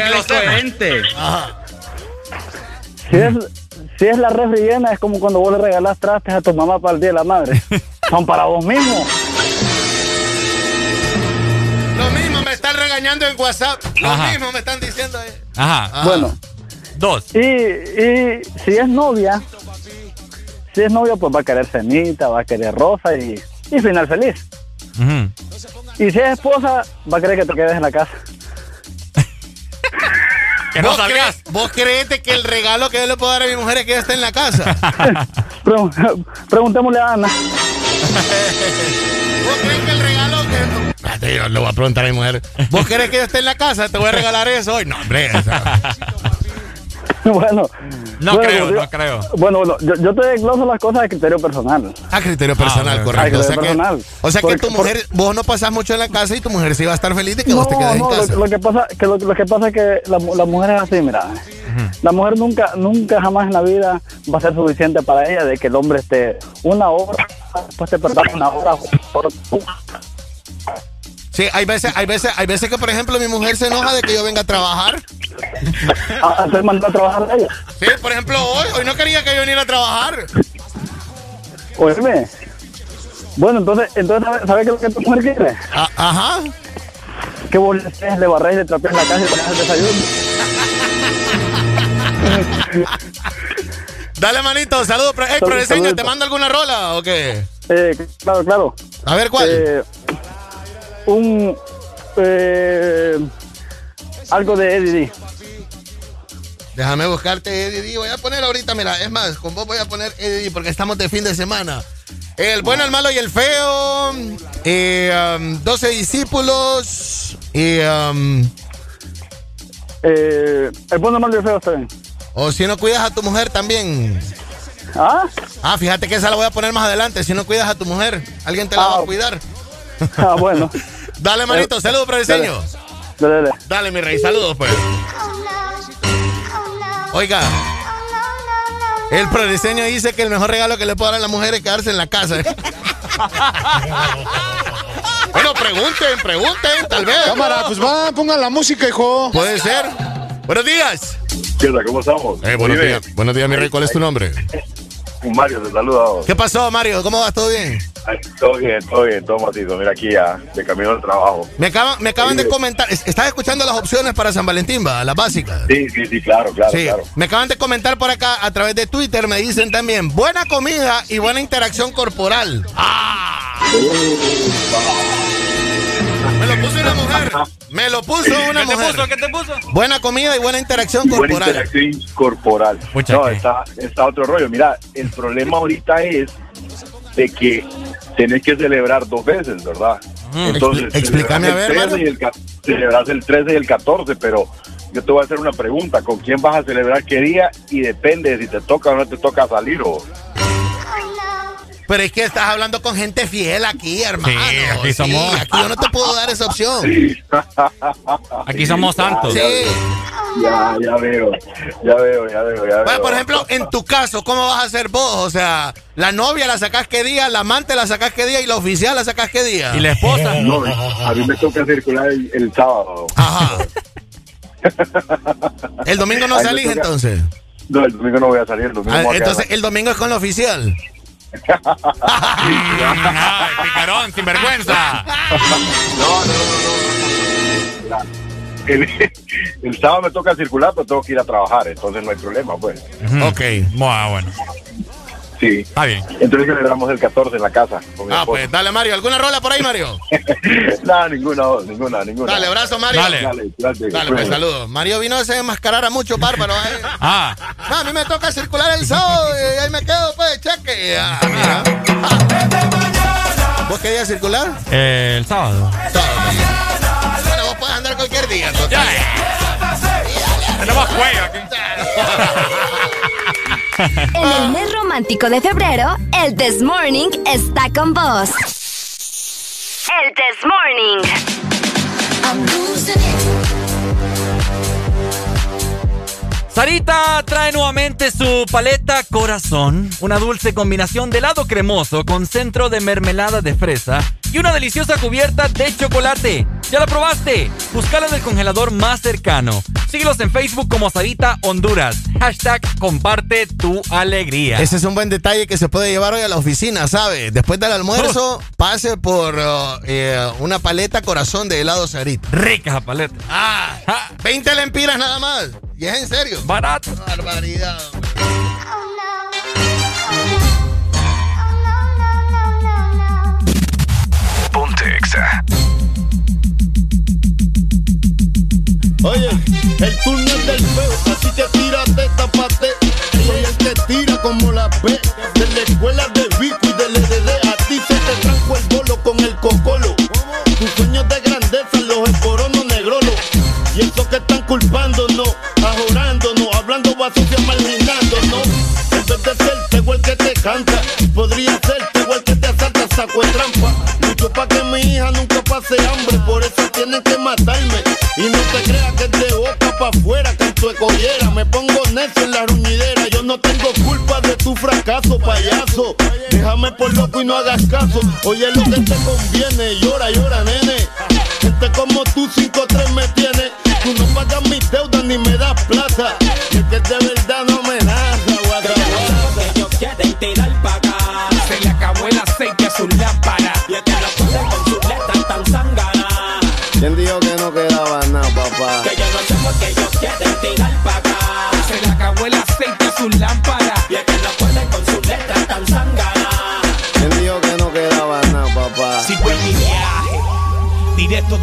Ah. Ajá. Si es, si es la refri llena, es como cuando vos le regalás trastes a tu mamá para el Día de la Madre. *laughs* Son para vos mismo. Lo mismo me están regañando en WhatsApp. Lo Ajá. mismo me están diciendo. ahí. Ajá. Ah. Bueno, Dos. y, y si es novia, si es novia, pues va a querer cenita, va a querer rosa y, y final feliz. Y si es esposa, va a querer que te quedes en la casa. *laughs* Que no ¿Vos, salgas. crees, ¿Vos crees que el regalo que yo le puedo dar a mi mujer es que ella esté en la casa? *laughs* Pregun- *laughs* Preguntémosle a Ana. ¿Vos crees que el regalo que... Espérate, yo le voy a preguntar a mi mujer. ¿Vos querés que yo esté en la casa? Te voy a regalar eso hoy. No, hombre. esa- *laughs* bueno. No bueno, creo, yo- no creo. Bueno, bueno, yo, yo te desgloso las cosas de criterio personal. A criterio personal, ok. correcto. A o sea que, personal. o sea que Porque- tu mujer, vos no pasás mucho en la casa y tu mujer sí va a estar feliz de que no, vos te quedes en no, casa. Lo, lo que pasa, que lo, lo que pasa es que la, mu- la mujer es así, mira. La mujer nunca, nunca jamás en la vida va a ser suficiente para ella de que el hombre esté una hora, después te perdás una hora. por- Sí, hay veces, hay veces, hay veces que, por ejemplo, mi mujer se enoja de que yo venga a trabajar. a, a, mandar a trabajar a ella. Sí, por ejemplo, hoy, hoy no quería que yo viniera a trabajar. Oíme. Bueno, entonces, entonces ¿sabes sabe qué es lo que tu mujer quiere? A- ajá. Que vos le, estés, le le trapees la casa y pones el desayuno. *laughs* Dale, manito, saludos. Pro- progreseño, saludito. ¿te mando alguna rola o qué? Eh, claro, claro. A ver, ¿cuál? Eh, un. Eh, algo de Eddie D. Déjame buscarte Eddie D. Voy a poner ahorita, mira, es más, con vos voy a poner Eddie porque estamos de fin de semana. El bueno, el malo y el feo. Eh, um, 12 discípulos. Y, um, Eh, el bueno, malo y el feo bien. o si no cuidas a tu mujer también. ¿Ah? Ah, fíjate que esa la voy a poner más adelante. Si no cuidas a tu mujer, alguien te la Ah, va a cuidar. Ah, bueno. *laughs* Dale, manito, Eh, saludos, progreseño. Dale, dale. Dale, mi rey, saludos, pues. Oiga. El progreseño dice que el mejor regalo que le puedo dar a la mujer es quedarse en la casa. *laughs* bueno, pregunten, pregunten, tal vez. Cámara, pues va, pongan la música, hijo. Puede ser. Buenos días. ¿Qué onda? ¿Cómo estamos? Eh, buenos días. Buenos días, mi rey. ¿Cuál es tu nombre? *laughs* Mario, te saluda. ¿Qué pasó, Mario? ¿Cómo vas? ¿Todo bien? Todo bien, todo bien, todo matito. Mira aquí ya, de camino al trabajo. Me acaban, me acaban de comentar, es- ¿estás escuchando las opciones para San Valentín, va? Las básicas. Sí, sí, sí, claro, claro, Sí, claro. me acaban de comentar por acá a través de Twitter, me dicen también, buena comida y buena interacción corporal. ¡Ah! Me lo puso una mujer. Me lo puso una ¿Qué te mujer. puso? ¿Qué te puso? Buena comida y buena interacción Buena corporal. interacción corporal. No, está, está otro rollo. Mira, el problema ahorita es de que tenés que celebrar dos veces, ¿verdad? Entonces, explícame, celebras a ver, el 13 y el, ca- celebras el 13 y el 14, pero yo te voy a hacer una pregunta. ¿Con quién vas a celebrar qué día? Y depende de si te toca o no te toca salir o... Pero es que estás hablando con gente fiel aquí, hermano. Sí, aquí somos- aquí yo no te puedo dar esa opción. Aquí somos santos. Sí. Ya, ya veo, ya veo, ya veo, ya Bueno, veo. por ejemplo, en tu caso, ¿cómo vas a hacer vos? O sea, la novia la sacás qué día, la amante la sacás qué día y la oficial la sacás qué día. ¿Y la esposa? No, a mí me toca circular el, el sábado. Ajá. *laughs* El domingo no salís toca- entonces. No, el domingo no voy a salir, el domingo Ah, entonces el domingo es con la oficial. Ay, picarón, sinvergüenza. No, no, no, no. El, el sábado me toca circular, pero tengo que ir a trabajar, entonces no hay problema, pues. Ok. Bueno. Sí. Está bien. Entonces celebramos el 14 en la casa. Con Ah, pues dale, Mario. ¿Alguna rola por ahí, Mario? *laughs* no, ninguna, ninguna, ninguna. Dale, abrazo, Mario. Dale. Dale, dale, Dale, pues saludos. Mario vino a desenmascarar a muchos bárbaros. ¿eh? *laughs* Ah, No, a mí me toca circular el sábado y ahí me quedo, pues, cheque. Ah, mira. Ah. ¿Vos qué día circular? eh, el sábado. Bueno, vos puedes andar cualquier día, total. Ya. Tenemos cuello aquí. *laughs* *laughs* En el mes romántico de febrero, el This Morning está con vos. El This Morning. Sarita trae nuevamente su paleta corazón, una dulce combinación de helado cremoso con centro de mermelada de fresa y una deliciosa cubierta de chocolate. ¿Ya la probaste? Búscala en el congelador más cercano. Síguelos en Facebook como Sarita Honduras. Hashtag comparte tu alegría. Ese es un buen detalle que se puede llevar hoy a la oficina, ¿sabe? Después del almuerzo, pase por uh, eh, una paleta corazón de helado Sarita. Rica esa paleta. Ah, 20 lempiras nada más. Y es en serio. Barato. Barbaridad. Oye, el turno es del feo, así que tírate, tapate. Soy el que tira como y no hagas caso. Oye lo que te conviene, llora, llora, nene.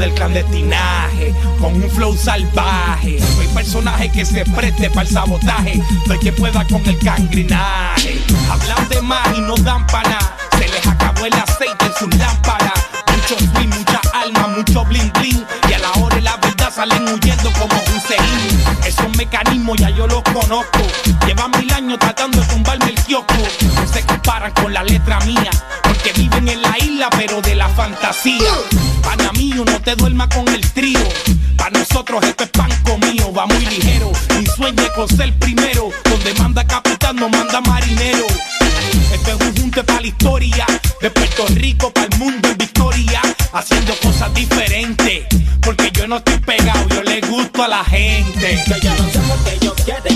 Del clandestinaje, con un flow salvaje. Soy personaje que se preste para el sabotaje, soy que pueda con el gangrinaje. Hablan de más y no dan para se les acabó el aceite en sus lámparas. Mucho swing, mucha alma, mucho bling bling, y a la hora de la verdad salen huyendo como Hussein. Esos mecanismos ya yo los conozco, llevan mil años tratando de tumbarme el kiosco. No se comparan con la letra mía, porque viven en pero de la fantasía. Pana mío, no te duermas con el trío. Para nosotros esto es pan comido, va muy ligero. Y sueñe con ser primero, donde manda capitán no manda marinero. Esto es un junte para la historia, de Puerto Rico para el mundo en victoria, haciendo cosas diferentes. Porque yo no estoy pegado, yo le gusto a la gente. Que yo no sé qué ellos quieren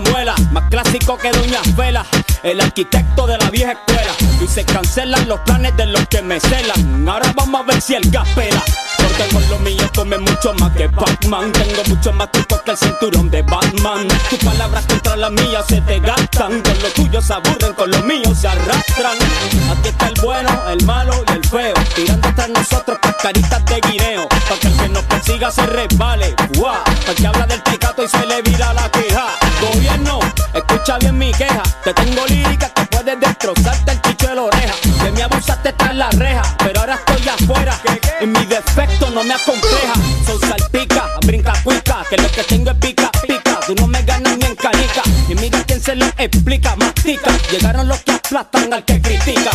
muela, más clásico que Doña Fela, el arquitecto de la vieja escuela. Y se cancelan los planes de los que me celan. Ahora vamos a ver si el gas pela. Porque con lo mío come mucho más que Batman. Tengo mucho más tiempo que el cinturón de Batman. Tus palabras contra las mías se te gastan. Con lo tuyo se aburren, con lo mío se arrastran. Aquí está el bueno, el malo y el feo. Tirando tras nosotros cascaritas de guineo. Para que el que nos persiga se resbale. Guau, porque habla del tecato y se le vira la Te tengo lírica que puedes destrozarte el chicho de la oreja. De mi abusaste en la reja, pero ahora estoy afuera. Y mi defecto no me acompleja. Son salpica, brinca cuica, que lo que tengo es pica, pica. Tú no me ganas ni en canica. Y mira quién se lo explica, mastica. Llegaron los que aplastan al que critica.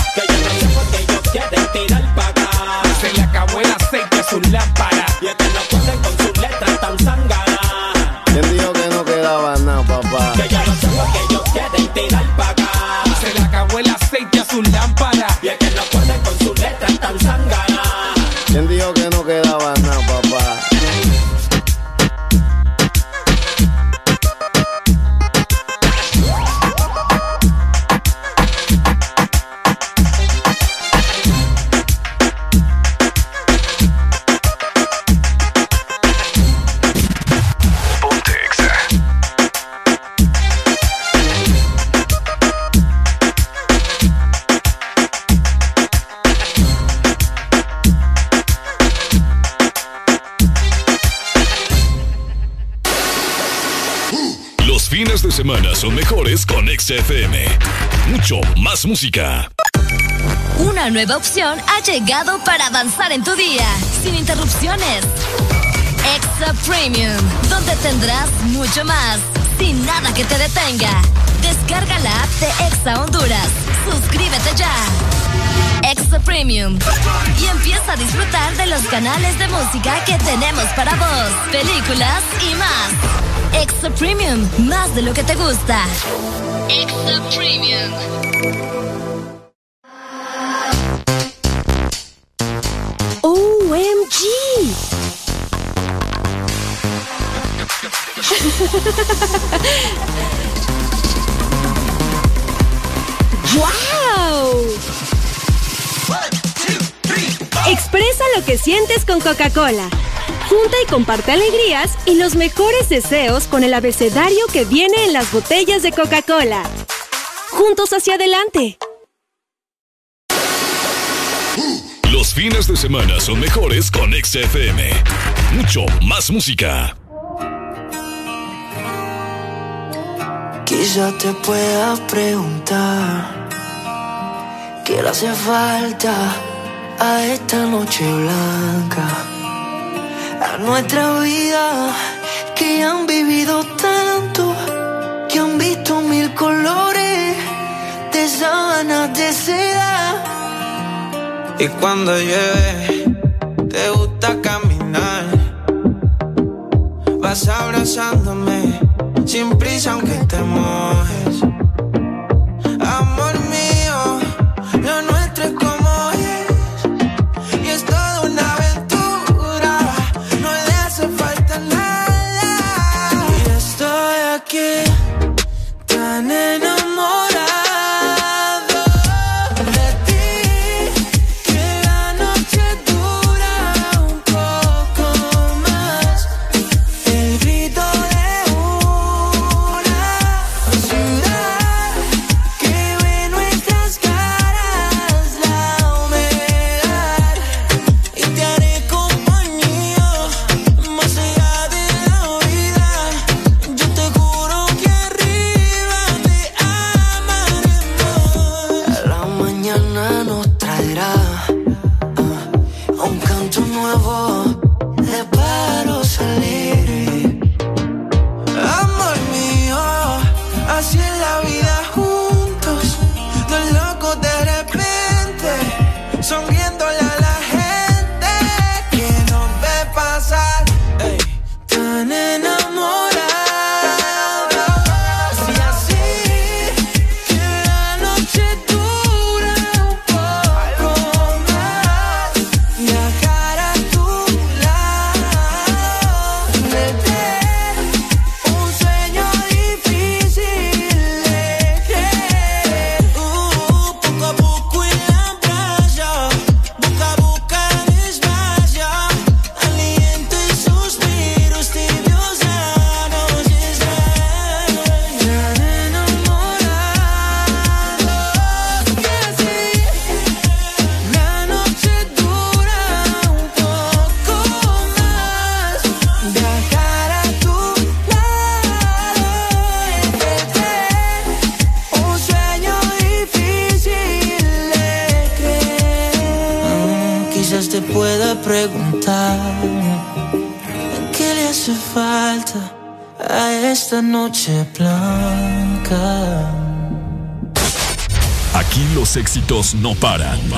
Fines de semana son mejores con XFM. Mucho más música. Una nueva opción ha llegado para avanzar en tu día, sin interrupciones. Extra Premium, donde tendrás mucho más, sin nada que te detenga. Descarga la app de Exa Honduras. Suscríbete ya. Extra Premium. Y empieza a disfrutar de los canales de música que tenemos para vos, películas y más. Extra Premium, más de lo que te gusta. Extra Premium. OMG. *laughs* ¡Wow! Expresa lo que sientes con Coca-Cola. Junta y comparte alegrías y los mejores deseos con el abecedario que viene en las botellas de Coca-Cola. Juntos hacia adelante. Los fines de semana son mejores con XFM. Mucho más música. Quizá te pueda preguntar qué le hace falta a esta noche blanca, a nuestra vida que han vivido tanto, que han visto mil colores de sábanas de seda. Y cuando llueve, te gusta caminar. Vas abrazándome sin prisa aunque te mojes. no paran. En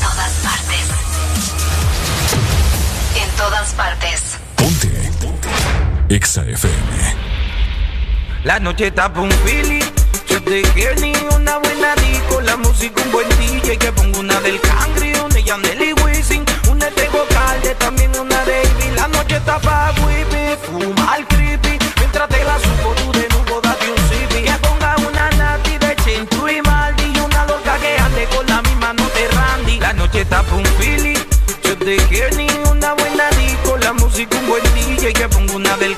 todas partes. En todas partes. Ponte. Ponte. Exa FM. La noche está un Philly. Yo te quiero ni una buena disco. La música un buen DJ. Que pongo una del Cangri, una Yanel y Wisin. Una de Calde, también una de La noche está para fumar si pongo una del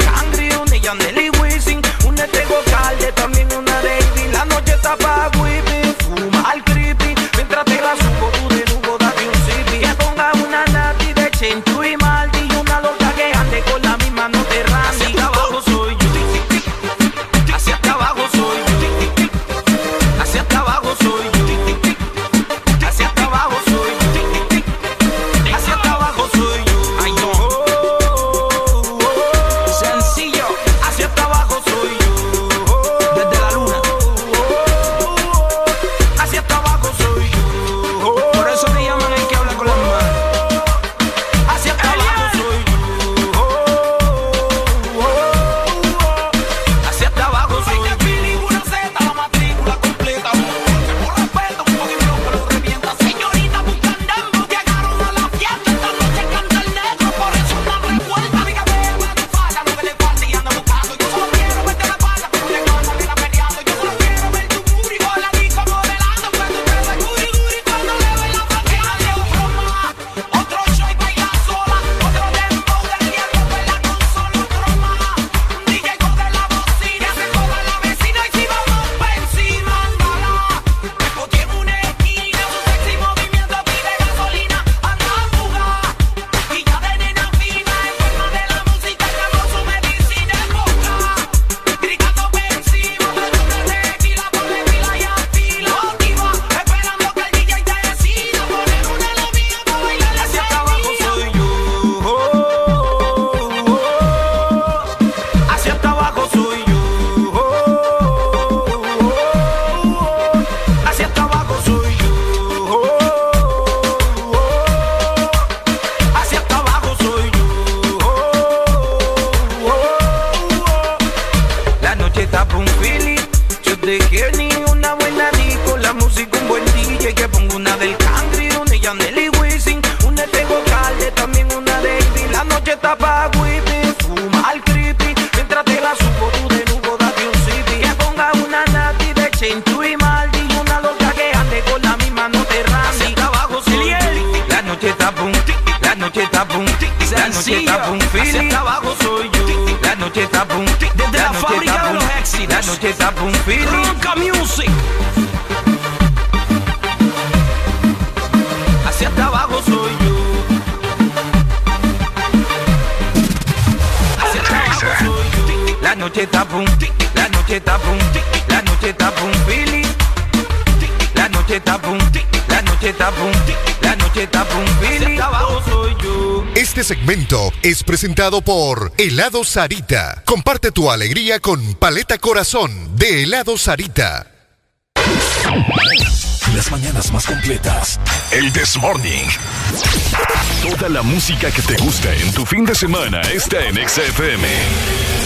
presentado por Helado Sarita. Comparte tu alegría con Paleta Corazón de Helado Sarita. Las mañanas más completas. El This Morning. Toda la música que te gusta en tu fin de semana está en XFM.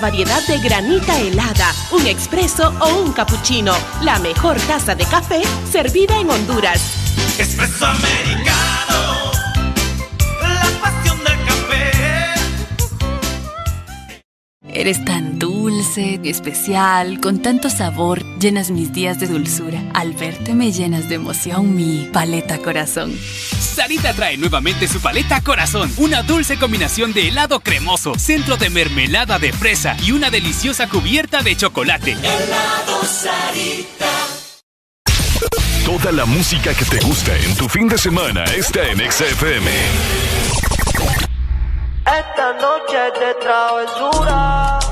variedad de granita helada, un expreso o un cappuccino. La mejor taza de café servida en Honduras. Expreso americano. La pasión del café. Eres tan dulce, especial, con tanto sabor. Llenas mis días de dulzura. Al verte me llenas de emoción mi paleta corazón. Sarita trae nuevamente su paleta Corazón, una dulce combinación de helado cremoso, centro de mermelada de fresa y una deliciosa cubierta de chocolate. Helado Sarita. Toda la música que te gusta en tu fin de semana está en XFM. Esta noche de travesura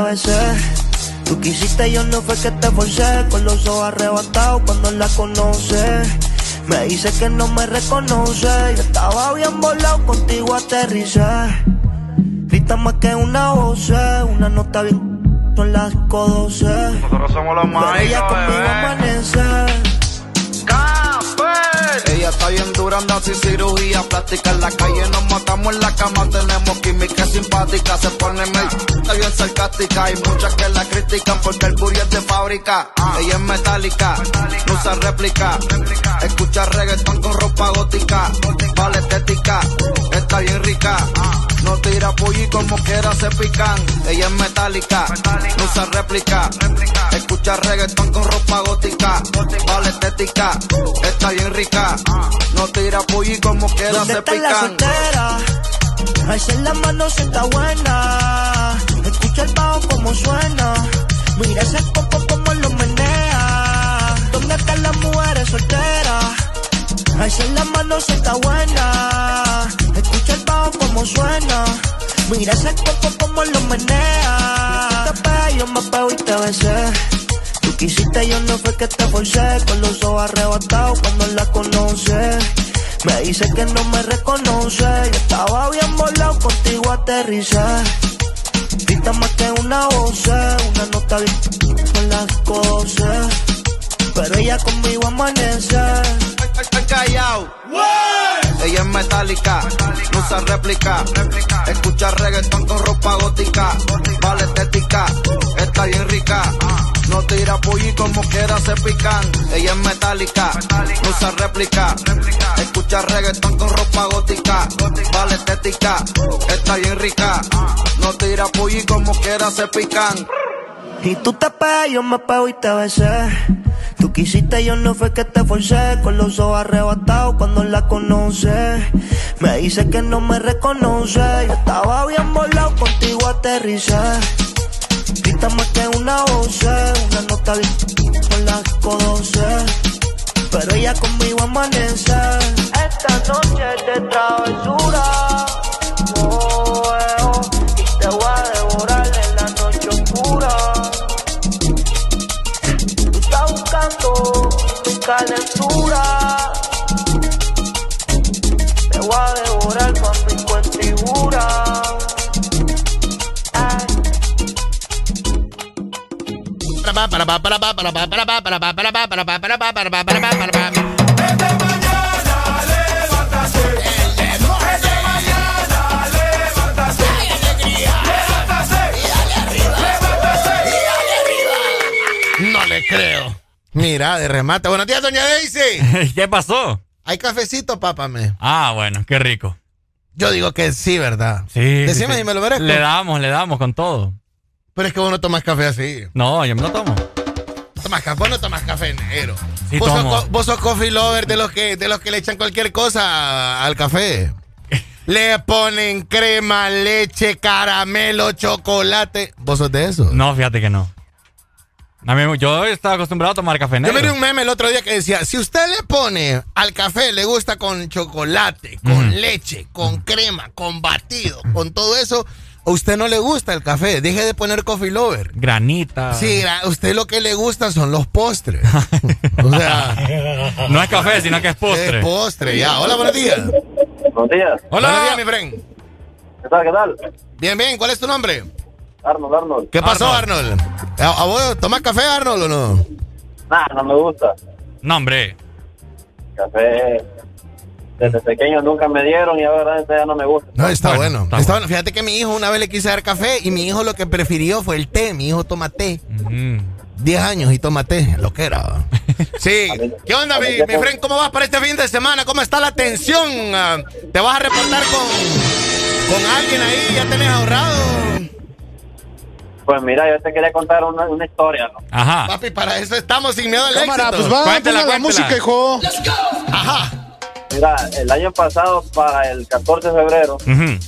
te besé. Tú quisiste, yo no fue que te forcé. Con los ojos arrebatados cuando la conoce. Me dice que no me reconoce. Yo estaba bien volado, contigo aterricé. Grita más que una voz, una nota bien. Son las 12. Nosotros somos los Pero ella conmigo amanece. Está bien dura, anda sin cirugía plástica. En la calle nos matamos en la cama, tenemos química simpática. Se pone medio bien sarcástica. Hay muchas que la critican porque el booty es de fábrica. Ella es metálica, no usa réplica. Escucha reggaetón con ropa gótica. Vale estética, está bien rica. No tira pollo y como quiera se pican. Ella es metálica, no usa réplica. Escucha reggaetón con ropa gótica. Vale estética, está bien rica. No tira pollo y como quiera ¿Dónde se está la pican. soltera? Alza la mano si está buena. Escucha el bajo como suena. Mira ese poco como lo menea. ¿Dónde están las mujeres solteras? Alza la mano si está buena. Escucha el bajo como suena. Mira ese poco como lo menea. Tú te pegas, yo me pego y te besé. Tú quisiste, yo no fue que te forcé. Con los ojos arrebatados cuando la conoce. Me dice que no me reconoce. Yo estaba bien volado, contigo aterricé. Grita más que una voz, una nota bien con las cosas. Pero ella conmigo amanece. Estoy callado. Ella es metálica, no usa réplica. Escucha reggaetón con ropa gótica. Vale estética, está bien rica. No tira y como quiera se pican. Ella es metálica, no usa réplica. Escucha reggaetón con ropa gótica. Vale estética, está bien rica. No tira y como quiera se pican. Y tú te pegas, yo me pego y te besé. Tú quisiste, yo no fue que te forcé. Con los ojos arrebatados cuando la conoce. Me dice que no me reconoce. Yo estaba bien volado, contigo aterricé. Grita más que una voz, una nota bien con las cosas. Pero ella conmigo amanece. Esta noche de travesura. Calentura. Te voy a devorar le creo. Mira, de remate. Buenos días, doña Daisy. *laughs* ¿Qué pasó? Hay cafecito, pápame. Ah, bueno, qué rico. Yo digo que sí, ¿verdad? Sí. Decime sí, si me lo merezco. Le damos, le damos con todo. Pero es que vos no tomas café así. No, yo me lo tomo. Café, vos no tomas café negro. Sí, vos, sos, tomo. vos sos coffee lover de los que de los que le echan cualquier cosa al café. *laughs* le ponen crema, leche, caramelo, chocolate. ¿Vos sos de eso? No, fíjate que no. A mí, yo estaba acostumbrado a tomar café Yo negro. miré un meme el otro día que decía, si usted le pone al café, le gusta con chocolate, con leche, con crema, con batido, con todo eso, a usted no le gusta el café, deje de poner coffee lover. Granita. Sí, a usted lo que le gusta son los postres. *laughs* o sea, No es café, sino que es postre. es postre, ya. Hola, buenos días. Buenos días. Hola. Buenos días, mi friend. ¿Qué tal? ¿Qué tal? Bien, bien, ¿cuál es tu nombre? Arnold, Arnold. ¿Qué pasó, Arnold? ¿A, a vos tomas café, Arnold, o no? Nah, no me gusta. No, hombre. Café. Desde pequeño nunca me dieron y ahora ya no me gusta. No, está Bueno, bueno. está Está bueno. bueno. Fíjate que mi hijo una vez le quise dar café y mi hijo lo que prefirió fue el té. Mi hijo toma té. Mm. 10 años y toma té. Lo que era. *laughs* Sí. ¿Qué onda, mi, mi friend? ¿Cómo vas para este fin de semana? ¿Cómo está la tensión? Ah, ¿Te vas a reportar con, con alguien ahí? ¿Ya tenés ahorrado? Pues mira, yo te quería contar una, una historia, ¿no? Ajá. Papi, para eso estamos sin miedo al Cámara, éxito. pues va, Cuéntela, la música, hijo. Ajá. Mira, el año pasado, para el 14 de febrero, Ujú.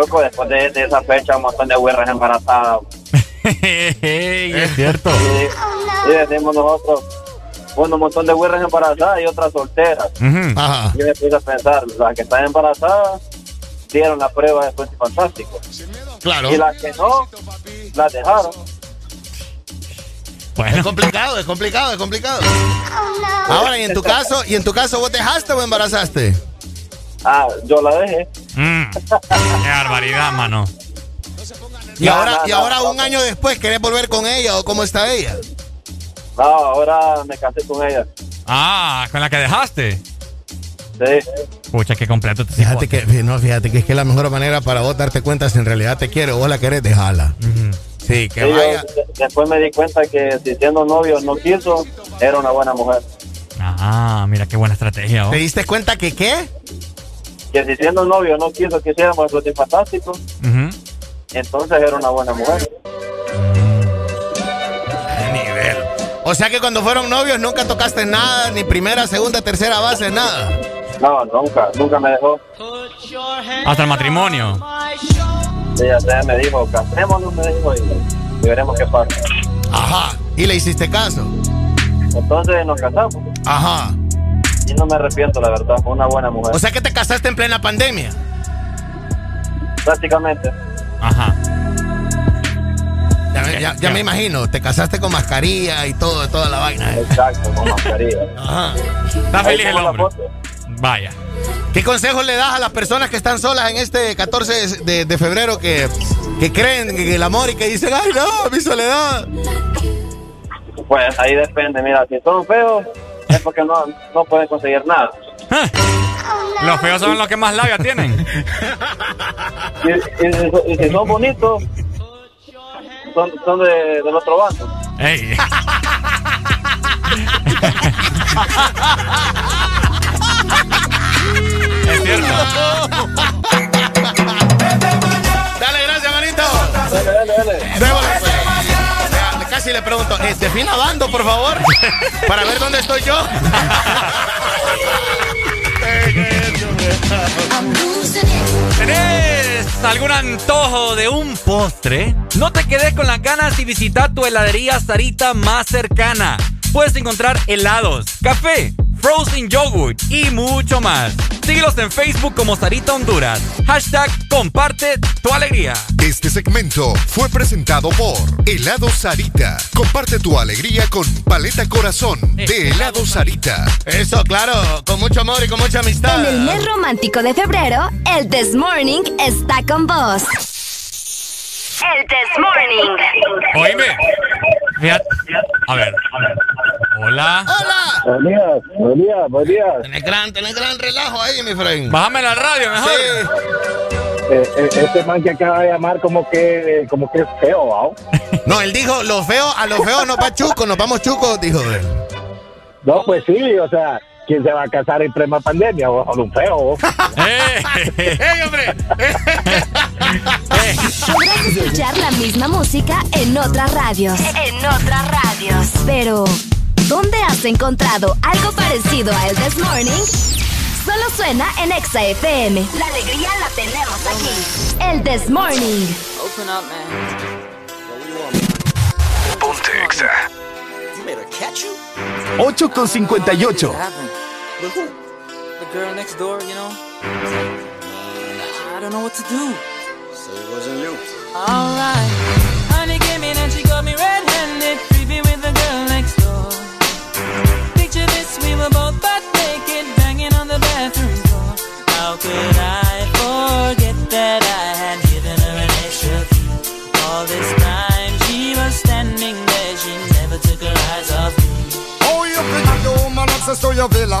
loco, después de, de esa fecha, un montón de güerras embarazadas. *laughs* Es cierto. Y, y decimos nosotros, bueno, un montón de güerras embarazadas y otras solteras. Ujú. Ajá. Yo me puse a pensar, las que están embarazadas dieron la prueba de Fuente Fantástico. Claro. Y las que no, las dejaron. Es Bueno, complicado, es complicado, es complicado. Ahora, y en tu caso, y en tu caso, ¿vos dejaste o embarazaste? Ah, yo la dejé. mm, qué barbaridad, mano. Y No, ahora, no, y ahora no. un año después, ¿querés volver con ella o cómo está ella? No, ahora me casé con ella. Ah, con la que dejaste. Sí. Pucha, qué completo te Fíjate que, no, fíjate que es que la mejor manera para vos darte cuenta si en realidad te quiere o vos la querés, dejarla. Sí, que Sí, vaya. de- después me di cuenta que si siendo novio no quiso, era una buena mujer. Ah, mira qué buena estrategia. oh. ¿Te diste cuenta que qué? Que si siendo novio no quiso que hiciéramos el Flotín Fantástico, Ujú. entonces era una buena mujer. Qué nivel. O sea que cuando fueron novios nunca tocaste nada, ni primera, segunda, tercera base, nada. No, nunca, nunca me dejó. Hasta el matrimonio. Sí, ya sé, me dijo, casémonos, me dijo, y, y veremos qué pasa. Ajá. ¿Y le hiciste caso? Entonces nos casamos. Ajá. Y no me arrepiento, la verdad, fue una buena mujer. O sea que te casaste en plena pandemia. Prácticamente. Ajá. Ya, me- ya- ya me imagino, te casaste con mascarilla y todo, toda la vaina. Exacto, con mascarilla. Ajá. Está feliz el la hombre. foto. Vaya. ¿Qué consejos le das a las personas que están solas en este 14 de, de febrero que, que creen que el amor y que dicen, ay no, mi soledad? Pues ahí depende, mira, si son feos, es porque no, no pueden conseguir nada. *laughs* Los feos son los que más labia tienen. *laughs* Y, y- y si son bonitos, son, son de, del otro bando. Ey. *laughs* es cierto. Dale, gracias, manito. Dale, dale, dale. Démosle, pues. Ya, Casi le pregunto, eh, defina bando, por favor, para ver dónde estoy yo. ¿Tenés algún antojo de un postre? No te quedes con las ganas y visita tu heladería Sarita más cercana. Puedes encontrar helados, café, frozen yogurt y mucho más. Síguelos en Facebook como Sarita Honduras. Hashtag comparte tu alegría. Este segmento fue presentado por Helado Sarita. Comparte tu alegría con Paleta Corazón de Helado Sarita. Eso, claro, con mucho amor y con mucha amistad. En el mes romántico de febrero, el This Morning está con vos. El This Morning. Oíme. Fíjate. A ver. Hola. ¡Hola! Buenos días, buenos días, buenos días. Tenés gran, tenés gran relajo ahí, mi friend. Bájame la radio mejor. Sí. Eh, eh, este man que acaba de llamar como que, como que es feo, ¿wow? *laughs* No, él dijo, los feos, a los feos nos va chuco, nos vamos chucos, dijo él. No, pues sí, o sea, ¿quién se va a casar en plena pandemia? O con un feo. *laughs* ¡Eh! ¡Ey, hombre! Podrás escuchar la misma música en otras radios. En otras radios. Pero, ¿dónde has encontrado algo parecido a el This Morning? Solo suena en Exa FM. La alegría la tenemos aquí. El This Morning. Open up, man. Ponte Exa. You made her catch you? 8 con 58. What? With who? The girl next door, you know? I don't know what to do. So it wasn't you. Alright. Honey came in and she got me red-handed, creepy with the girl next door. Picture this, we were both butt naked, banging on the bathroom door. How could I forget that I had given her an extra key? All this time she was standing there, she never took her eyes off me. Oh, you bring your woman access to your villa.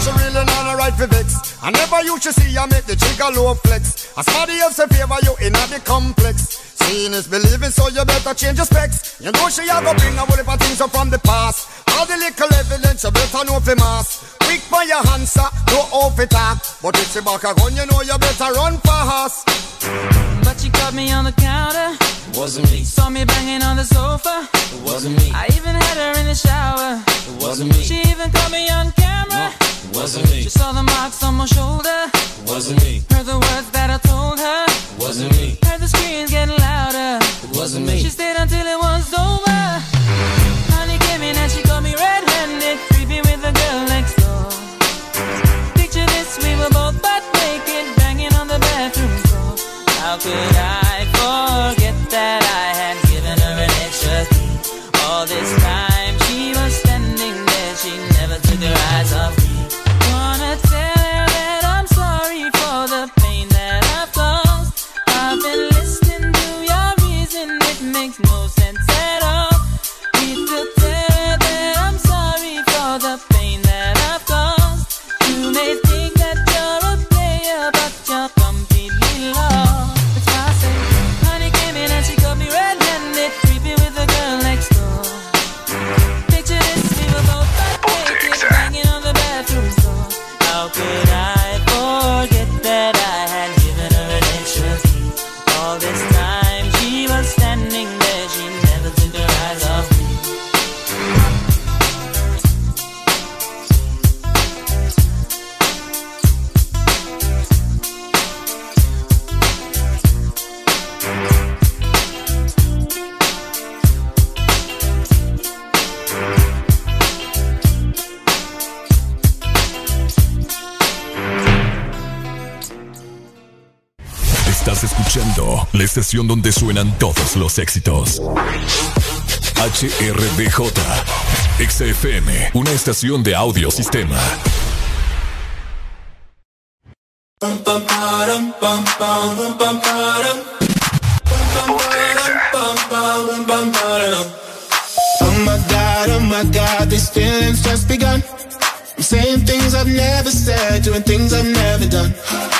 She really not a right for vex. I never used to see I make the trigger low flex. As somebody else in favor, you in the complex. Seeing is believing, so you better change your specs. You know she a go bring a whole heap of things up from the past. All the little evidence you better know for mass. Quick for your answer, no off it talk. But if she back a gun, you know you better run fast. But she caught me on the counter. It wasn't me. Saw me banging on the sofa. It wasn't me. I even had her in the shower. It wasn't me. She even caught me on camera. It wasn't me. She saw the marks on my shoulder. It wasn't me. Heard the words that I told her. It wasn't me. Heard the screams getting louder. It wasn't me. She stayed until it was over. La estación donde suenan todos los éxitos. HRDJ, XFM, una estación de audio sistema. Oh my god, oh my god, these feelings just begun. I'm saying things I've never said, doing things I've never done.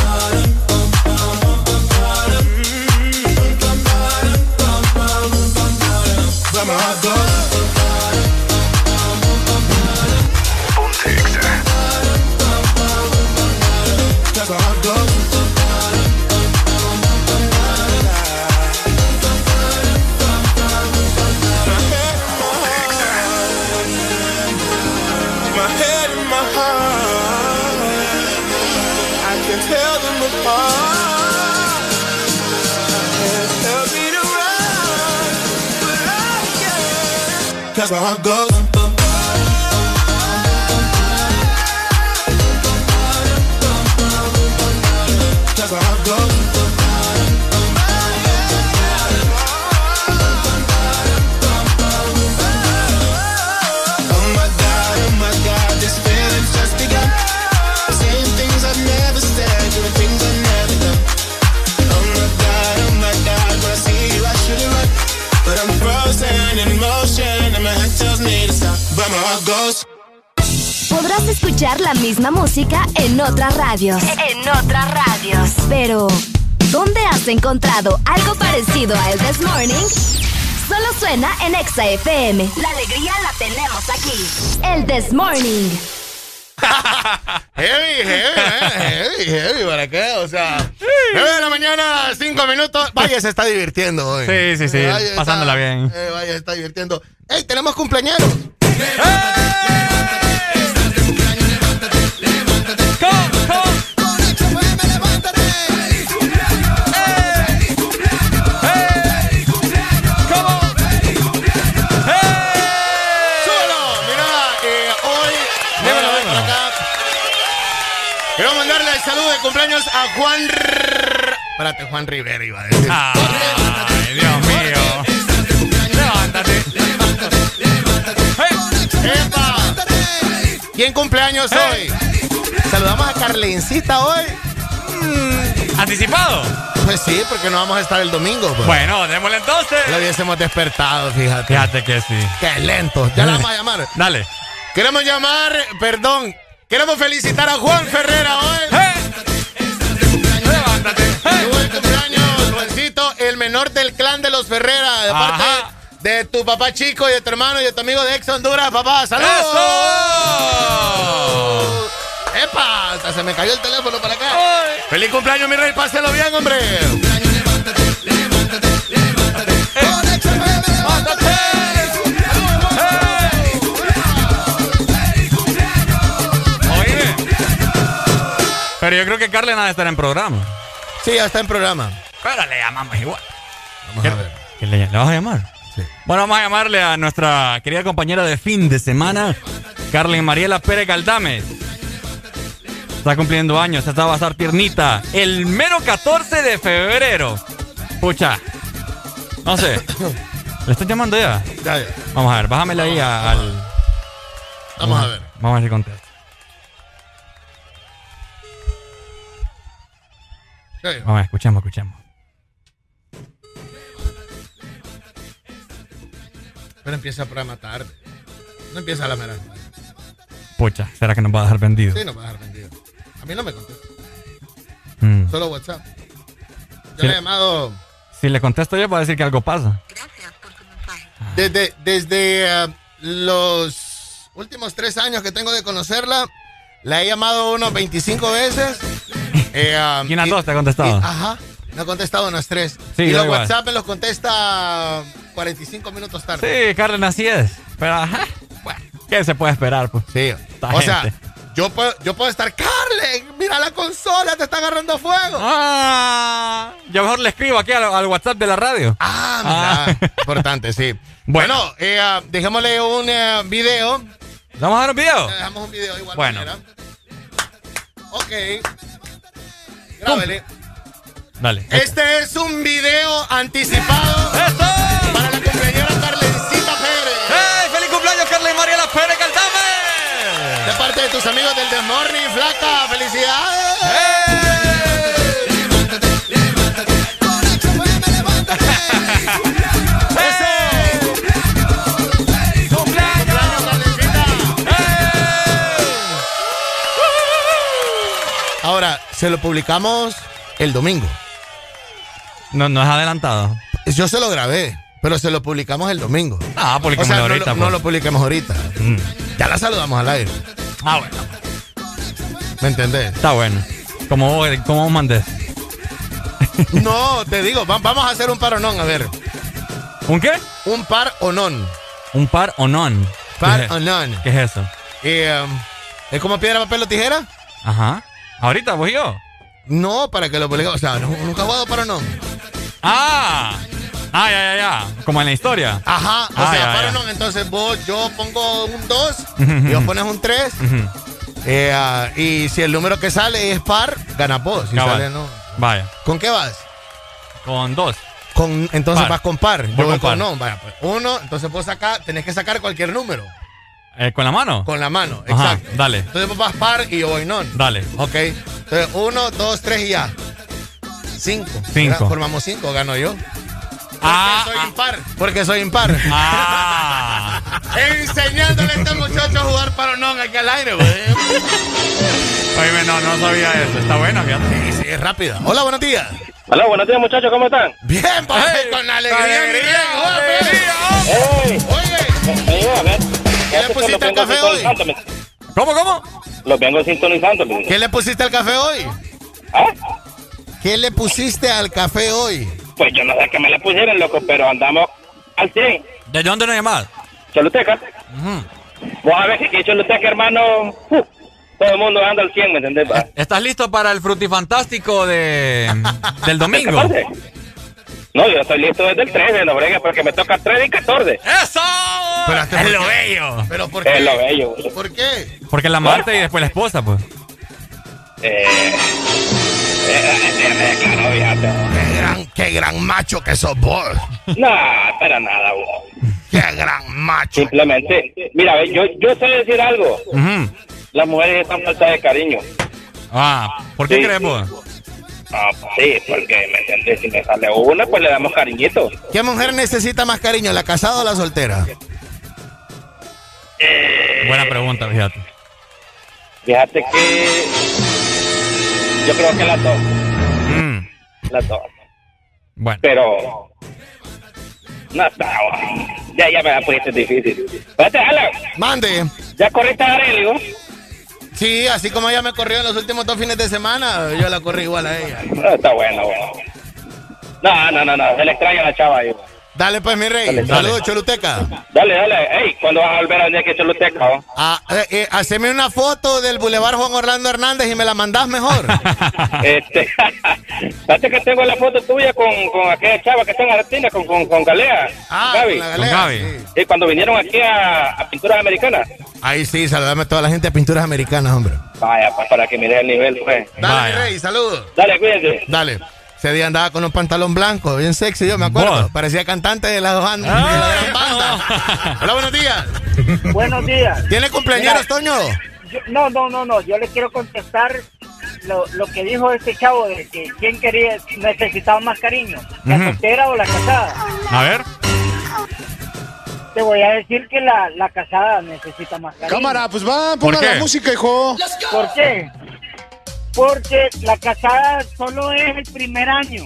Can. Cause my heart escuchar la misma música en otras radios. En otras radios. Pero, ¿dónde has encontrado algo parecido a El This Morning? Solo suena en Exa FM. La alegría la tenemos aquí. El This Morning. *laughs* Heavy, heavy, eh, heavy, heavy, ¿para qué? O sea, 9 de la mañana, 5 minutos. Vaya, se está divirtiendo hoy. Sí, sí, sí, Vaya, pasándola está- bien. eh, vaya, se está divirtiendo. ¡Ey, tenemos cumpleañeros! ¡Súbelo! Espérate, Juan Rivera iba a decir. Ay, Dios mío. Levántate. ¡Epa! ¿Quién cumpleaños hoy? Saludamos a Carlencita hoy. ¿Anticipado? Pues sí, porque no vamos a estar el domingo. pues. Bueno, démosle entonces. Lo hubiésemos despertado, fíjate. Fíjate que sí. Qué lento. Ya la vamos a llamar. Dale. Queremos llamar, perdón, queremos felicitar a Juan Ferrera hoy. Levántate. Menor del clan de los Ferrera, de parte de tu papá chico y de tu hermano y de tu amigo de Ex Honduras, papá. ¡Saludos! ¡Epa! Hasta se me cayó el teléfono para acá. ¡Feliz cumpleaños, mi rey! ¡Páselo bien, hombre! Oye. Pero yo creo que Carlen ha de estar en programa. Sí, ya está en programa. Pero le llamamos igual. Vamos a ver. ¿Qué le, ¿Le vas a llamar? Sí. Bueno, vamos a llamarle a nuestra querida compañera de fin de semana, Carlen Mariela Pérez Galdames. Está cumpliendo años, esta va a estar tiernita. El mero 14 de febrero. Pucha. No sé. *coughs* ¿Le estás llamando ya? Ya, ya. Vamos a ver, bájamela ahí a- al. Vamos a ver. Vamos a ver si contesta. Vamos a ver, escuchemos, escuchemos. Pero empieza el programa tarde. No empieza a la mera. Pucha, ¿será que nos va a dejar vendido? Sí, nos va a dejar vendido. A mí no me contesta. Mm. Solo WhatsApp. Yo Sí. le he llamado Si le contesto yo, va a decir que algo pasa. desde, desde eh, los últimos tres años que tengo de conocerla. La he llamado unos 25 veces. *laughs* Eh, um, ¿Quién a y- dos te ha contestado? y- ajá. Me ha contestado unas tres. Sí, y los igual. WhatsApp me los contesta 45 minutos tarde. Sí, Carlen, así es. Pero, ajá, bueno, ¿qué se puede esperar? Pues? Sí. Esta o sea, yo puedo, yo puedo estar, Carlen, mira la consola, te está agarrando fuego. Ah, yo mejor le escribo aquí al, al WhatsApp de la radio. Ah, mira. *laughs* Importante, sí. Bueno. Bueno, eh, ah, dejémosle un eh, video. ¿Vamos a dar un video? Le dejamos un video igual. Bueno. manera. Ok. Grábele. Dale. Este es un video anticipado para la cumpleañera Carlencita Pérez. ¡Hey! ¡Feliz cumpleaños, Carlen Mariela Pérez Caldame! De parte de tus amigos del The Morning, flaca. ¡Felicidades! Ahora, se lo publicamos el domingo. No, no es adelantado. Yo se lo grabé, pero se lo publicamos el domingo. Ah, O sea, no, ahorita. lo, no pues. lo publiquemos ahorita. Mm. Ya la saludamos al aire. Ah, bueno. ¿Me entendés? Está bueno. Como vos, como vos mandés. *laughs* No, te digo, va- vamos a hacer un par o non, a ver. ¿Un qué? Un par o non. ¿Un par o non? Par ¿Qué es- o non. ¿Qué es eso? Eh, um, ¿Es como piedra, papel o tijera? Ajá. ¿Ahorita vos y yo? No, para que lo publiquemos. O sea, no- nunca jugado par o non. ¡Ah! Ah, ya, ya, ya. Como en la historia. Ajá, o Ah, sea, ya, par ya. o non. Entonces vos, yo pongo un 2 Ujú, y vos pones un 3. Ujú. y si el número que sale es par, gana vos. Si Cabal. sale no. Vaya. ¿Con qué vas? Con dos. Con, entonces Par. vas con par. Yo Voy voy con par. non. Vaya, pues. Uno, entonces vos sacar, tenés que sacar cualquier número. Eh, ¿Con la mano? Con la mano, Ajá, exacto. dale. Entonces vos vas par y yo voy non. Dale. Ok. Entonces, uno, dos, tres y ya. Cinco. Cinco. ¿Verdad? Formamos cinco, gano yo. Ah, soy impar. Porque soy impar. Ah. *laughs* Enseñándole a este muchacho a jugar paronón aquí al aire, güey. Oye, no, no sabía eso. Está bueno, fíjate. Sí, sí, es rápida. Hola, buenos días. Hola, buenos días, muchachos, ¿cómo están? Bien, papi, con alegría. alegría, ¡Ey! Oye, Oye, a ver. ¿qué le pusiste al café hoy? ¿Cómo, cómo? Los vengo sintonizando. ¿Qué le pusiste al café hoy? ¿Ah? ¿Qué le pusiste al café hoy? Pues yo no sé qué me le pusieron, loco, pero andamos al 100. ¿De dónde nos llamás? Choluteca. Vos a ver si que Choluteca, hermano, uh, todo el mundo anda al 100, ¿me entendés? va? ¿Estás listo para el frutifantástico de *laughs* del domingo? ¿14? No, yo estoy listo desde el 13, no brega, porque me toca 13 y 14. ¡Eso! Pero hasta es lo bello. ¿Pero por Es qué? lo bello. ¿Por qué? Porque la amante y después la esposa, pues. Eh, eh, eh. Qué gran, qué gran macho que sos vos. No, para nada, vos. Qué gran macho. Simplemente, mira, ve, yo, yo sé decir algo. Las mujeres están falta de cariño. Ah, ¿por qué Sí. crees, pues? Ah, pues sí, porque, ¿me entiendes? Si me sale una, pues le damos cariñito. ¿Qué mujer necesita más cariño, la casada o la soltera? Buena pregunta, fíjate. Fíjate que yo creo que las dos, Mm, las dos. Bueno. Pero no está, ya, ya me la pusiste difícil. Espérate, Alan, Mande. ya corriste a Arelio. Sí, así como ella me corrió en los últimos dos fines de semana, yo la corrí igual a ella. No, está bueno, bueno. No, no, no, no, se le extraña a la chava ahí. Dale pues, mi rey. Saludos, Choluteca. Dale, dale. Ey, ¿cuándo vas a volver a venir aquí a Choluteca? Ah, eh, eh, haceme una foto del Boulevard Juan Orlando Hernández y me la mandás mejor. *laughs* Este, *laughs* fíjate que tengo la foto tuya con, con aquella chava que está en Argentina, con, con, con Galea. Ah, Gaby. con la galera, Gaby. sí. Sí, cuando vinieron aquí a, a Pinturas Americanas. Ahí sí, saludame a toda la gente de Pinturas Americanas, hombre. Vaya, pues para que mires el nivel, pues. Dale, Vaya. mi rey, saludos. Dale, cuídense. Dale. Ese día andaba con un pantalón blanco, bien sexy, yo me acuerdo. Parecía cantante de la, de la gran banda. Hola, buenos días. Buenos días. ¿Tiene cumpleaños, Toño? yo- no, no, no, no. Yo le quiero contestar lo, lo que dijo este chavo de que quién quería, necesitaba más cariño, la Ujú. soltera o la casada. A ver. Te voy a decir que la, la casada necesita más cariño. Cámara, pues va, ¿Por ponga la música, hijo. ¿Por qué? Porque la casada solo es el primer año.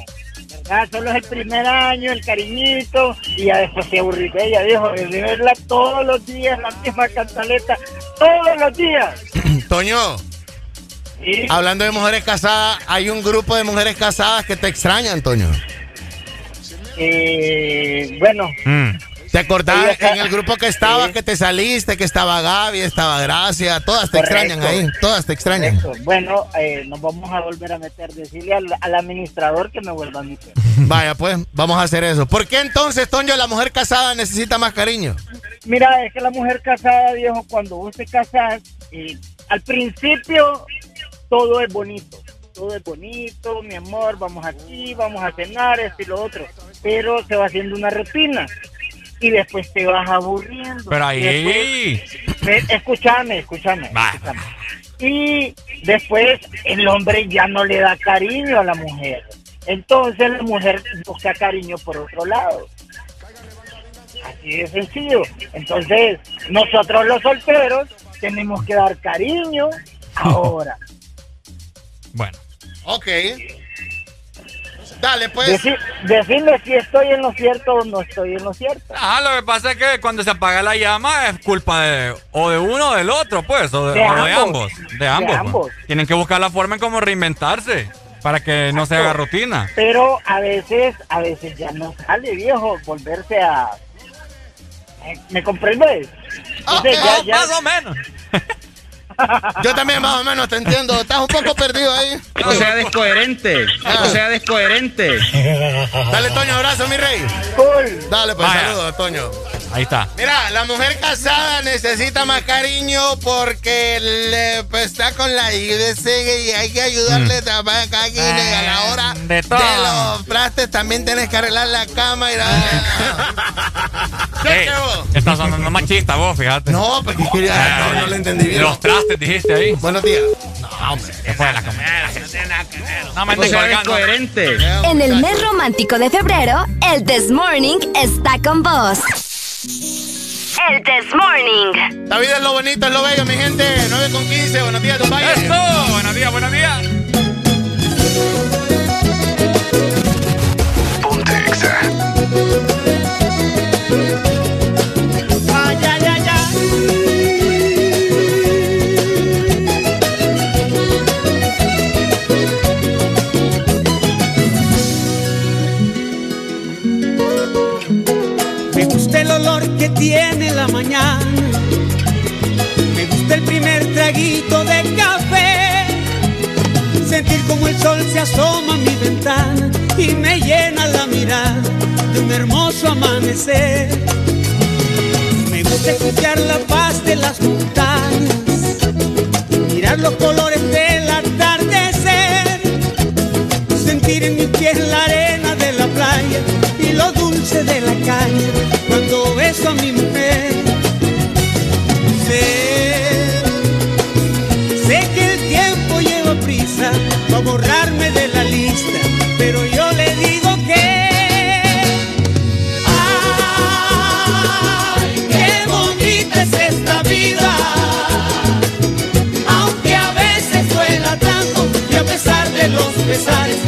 ¿verdad? Solo es el primer año, el cariñito, y ya después se aburrí de ella, dijo, de verla todos los días, la misma cantaleta, todos los días. *clears throat* Toño, hablando de mujeres casadas, hay un grupo de mujeres casadas que te extrañan, Toño. eh, bueno, Mm. ¿Te acordás en el grupo que estabas, Sí. que te saliste, que estaba Gaby, estaba Gracia? Todas te Correcto. extrañan ahí, todas te extrañan. bueno, eh, nos vamos a volver a meter, decirle al, al administrador que me vuelva a meter. Vaya, pues, vamos a hacer eso. ¿Por qué entonces, Toño, la mujer casada necesita más cariño? Mira, es que la mujer casada, viejo, cuando vos te casas, eh, al principio todo es bonito. Todo es bonito, mi amor, vamos aquí, vamos a cenar, esto y lo otro. Pero se va haciendo una rutina. Y después te vas aburriendo. Pero después- ahí. Escúchame, escúchame. Va. escúchame. Y después el hombre ya no le da cariño a la mujer. Entonces la mujer busca cariño por otro lado. Así de sencillo. Entonces nosotros los solteros tenemos que dar cariño ahora. *laughs* Bueno. Ok. Dale, pues. Deci- decirle si estoy en lo cierto o no estoy en lo cierto. Ah, lo que pasa es que cuando se apaga la llama es culpa de o de uno o del otro, pues, o de, De o de ambos. De ambos. pues. ambos. Tienen que buscar la forma en cómo reinventarse para que no se haga rutina. Pero a veces, a veces ya no sale viejo volverse a... ¿Me- ¿Me comprendes? Entonces, ya- ya- Más o menos. *laughs* Yo también más o menos te entiendo. Estás un poco perdido ahí. No sea descoherente. Ah. No sea descoherente. Dale, Toño, abrazo, mi rey. Cool. Dale, pues, Vaya. saludos, Toño. Ahí está. Mira, la mujer casada necesita más cariño porque le, pues, está con la IBC y hay que ayudarle a trabajar cada quien a la hora Mm. de todo. los trastes. También tienes que arreglar la cama y la... *laughs* Ey, estás sonando machista vos, fíjate. No, porque quería... No, no lo entendí bien. Los trastes dijiste ahí. Buenos días. No, hombre. Después de la comida. No me No andes sea colgando. descoherente. En el mes romántico de febrero, el This Morning está con vos. El This Morning. La vida es lo bonito, es lo bello, mi gente. 9 con 15. Buenos días, Don Valle. ¡Esto! Buenos días, buenos días. Ponte Exa. Tiene la mañana. Me gusta el primer traguito de café. Sentir como el sol se asoma a mi ventana y me llena la mirada de un hermoso amanecer. Me gusta escuchar la paz de las montañas, mirar los colores del atardecer, sentir en mi piel la arena de la caña cuando beso a mi mujer. Sé, sé que el tiempo lleva prisa para borrarme de la lista, pero yo le digo que ¡Ay, qué bonita es esta vida! Aunque a veces duela tanto y a pesar de los pesares,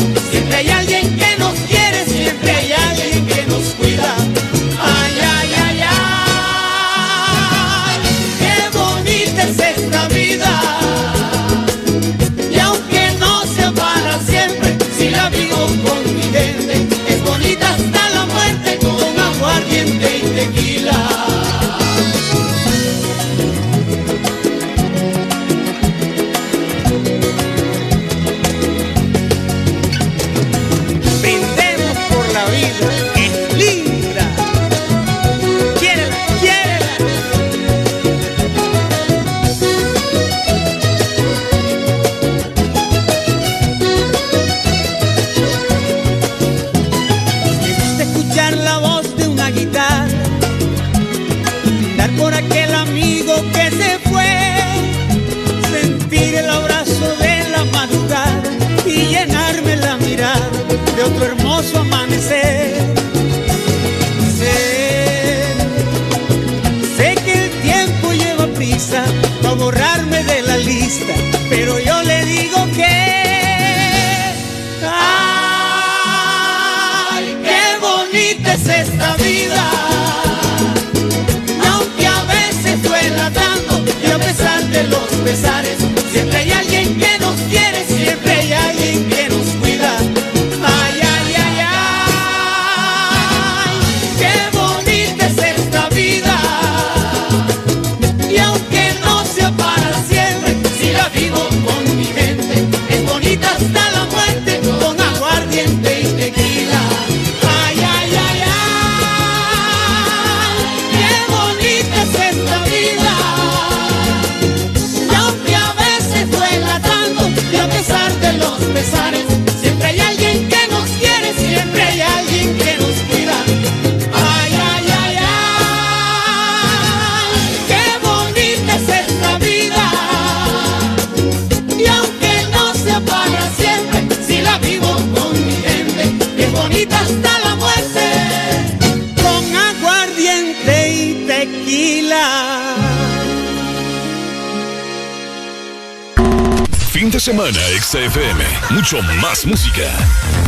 Más música.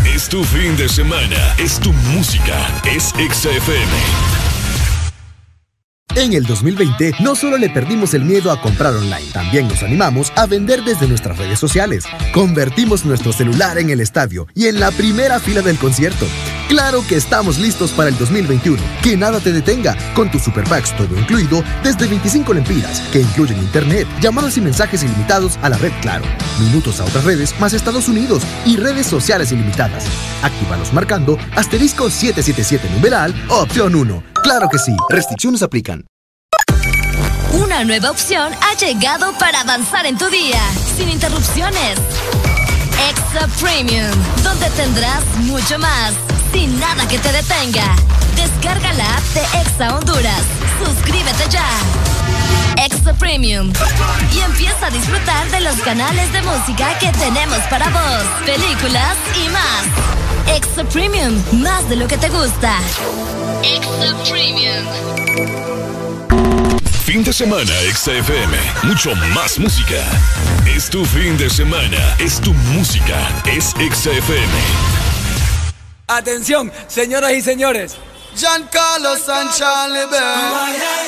Es tu fin de semana. Es tu música. Es XFM. En el 2020 no solo le perdimos el miedo a comprar online, también nos animamos a vender desde nuestras redes sociales. Convertimos nuestro celular en el estadio y en la primera fila del concierto. Claro que estamos listos para el 2021. Que nada te detenga con tus super packs todo incluido desde 25 lempiras que incluyen internet, llamadas y mensajes ilimitados a la red Claro, minutos a otras redes más Estados Unidos y redes sociales ilimitadas. Actívalos marcando asterisco 777 numeral opción 1. Claro que sí, restricciones aplican. Una nueva opción ha llegado para avanzar en tu día, sin interrupciones. Extra Premium, donde tendrás mucho más, sin nada que te detenga. Descarga la app de Exa Honduras. Suscríbete ya. Premium. Y empieza a disfrutar de los canales de música que tenemos para vos, películas y más. Extra Premium, más de lo que te gusta. Extra Premium. Fin de semana, Extra FM. Mucho más música. Es tu fin de semana, es tu música, es Exa FM. Atención, señoras y señores. Giancarlo Sanchalibert.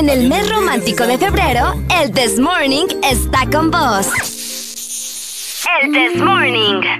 En el mes romántico de febrero, el This Morning está con vos. El This Morning.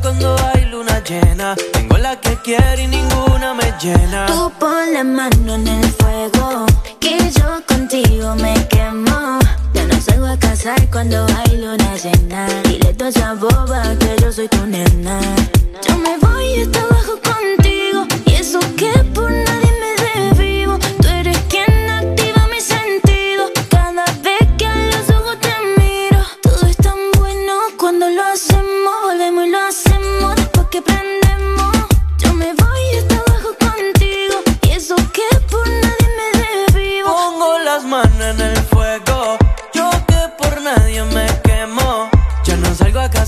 cuando hay luna llena. Tengo la que quiero y ninguna me llena. Tú pon la mano en el fuego, que yo contigo me quemo. Yo no salgo a casar cuando hay luna llena. Dile toda esa boba que yo soy tu nena. Yo me voy hasta abajo contigo, y eso que por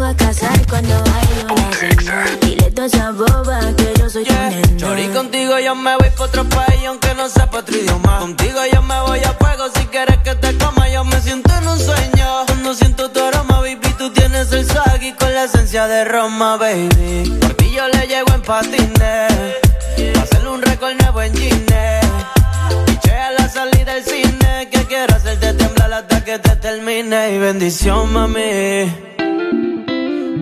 Salgo a casar cuando luna llena. Dile toda esa boba que yo soy tu nena. Chori, contigo yo me voy pa' otro país aunque no sepa otro idioma. Contigo yo me voy a fuego si quieres que te coma. Yo me siento en un sueño. Cuando siento tu aroma, baby, tú tienes el y con la esencia de Roma, baby. Por ti yo le llego en patines. Pa' hacerle un récord nuevo en Gine. Piché a la salida del cine. Que quiero hacerte temblar hasta que te termine. Y bendición, mami.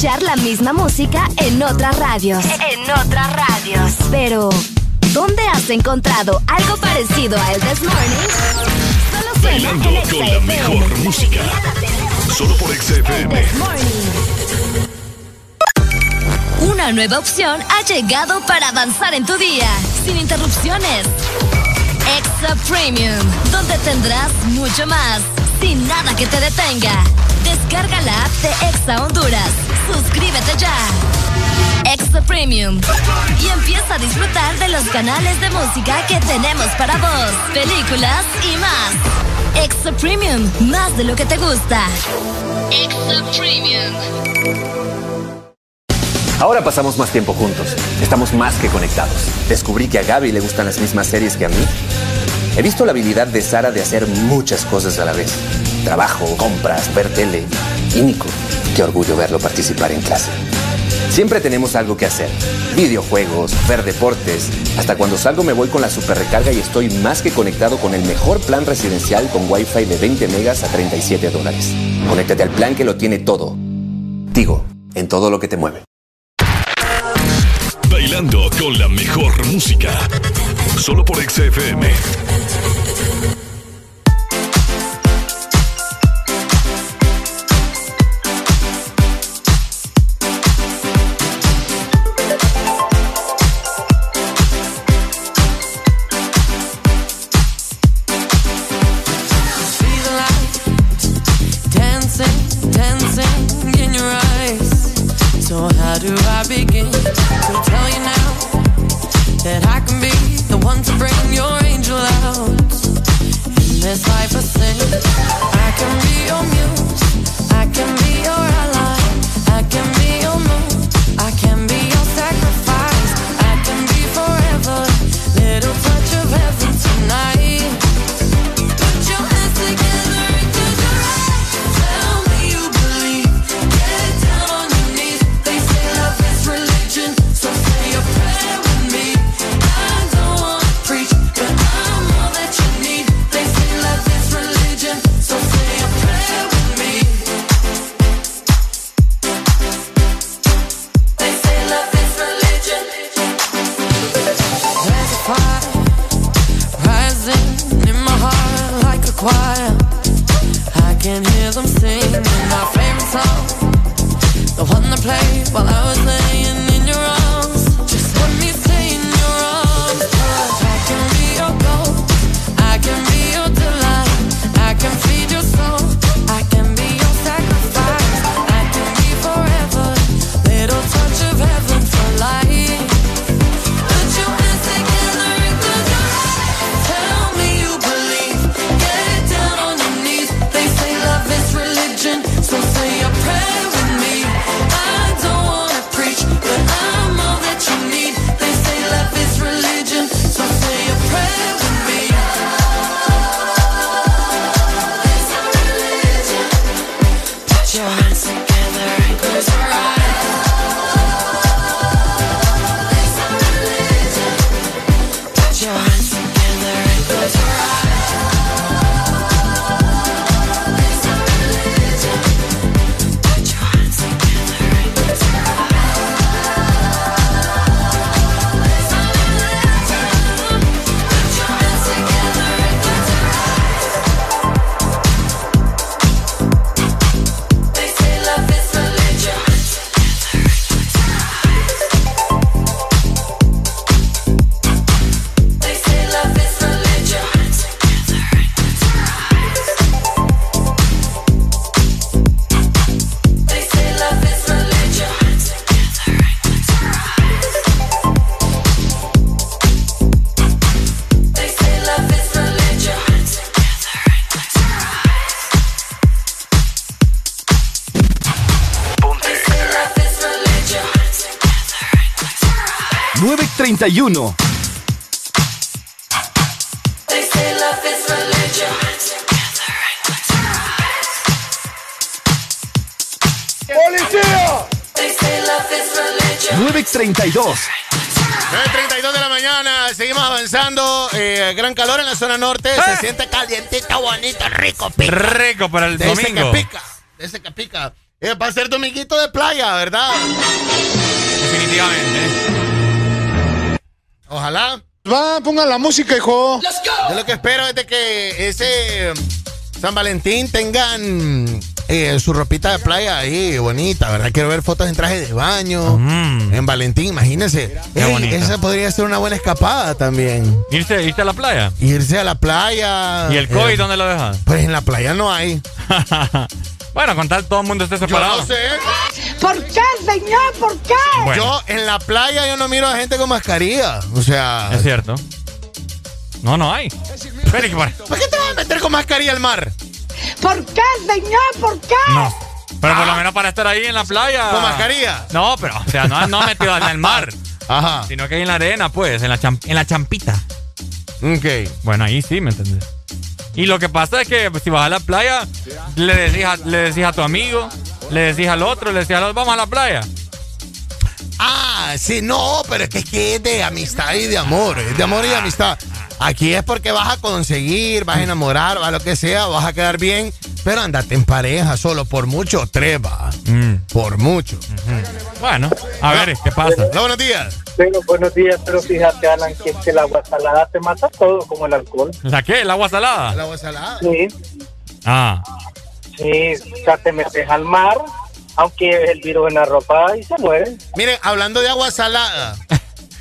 Escuchar la misma música en otras radios. En otras radios. Pero, ¿dónde has encontrado algo parecido a El This Morning? Solo suena Bailando en con la mejor música. Solo por XFM. Una nueva opción ha llegado para avanzar en tu día, sin interrupciones. Extra Premium, donde tendrás mucho más, sin nada que te detenga. Descarga la app de Exa Honduras. Suscríbete ya. Extra Premium. Y empieza a disfrutar de los canales de música que tenemos para vos, películas y más. Extra Premium, más de lo que te gusta. Extra Premium. Ahora pasamos más tiempo juntos. Estamos más que conectados. Descubrí que a Gaby le gustan las mismas series que a mí. He visto la habilidad de Sara de hacer muchas cosas a la vez. Trabajo, compras, ver tele. Y Nico, qué orgullo verlo participar en clase. Siempre tenemos algo que hacer. Videojuegos, ver deportes. Hasta cuando salgo me voy con la super recarga y estoy más que conectado con el mejor plan residencial con Wi-Fi de 20 megas a 37 dólares. Conéctate al plan que lo tiene todo. Tigo, en todo lo que te mueve. Bailando con la mejor música. Solo por XFM. Dancing in your eyes. So how do I begin to tell you now that I can be the one to bring your angel out in this life of sin? I can be your muse, I can be your ally, 931. They say love is religion. ¡Policía! They say love is religion. 932. 9.32 de la mañana, seguimos avanzando. eh, gran calor en la zona norte. Se siente calientito, bonito, rico, pica. Rico para el de ese domingo. que pica. De ese que pica. Eh, va a ser dominguito de playa, ¿verdad? Definitivamente. Ojalá. Va, pongan la música, hijo. Yo lo que espero es de que ese San Valentín tengan eh, su ropita de playa ahí, bonita, ¿verdad? Quiero ver fotos en traje de baño. En Valentín, imagínense. Mm. Qué Ey, bonito. esa podría ser una buena escapada también. ¿Irse, irse a la playa? Irse a la playa. ¿Y el COVID Eh, dónde lo deja? Pues en la playa no hay. *laughs* bueno, con tal todo el mundo esté Yo separado. no sé. ¿Por qué, señor? ¿Por qué? Bueno. Yo en la playa yo no miro a gente con mascarilla. O sea. Es cierto. No, no hay. Espera, que por- ¿Por qué te vas a meter con mascarilla al mar? ¿Por qué, señor? ¿Por qué? No. Pero por lo menos para estar ahí en la playa. ¿Con mascarilla? No, pero, o sea, no, no metido en el mar. *laughs* Ajá. Sino que ahí en la arena, pues, en la, en la champita. Ok. Bueno, ahí sí, ¿me entendés? Y lo que pasa es que pues, si vas a la playa, le decís a, le decís a tu amigo, le decís al otro, le decís al vamos a la playa. Ah, sí, no, pero es que es, que es de amistad y de amor, es de amor y de amistad. Aquí es porque vas a conseguir, vas a enamorar, vas a lo que sea, vas a quedar bien, pero andate en pareja solo, por mucho, tres va. Por mucho. Bueno, a ver, ¿qué pasa? Hola, buenos días. Pero buenos días, pero fíjate, Alan, que, que el agua salada te mata todo, como el alcohol. ¿La qué? ¿El agua salada? El agua salada. Sí, Ah, sí, o sea, te metes al mar, aunque el virus en la ropa y se muere. Miren, hablando de agua salada,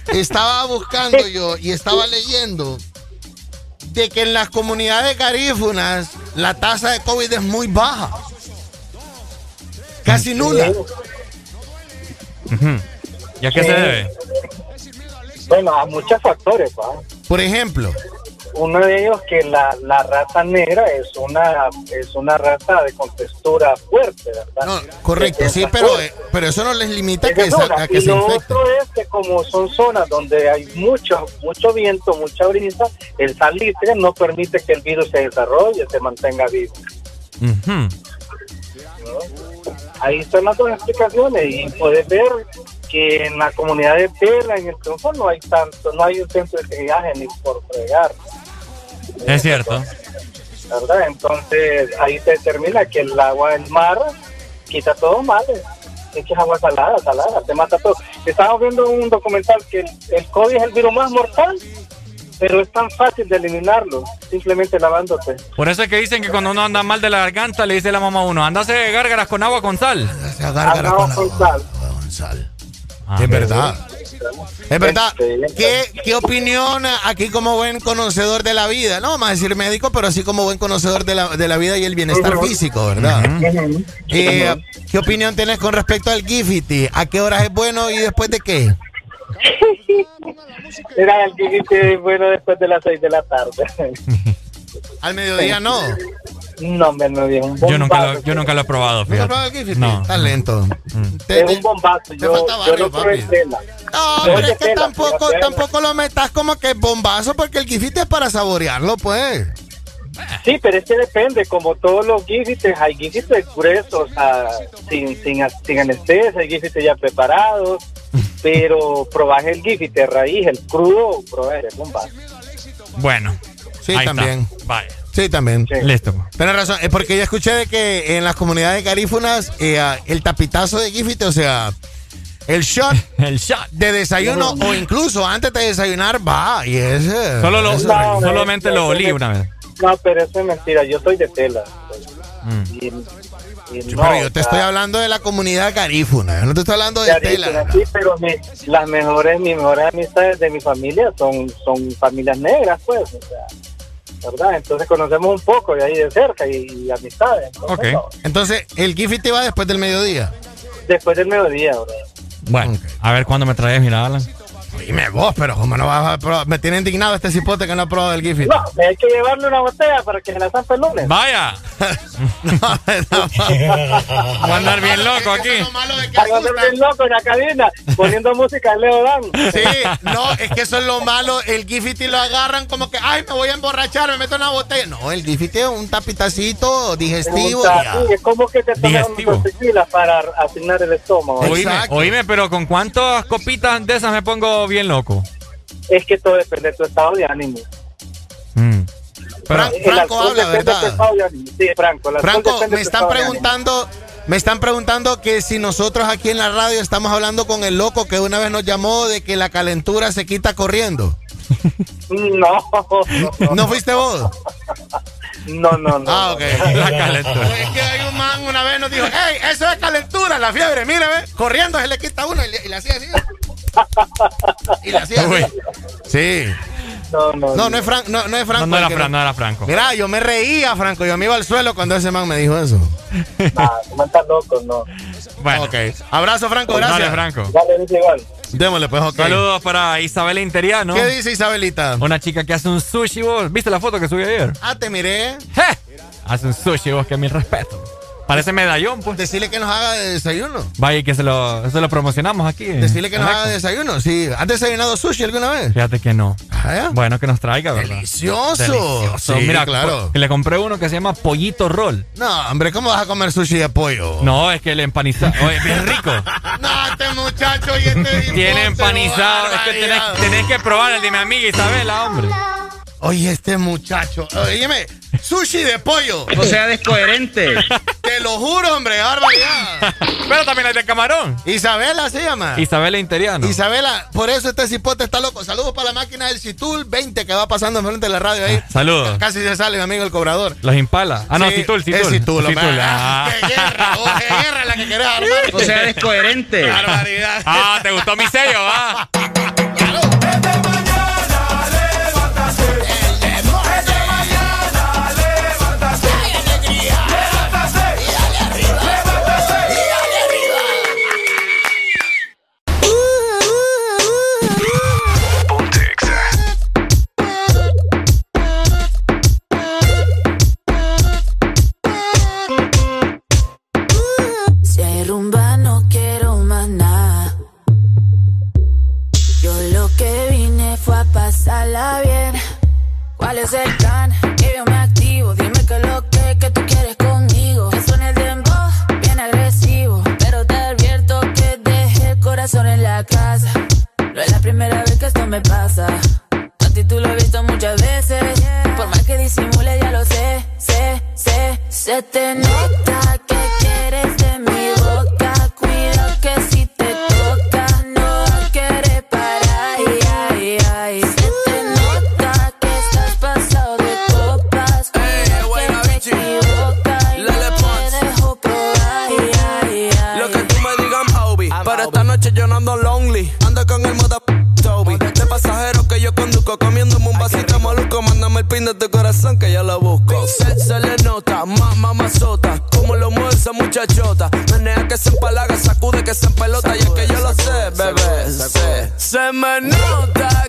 estaba buscando *laughs* yo y estaba leyendo de que en las comunidades garífunas la tasa de COVID es muy baja. Casi nula. ujú. ¿y a qué se debe? Bueno, a muchos factores, ¿va? Por ejemplo, Uno de ellos que la, la raza negra es una es una raza de con textura fuerte, ¿verdad? correcto, sí, pero, fuerte. eh, pero eso no les limita a que, es a que y se lo infecten. otro es que como son zonas donde hay mucho mucho viento, mucha brisa, el salitre no permite que el virus se desarrolle, se mantenga vivo. Ujú. Ahí están las dos explicaciones y puedes ver que en la comunidad de Pela, en el triunfo, no hay tanto, no hay un centro de triaje ni por fregar, Es cierto. ¿verdad? Entonces ahí se determina que el agua del mar quita todo mal. Es que es agua salada, salada, te mata todo. Estábamos viendo un documental que el, el COVID es el virus más mortal, pero es tan fácil de eliminarlo, simplemente lavándote. Por eso es que dicen que cuando uno anda mal de la garganta, le dice la mamá a uno, andase gárgaras con agua con sal. gárgaras con sal. Ah, es verdad. Es verdad. ¿Qué, ¿Qué opinión aquí como buen conocedor de la vida? No vamos a decir médico, pero así como buen conocedor de la, de la vida y el bienestar físico, ¿verdad? Eh, ¿Qué opinión tienes con respecto al Gifty? ¿A qué horas es bueno y después de qué? *laughs* Era el que dice, bueno, después de las 6 de la tarde. *laughs* Al mediodía no. No, me no un Yo nunca, bombazo. lo, yo nunca lo he probado, ¿Nunca has fíjate. probado el Gifty? No. Estás lento. Es un bombazo. Yo, falta yo barrio, lo probé papi. No, Yo pero es que tela, tampoco, fíjate. tampoco lo metas como que bombazo porque el Gifty es para saborearlo, pues. Sí, pero es que depende, como todos los giftes, hay giftes gruesos, o sea, sin, sin, sin anestesia, hay giftes ya preparados, *laughs* pero probás el gifte raíz, el crudo, probás el bomba. Bueno. Sí, ahí está. también. Vaya. Sí, también. Listo. Tienes razón, es porque ya escuché de que en las comunidades garífunas eh, ah, el tapitazo de gifite, o sea, el shot, *laughs* el shot de desayuno o incluso antes de desayunar va y es eh, Solo lo, No, solamente no, lo no, olí no. una vez. No, pero eso es mentira, yo soy de tela. Mm. Y, y Sí, no, pero yo o te sea, estoy hablando de la comunidad garífuna, yo no te estoy hablando de de tela. Sí, pero mi- las mejores, mis mejores amistades de mi familia son, son familias negras, pues, o sea, ¿verdad? Entonces conocemos un poco de ahí de cerca y, y amistades. entonces, no. Entonces, el gifite va después del mediodía. Después del mediodía, bro. Bueno, a ver cuándo me traes, mira, Alan. Dime vos, pero como no vas a probar? Me tiene indignado este cipote que no ha probado el gifite. No, hay que llevarle una botella para que se la zampe el lunes. Vaya. *laughs* Voy a andar bien loco aquí. Hay que andar bien loco en la cabina, poniendo música de Leo Dan. Sí, no, es que eso es lo malo. El gifite lo agarran como que, ay, me voy a emborrachar, me meto en una botella. No, el gifite es un tapitacito digestivo. Sí, es como que te toman dos tequilas para asignar el estómago. Oíme, oíme, pero ¿con cuántas copitas de esas me pongo bien loco? Es que todo depende de tu estado de ánimo. Mm. Fran- Franco habla, depende de tu ¿verdad? estado de ánimo. Sí, Franco. Franco, me están preguntando, me están preguntando que si nosotros aquí en la radio estamos hablando con el loco que una vez nos llamó de que la calentura se quita corriendo. No, *laughs* no, ¿No fuiste vos? *laughs* no, no, no. Ah, ok. La calentura. Es que hay un man una vez nos dijo, hey, eso es calentura, la fiebre, mire, ve, corriendo se le quita uno y le, y le hacía así. Y le hacía así. Uy. Sí. No, no, No, no es, Fran- no, no es Franco. No, era Fran, no era Franco. Mira, yo me reía, Franco, yo me iba al suelo cuando ese man me dijo eso. Ah, no loco, no. Bueno. Ok. Abrazo, Franco, gracias. Dale, Franco. Dale, dice igual. Démosle, pues, ok. Saludos para Isabela Interiano. ¿Qué dice Isabelita? Una chica que hace un sushi, vos. ¿Viste la foto que subí ayer? Ah, te miré. ¡Je! Hace un sushi, vos, que mi respeto. Parece medallón, pues. Decirle que nos haga de desayuno. Vaya, que se lo, se lo promocionamos aquí. Decirle que nos haga de desayuno. Sí. ¿Has desayunado sushi alguna vez? Fíjate que no. Ah, ¿ya? Bueno, que nos traiga, ¿verdad? Delicioso. Delicioso. Sí, Mira, claro. le compré uno que se llama Pollito Roll. No, hombre, ¿cómo vas a comer sushi de pollo? No, es que el empanizado. Oye, bien rico. *laughs* No, este muchacho y este *laughs* Tiene empanizado. Es que tenés, tenés que probar el de mi amiga Isabela, hombre. Oye, este muchacho. Óyeme, sushi de pollo. O sea, descoherente. Te lo juro, hombre, barbaridad. Pero también hay de camarón. Isabela se llama. Isabela Interiano. Isabela, por eso este cipote está loco. Saludos para la máquina del Citul 20 que va pasando enfrente de la radio ahí. Saludos. Casi se sale mi amigo el cobrador. Los impala. Ah, no, Sí, Citul, Citul. Es Citul, hombre. Ah, ah. ¡Qué guerra! oh, ¡Qué guerra la que querés armar! O sea, descoherente. ¡Barbaridad! Ah, ¿te gustó mi sello, va? Ponte fue a pasarla bien. ¿Cuál es el plan? Que yo me activo. Dime que lo que, que tú quieres conmigo. Que suene el dembow, bien agresivo. Pero te advierto que dejé el corazón en la casa. No es la primera vez que esto me pasa. A ti tú lo he visto muchas veces. Por más que disimule, ya lo sé, sé, sé. Se te nota yo no ando lonely. Ando con el moda *laughs* Toby. De pasajero que yo conduzco. Comiéndome un vasito maluco. Mándame el pin de tu corazón que yo lo busco. Se, se le nota, más mamazota. Como lo mueve esa muchachota. Menea que se empalaga, sacude que se empelota. Y es que yo lo sé, bebé. sé. Se me nota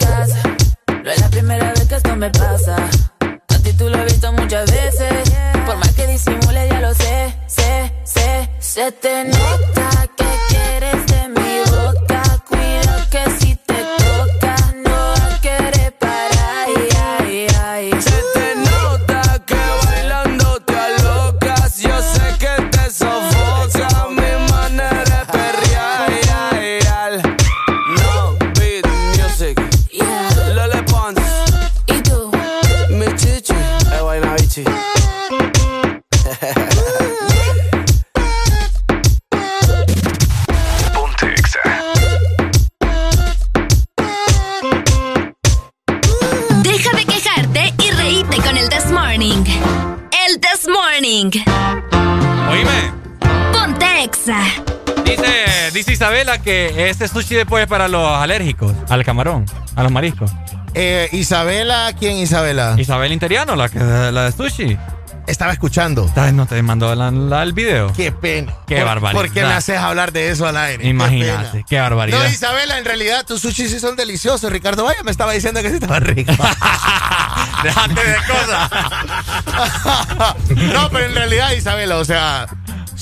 No es la primera vez que esto me pasa. A ti tú lo has visto muchas veces. Por más que disimule, ya lo sé, sé, sé. Se te nota Exa. dice, dice Isabela que este sushi después es para los alérgicos, al camarón, a los mariscos. Eh, Isabela, ¿quién Isabela? Isabel Interiano, la, que, la de sushi. Estaba escuchando. No te mandó la- la- el video. Qué pena. Qué ¿Por- barbaridad. ¿Por qué me haces hablar de eso al aire? Imagínate, qué barbaridad. No, Isabela, en realidad tus sushi sí son deliciosos. Ricardo Vaya me estaba diciendo que sí estaban ricos. *laughs* Déjate de cosas. *laughs* no, pero en realidad, Isabela, o sea,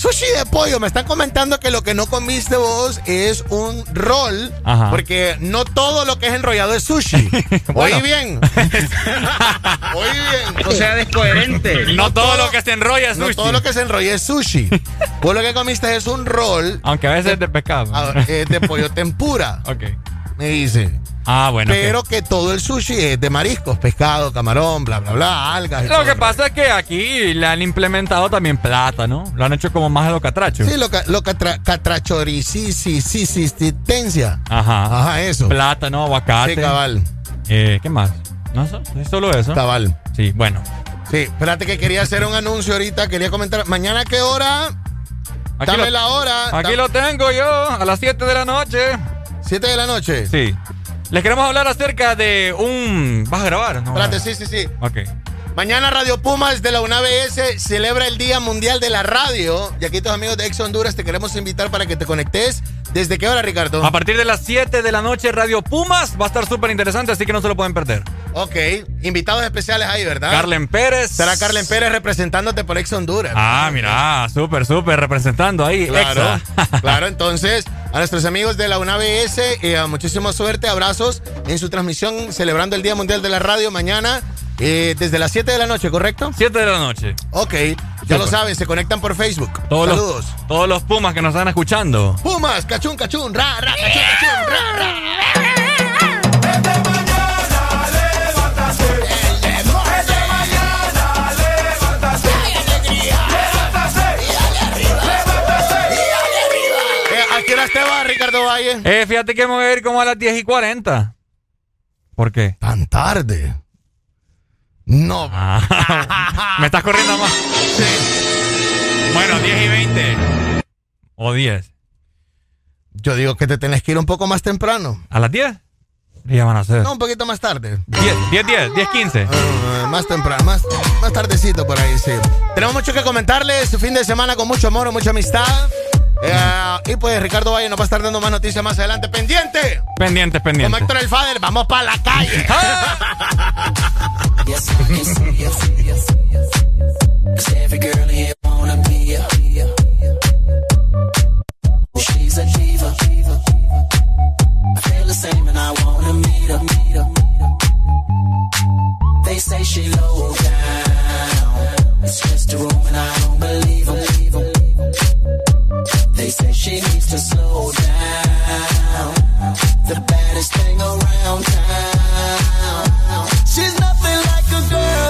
sushi de pollo. Me están comentando que lo que no comiste vos es un roll. Ajá. Porque no todo lo que es enrollado es sushi. *laughs* Bueno. Oí bien. *laughs* Oí bien. O sea, descoherente. No todo lo que se enrolla es No sushi. todo lo que se enrolla es sushi. Vos lo que comiste es un roll Aunque a veces es de pescado. ah, eh, de pollo tempura. *laughs* Ok. Me dice. Ah, bueno. Pero que todo el sushi es de mariscos, pescado, camarón, bla, bla, bla, algas. y Lo todo que pasa es que aquí le han implementado también plata, ¿no? Lo han hecho como más de lo catracho. Sí, lo, lo catra, catrachoricistencia. Ajá. Ajá, eso. Plátano, aguacate. Sí, cabal. Eh, ¿Qué más? No, es solo eso. Cabal. Sí, bueno. Sí, espérate que quería hacer un anuncio ahorita, quería comentar. ¿Mañana a qué hora? Aquí Dame lo- la hora. Aquí lo tengo yo, a las 7 de la noche. ¿Siete de la noche? Sí. Les queremos hablar acerca de un... ¿Vas a grabar? No, Espérate, sí, sí, sí. Ok. Mañana Radio Pumas de la UNABS celebra el Día Mundial de la Radio. Y aquí tus amigos de Ex Honduras te queremos invitar para que te conectes. ¿Desde qué hora, Ricardo? A partir de las 7 de la noche, Radio Pumas va a estar súper interesante, así que no se lo pueden perder. Ok, invitados especiales ahí, ¿verdad? Carlen Pérez. Será Carlen Pérez representándote por Ex Honduras. Ah, mira, súper, súper representando ahí. Claro, Exa. *laughs* claro. Entonces, a nuestros amigos de la UNABS, eh, muchísima suerte, abrazos en su transmisión celebrando el Día Mundial de la Radio mañana eh, desde las 7 de la noche, ¿correcto? 7 de la noche. Ok, ya lo saben, se conectan por Facebook. Todos Saludos. Los, todos los Pumas que nos están escuchando. Pumas, cachún, cachún, ra, ra, cachún, cachún, ra, ra. Te vas, Ricardo Valle? Eh, fíjate que me voy a ir como a las 10 y 40. ¿Por qué? Tan tarde. No. Ah, *laughs* me estás corriendo más. Bueno, 10 y 20. O 10. Yo digo que te tenés que ir un poco más temprano. ¿A las 10? Ya van a ser. No, un poquito más tarde. 10, 10, 10, 10, 15. Ah, más temprano, más, más tardecito por ahí, sí. Tenemos mucho que comentarles. Su fin de semana con mucho amor, mucha amistad. Eh, y pues Ricardo Valle nos va a estar dando más noticias más adelante. ¡Pendiente! Pendiente, Como pendiente. Héctor el Fader, vamos para la calle. They say she low down. It's just a room and I don't believe 'em. They say she needs to slow down. The baddest thing around town. She's nothing like a girl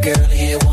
girl here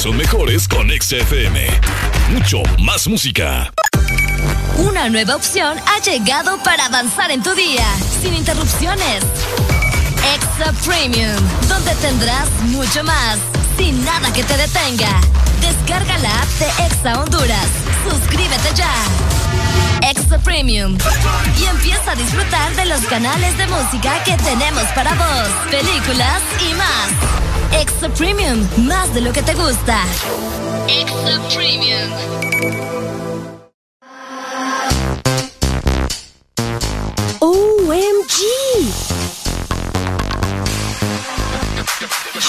son mejores con XFM. Mucho más música. Una nueva opción ha llegado para avanzar en tu día, sin interrupciones. Extra Premium, donde tendrás mucho más, sin nada que te detenga. Descarga la app de Exa Honduras. Suscríbete ya. Extra Premium. Y empieza a disfrutar de los canales de música que tenemos para vos, películas y más. Extra Premium, más de lo que te gusta. Extra Premium. OMG.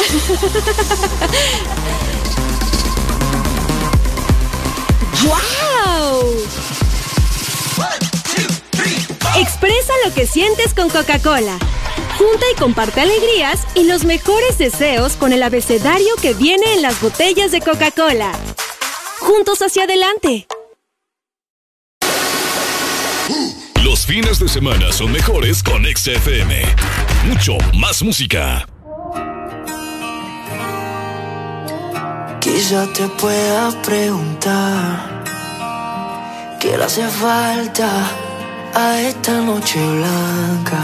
*laughs* ¡Wow! Expresa lo que sientes con Coca-Cola. Junta y comparte alegrías y los mejores deseos con el abecedario que viene en las botellas de Coca-Cola. Juntos hacia adelante. Los fines de semana son mejores con XFM. Mucho más música. Quizá te pueda preguntar qué le hace falta a esta noche blanca,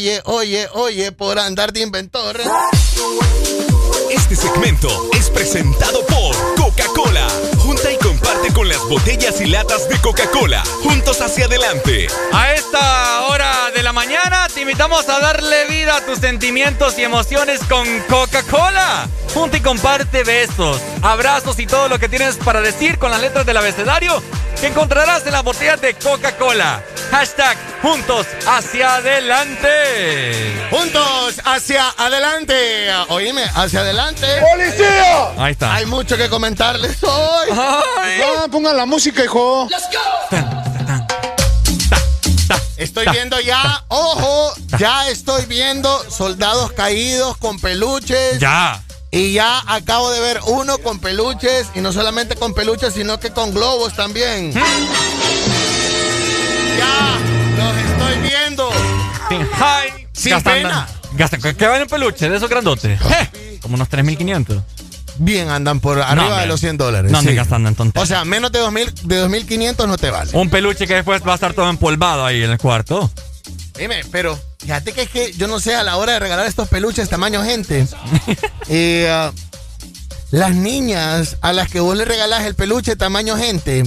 Oye, oye, oye, por andar de inventor. Este segmento es presentado por Coca-Cola. Junta y comparte con las botellas y latas de Coca-Cola. Juntos hacia adelante. A esta hora de la mañana te invitamos a darle vida a tus sentimientos y emociones con Coca-Cola. Junta y comparte besos, abrazos y todo lo que tienes para decir con las letras del abecedario que encontrarás en las botellas de Coca-Cola. Hashtag juntos hacia adelante. Juntos hacia adelante. Oíme, hacia adelante. ¡Policía! Ahí está. Hay mucho que comentarles hoy. Ah, pongan la música, hijo. Estoy viendo ya, ojo, ya estoy viendo soldados caídos con peluches. Ya. Y ya acabo de ver uno con peluches, y no solamente con peluches, sino que con globos también. ya, los estoy viendo. Sin Gastan- pena. gastan- ¿Qué vale un peluche de esos grandotes? Eh, Como unos 3.500. Bien andan por arriba No, de los 100 dólares. No sí. gastando en tonterías. O sea, menos de 2000, de 2500 no te vale. Un peluche que después va a estar todo empolvado ahí en el cuarto. Dime, pero fíjate que es que yo no sé a la hora de regalar estos peluches tamaño gente. *laughs* eh, ah, las niñas a las que vos le regalás el peluche tamaño gente,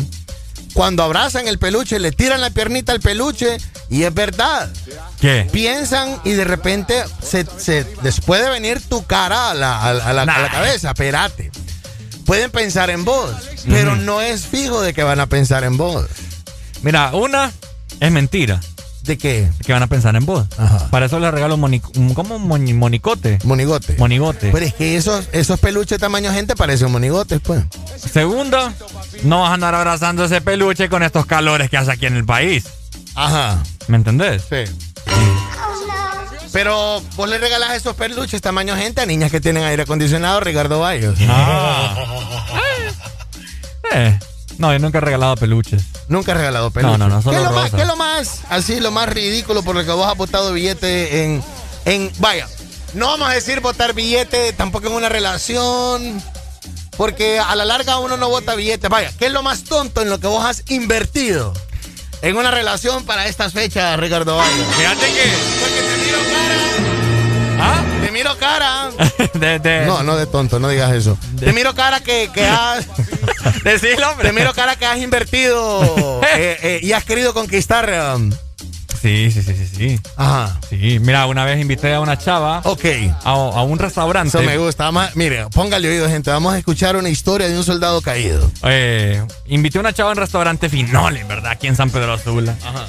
cuando abrazan el peluche, le tiran la piernita al peluche y es verdad. ¿Qué? Piensan y de repente se, se les puede venir tu cara a la, a la- a la- a la Nah. cabeza. Espérate. Pueden pensar en vos, pero no es fijo de que van a pensar en vos. Mira, una es mentira. ¿De qué? Que van a pensar en vos. Ajá. Para eso les regalo moni ¿cómo? Moni- monicote. Monigote. Monigote. Pero es que esos, esos peluches tamaño gente parecen monigotes, pues. Segunda, no vas a andar abrazando ese peluche con estos calores que hace aquí en el país. Ajá. ¿Me entendés? Sí. Pero vos le regalás esos peluches tamaño gente a niñas que tienen aire acondicionado, Ricardo Bayos. Ah. *laughs* Eh, no, yo nunca he regalado peluches. Nunca he regalado peluches. No, no, no, solo ¿Qué es lo más, qué es lo más, así, lo más ridículo por lo que vos has botado billete en, en, vaya, no vamos a decir botar billete tampoco en una relación, porque a la larga uno no bota billete. Vaya, ¿qué es lo más tonto en lo que vos has invertido en una relación para estas fechas, Ricardo Bayos? Fíjate que. Porque te miro cara. Te miro cara. *laughs* De, de, No, no de tonto, no digas eso. Te miro cara que, que *laughs* has. Decilo, hombre. Te miro cara que has invertido *laughs* eh, eh, y has querido conquistar. um, Sí, sí, sí, sí, sí. Ajá. Sí, mira, una vez invité a una chava Ok. a, a un restaurante. Eso me gusta. Vamos mire, póngale oído, gente. Vamos a escuchar una historia de un soldado caído. Eh, invité a una chava a un restaurante Finole, ¿verdad? Aquí en San Pedro Sula. Ajá.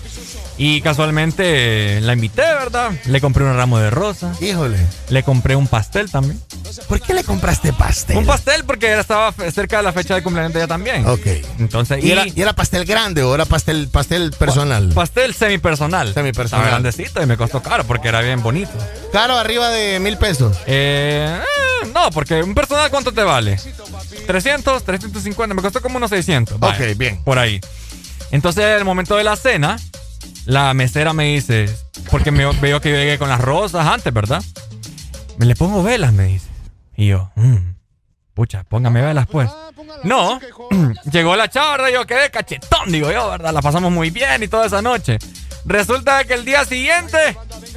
Y casualmente eh, la invité, ¿verdad? Le compré un ramo de rosas. Híjole. Le compré un pastel también. ¿Por qué le compraste pastel? Un pastel porque estaba cerca de la fecha de cumpleaños de ella también. Ok. Entonces, ¿Y era, y era pastel grande o era pastel, pastel personal? pastel semipersonal. Semipersonal. Estaba grandecito y me costó caro porque era bien bonito. Caro, arriba de mil pesos. Eh, eh, no, porque un personal, ¿cuánto te vale? 300, 350, me costó como unos 600. Vaya, Ok, bien. Por ahí. Entonces, en el momento de la cena, la mesera me dice, porque me veo que yo llegué con las rosas antes, ¿verdad? Me le pongo velas, me dice. Y yo, "Mm, pucha, póngame velas pues. No, *clears throat* llegó la chava, ¿verdad? Yo quedé cachetón, digo yo, ¿verdad? La pasamos muy bien y toda esa noche. Resulta que el día siguiente,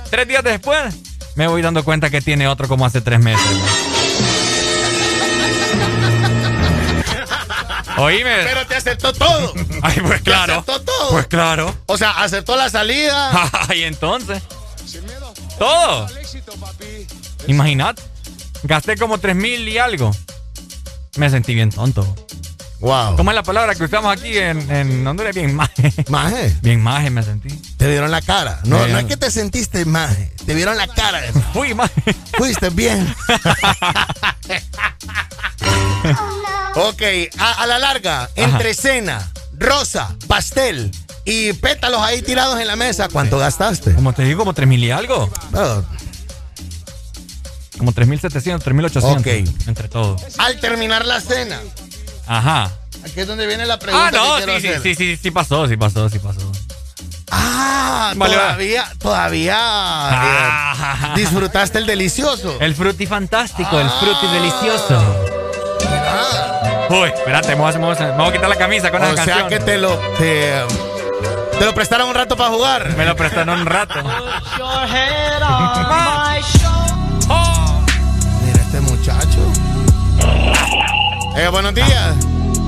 tres días después, me voy dando cuenta que tiene otro como hace tres meses. *laughs* Oíme. Pero te aceptó todo. *laughs* Ay, pues Te claro. aceptó todo. Pues claro. O sea, aceptó la salida. *laughs* y entonces. Todo. Imagínate. Gasté como tres mil y algo. Me sentí bien tonto. Wow. ¿Cómo es la palabra que usamos aquí en, en Honduras? Bien maje. ¿Maje? Bien maje me sentí. Te vieron la cara. No, no es que te sentiste maje. Te vieron la cara. Fui maje. Fuiste bien. *laughs* ok, a, a la larga, entre cena, rosa, pastel y pétalos ahí tirados en la mesa, ¿cuánto gastaste? Como te digo, como 3 mil y algo. Como 3.700, 3.800. Ok. Entre todos. al terminar la cena, Ajá. aquí es donde viene la pregunta Ah, no, que quiero sí, sí, hacer. sí, sí, sí pasó, sí pasó, sí pasó. Ah, Vale, va. todavía, todavía Ah. eh, disfrutaste el delicioso. El fruti fantástico, el fruti delicioso. Uy, espérate, me voy, a, me voy a- me voy a quitar la camisa con O esa sea canción. que te lo te, te lo prestaron un rato para jugar. Me lo prestaron un rato. Mira este muchacho. Eh, buenos días.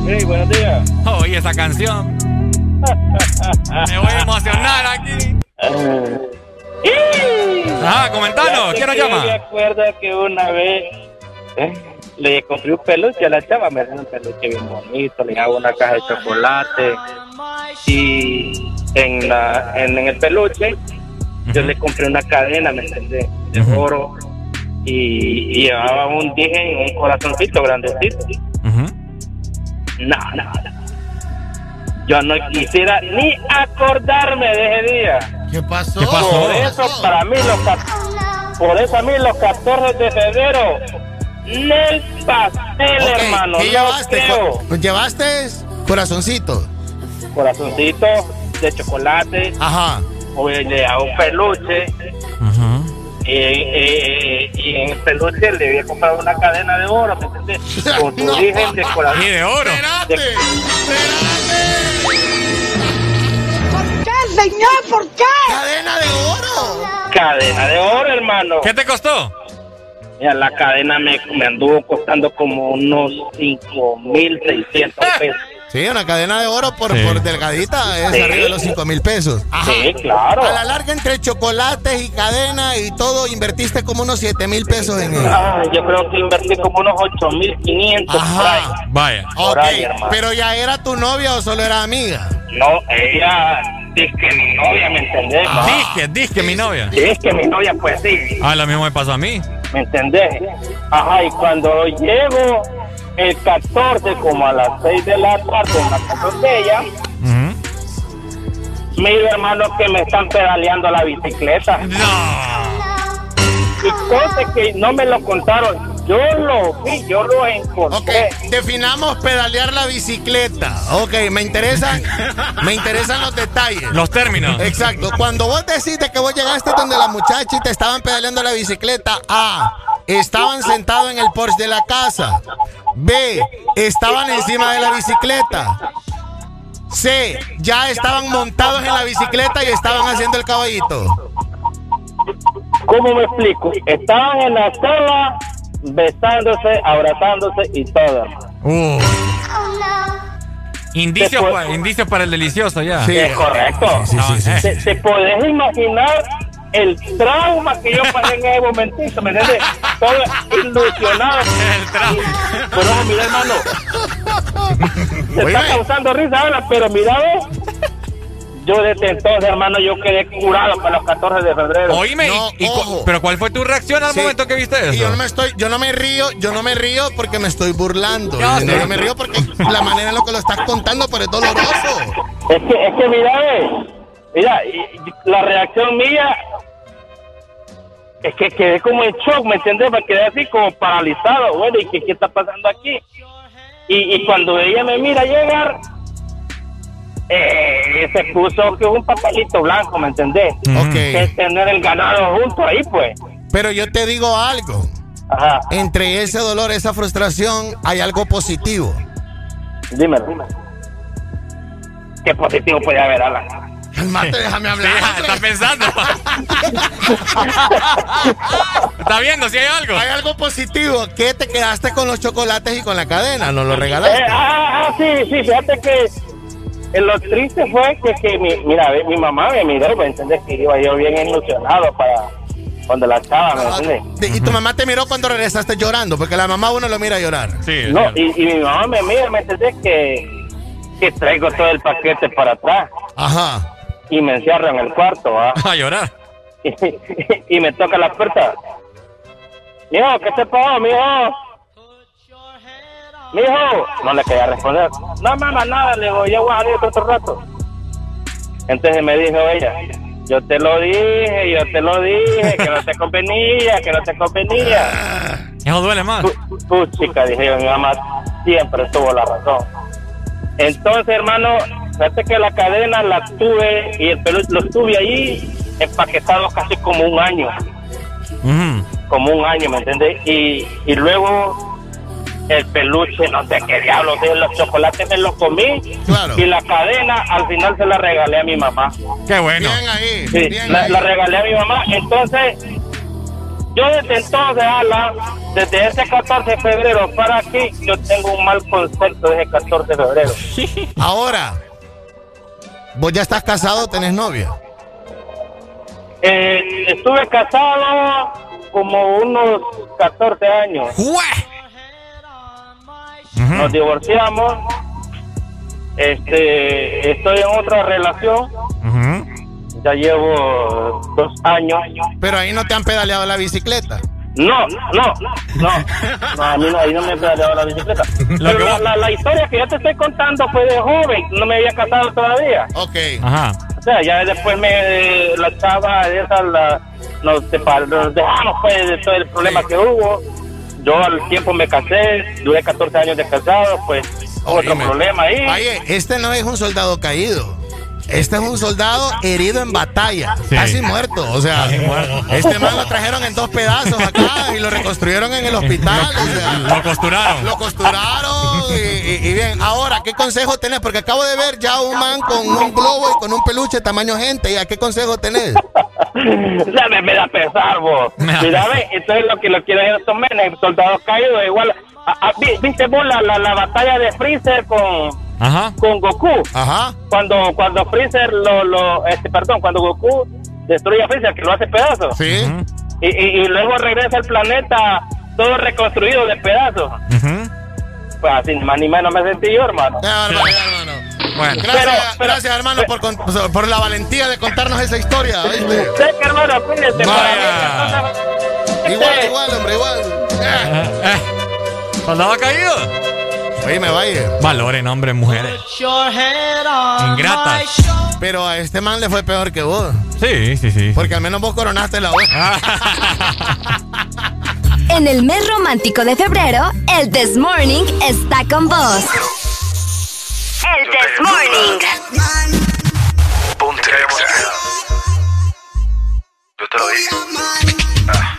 Sí, buenos días. Oye, esa canción. *laughs* Me voy a emocionar aquí. Ajá, comentanos, ¿quién nos Yo me acuerdo que una vez eh, le compré un peluche a la chava, me regaló un peluche bien bonito, le hago una caja de chocolate y en, la, en, en el peluche yo le compré una cadena, ¿me entendés? De oro y, y llevaba un dije en un corazoncito grandecito. No, no, no. Yo no quisiera ni acordarme de ese día. ¿Qué pasó? ¿Qué pasó? Por eso, para mí, los, por eso a mí los 14 de febrero, el pastel, hermano. ¿Qué llevaste? Co- ¿Llevaste corazoncito? Corazoncito de chocolate. Ajá. O le hago un peluche. Y, y- y en el peluche le había comprado una cadena de oro, ¿me entendés? *laughs* Con su No. origen de corazón. Y de oro. De- ¿Por qué, señor? ¿Por qué? ¡Cadena de oro! cadena de oro, hermano. ¿Qué te costó? Mira, la cadena me, me anduvo costando como unos 5.600 pesos. *laughs* Sí, una cadena de oro por, Sí. por delgadita es Sí. arriba de los 5 mil pesos. Ajá. Sí, claro. A la larga, entre chocolates y cadena y todo, invertiste como unos 7 mil pesos en él. Ah, yo creo que invertí como unos 8.500 por ahí. Ajá. Vaya. Ok, ahí, pero ya era tu novia o solo era amiga. No, ella dice que mi novia, ¿me entendés? Ah. Disque, disque, mi novia. Dice que mi novia, pues sí, Ah, lo mismo me pasó a mí. ¿me entendés? Ajá, y cuando llego el 14, como a las 6 de la tarde, en la casa de ella, Ujú. mira, hermano, que me están pedaleando la bicicleta. Y cosas que no me lo contaron. Yo lo vi, yo lo Ok, encontré. definamos pedalear la bicicleta. Ok, me interesan, *laughs* me interesan los detalles. Los términos. Exacto. Cuando vos decís de que vos llegaste donde la muchacha y te estaban pedaleando la bicicleta, A, estaban sentados en el Porsche de la casa. B, estaban encima de la bicicleta. C, ya estaban montados en la bicicleta y estaban haciendo el caballito. ¿Cómo me explico? Estaban en la sala besándose, abrazándose y todo. Uh. Indicios, pa- indicios para el delicioso ya. Sí. Es correcto. Sí, sí, sí, sí. ¿Te, te podés imaginar el trauma que yo pasé en ese momentito? ¿Me entiendes? Todo ilusionado. El trauma. Bueno, mira, hermano. Se Oye. está causando risa ahora, pero mira, ve. Yo desde entonces, hermano, yo quedé curado para los 14 de febrero. Oíme, y- No, y ojo. pero ¿cuál fue tu reacción al Sí. momento que viste Y yo eso? no me estoy, yo no me río, yo no me río porque me estoy burlando. Yo sé. no me río porque la manera en lo que lo estás contando, pero es doloroso. Es que, es que mira, ve, mira, la reacción mía es que quedé como en shock, ¿me entiendes? Me quedé así como paralizado, bueno, ¿y qué, qué está pasando aquí? Y, y cuando ella me mira llegar, eh, se puso que un papelito blanco, ¿me entendés? Ok. Que es tener el ganado junto ahí, pues. Pero yo te digo algo. Ajá, Entre ese dolor, esa frustración, hay algo positivo. dímelo. ¿Qué positivo puede haber, Alan? Calmate, déjame Sí, hablar. hombre. está pensando. *laughs* está viendo si hay algo. Hay algo positivo. Que te quedaste con los chocolates y con la cadena, no lo Eh, regalaste. ah, ah, sí, sí, fíjate que eh, lo triste fue que, que mi, mira, mi mamá me miró, ¿me entiendes? Que iba yo bien ilusionado para, Cuando la chava, ¿me entiendes? Y tu mamá te miró cuando regresaste llorando, porque la mamá uno lo mira llorar. Sí. No, y, y mi mamá me mira, ¿me entendés? Que, que traigo todo el paquete para atrás. Ajá. Y me encierro en el cuarto, ¿va? *laughs* A llorar. Y, *laughs* y me toca la puerta. Mijo, ¿qué te pasó, mijo? Mijo, no le quería responder. No, mamá, nada, le digo, ya voy a salir otro rato. Entonces me dijo ella, yo te lo dije, yo te lo dije, que no te convenía, que no te convenía. *laughs* Eso duele más. Tú, chica, dije yo, mi mamá siempre tuvo la razón. Entonces, hermano, fíjate que la cadena la tuve y el peluche lo tuve ahí empaquetado casi como un año. Como un año, ¿me entiendes? Y, y luego el peluche, no sé qué diablos, los chocolates me los comí. Y la cadena al final se la regalé a mi mamá. Qué bueno. Bien ahí. Sí, bien la, ahí. la regalé a mi mamá. Entonces, yo desde entonces, Ala, desde ese 14 de febrero para aquí, yo tengo un mal concepto de ese 14 de febrero. Ahora, ¿vos ya estás casado o tenés novia? Eh, estuve casado como unos 14 años. Nos divorciamos. Este, estoy en otra relación. Ya llevo dos años. Pero ahí no te han pedaleado la bicicleta. No, no, no. No, a mí no, ahí no me he pedaleado la bicicleta. Pero la, la- la historia que yo te estoy contando fue de joven. No me había casado todavía. Ok. Ajá. O sea, ya después me la chava esa la, nos, nos dejamos pues de todo el problema que hubo. Yo al tiempo me casé, duré 14 años de casado, pues otro Oíme. problema ahí. Oye, este no es un soldado caído. Este es un soldado herido en batalla, Sí. casi muerto. O sea, este man lo trajeron en dos pedazos acá y lo reconstruyeron en el hospital. o sea, Lo costuraron. Lo costuraron y, y- y bien. Ahora, ¿qué consejo tenés? Porque acabo de ver ya un man con un globo y con un peluche tamaño gente. ¿Y a qué consejo tenés? *laughs* ya me, me da pesar, vos. Me da Mira, pesar. ve, entonces lo que lo quieren estos menes, soldados caídos, igual. a- a- vi- ¿Viste vos la, la, la batalla de Freezer con, Ajá. con Goku? Ajá. Cuando, cuando Freezer lo, lo, este, perdón, cuando Goku destruye a Freezer, que lo hace pedazos. Sí. Y, y, y luego regresa al planeta todo reconstruido de pedazos. Pues así, más ni menos me sentí yo, hermano. hermano. Bueno. Gracias, Pero- pero- gracias hermano, por, con- por la valentía de contarnos esa historia. ¿viste? Sé que, hermano. Igual, igual, hombre, igual. ¿Soldado caído? Oye, me vaya. Valoren, hombres, mujeres. Ingratas. Pero a este man le fue peor que vos. Sí, sí, sí. Porque al menos vos coronaste la voz. *laughs* En el mes romántico de febrero, el This Morning está con vos. El This Morning. Ponte Yo te lo dije.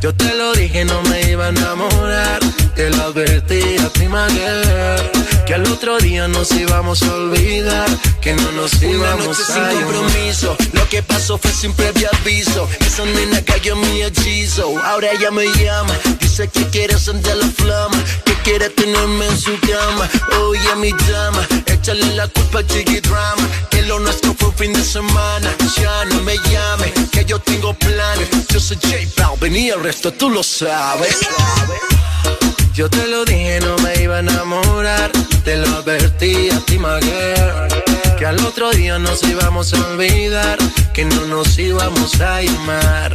Yo te lo dije, no me iba a enamorar. Te lo advertí a ti, girl. Que al otro día nos íbamos a olvidar. Que no nos Una íbamos noche a sin compromiso, lo que pasó fue sin previo aviso. Esa nena cayó en mi hechizo, ahora ella me llama. Dice que quiere sentir la flama, que quiere tenerme en su cama. Oye, mi dama, échale la culpa al chiqui drama. Que lo nuestro fue un fin de semana. Ya no me llame, que yo tengo planes. Yo soy J Balvin y el resto tú lo sabes. Yo te lo dije, no me iba a enamorar. Te lo advertí a ti, my. Que al otro día nos íbamos a olvidar. Que no nos íbamos a llamar.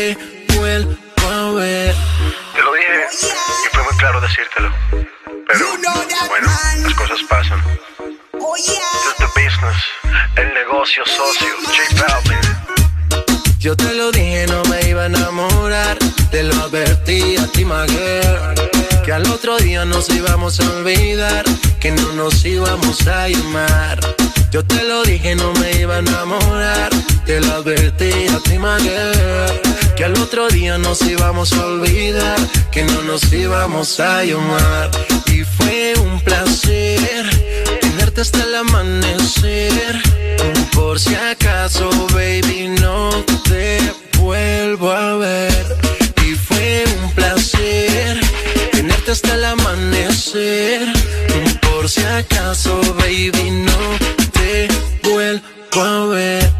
te vuelvo a ver. Te lo dije y fue muy claro decírtelo. Pero bueno, las cosas pasan. Just the business, el negocio socio, J Balvin. Yo te lo dije, no me iba a enamorar. Te lo advertí a ti, my girl. que al otro día nos íbamos a olvidar, que no nos íbamos a llamar. Yo te lo dije, no me iba a enamorar, te lo advertí a ti, que al otro día nos íbamos a olvidar, que no nos íbamos a llamar. Y fue un placer tenerte hasta el amanecer. Por si acaso, baby, no te vuelvo a ver. Y fue un placer tenerte hasta el amanecer. Por si acaso, baby, no te vuelvo a ver.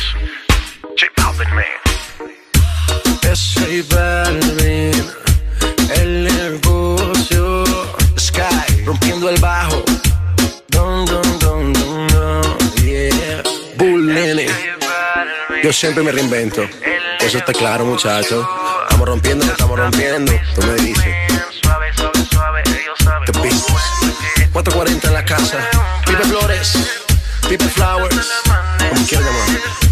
J Balvin, man. Es J Balvin, el negocio. Sky, rompiendo el bajo. Dun, dun, dun, dun, dun, yeah. Bull Nene. Yo siempre me reinvento. Eso está claro, muchachos. Estamos rompiendo, estamos rompiendo. Tú me dices. The business. 440 en la casa. Pipe Flores. Pipe Flowers. Como quieras llamar.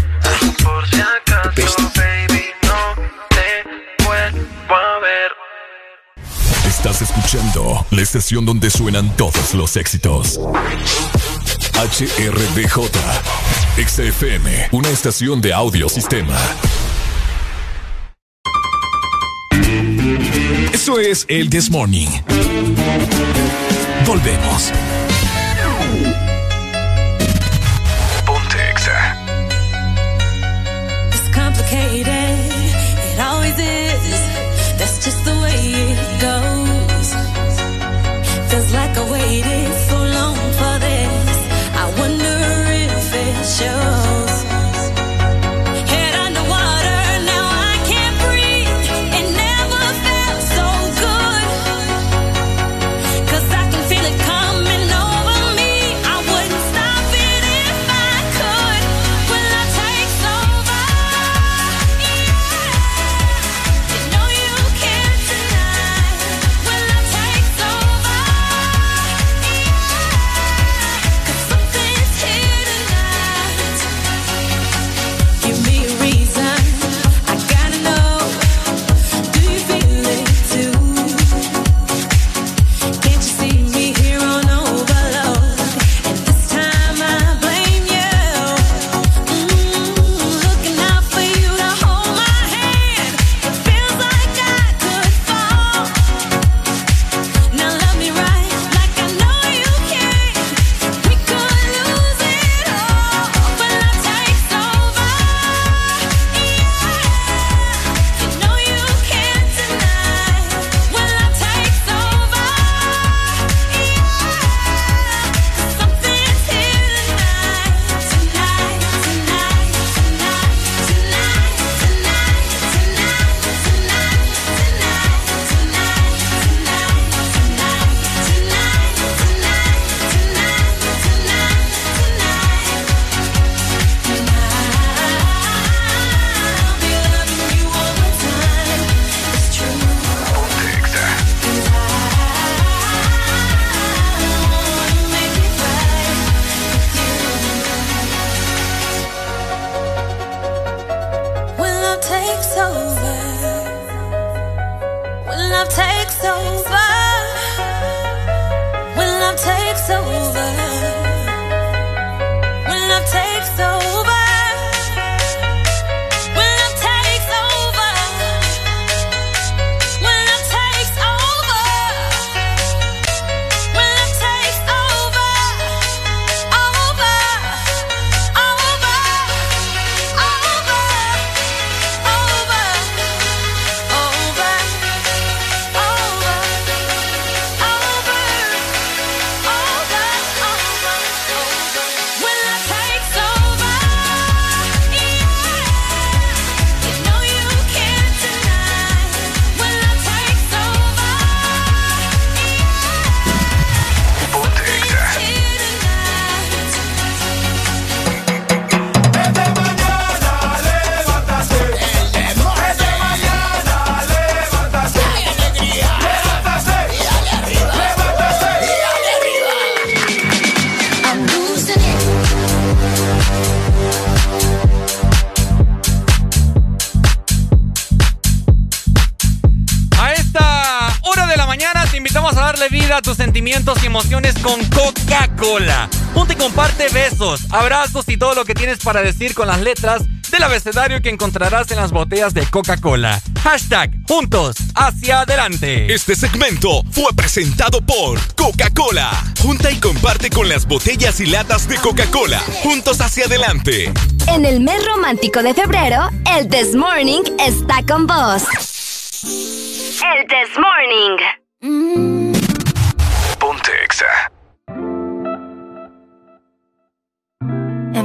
Por si acaso, baby, no te vuelvo a ver. Estás escuchando la estación donde suenan todos los éxitos. HRDJ, XFM, una estación de audio sistema. Eso es el This Morning. Volvemos. Abrazos y todo lo que tienes para decir con las letras del abecedario que encontrarás en las botellas de Coca-Cola. Hashtag Juntos hacia adelante. Este segmento fue presentado por Coca-Cola. Junta y comparte con las botellas y latas de Coca-Cola. Juntos hacia adelante. En el mes romántico de febrero, el This Morning está con vos. El This Morning. Ponte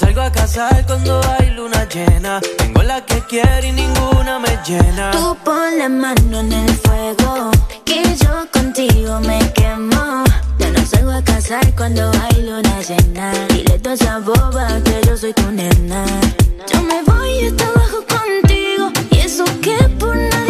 salgo a casar cuando hay luna llena. Tengo la que quiero y ninguna me llena. Tú pon la mano en el fuego. Que yo contigo me quemo. Ya no salgo a casar cuando hay luna llena. Dile toda esa boba que yo soy tu nena. Yo me voy hasta abajo contigo. Y eso que por nadie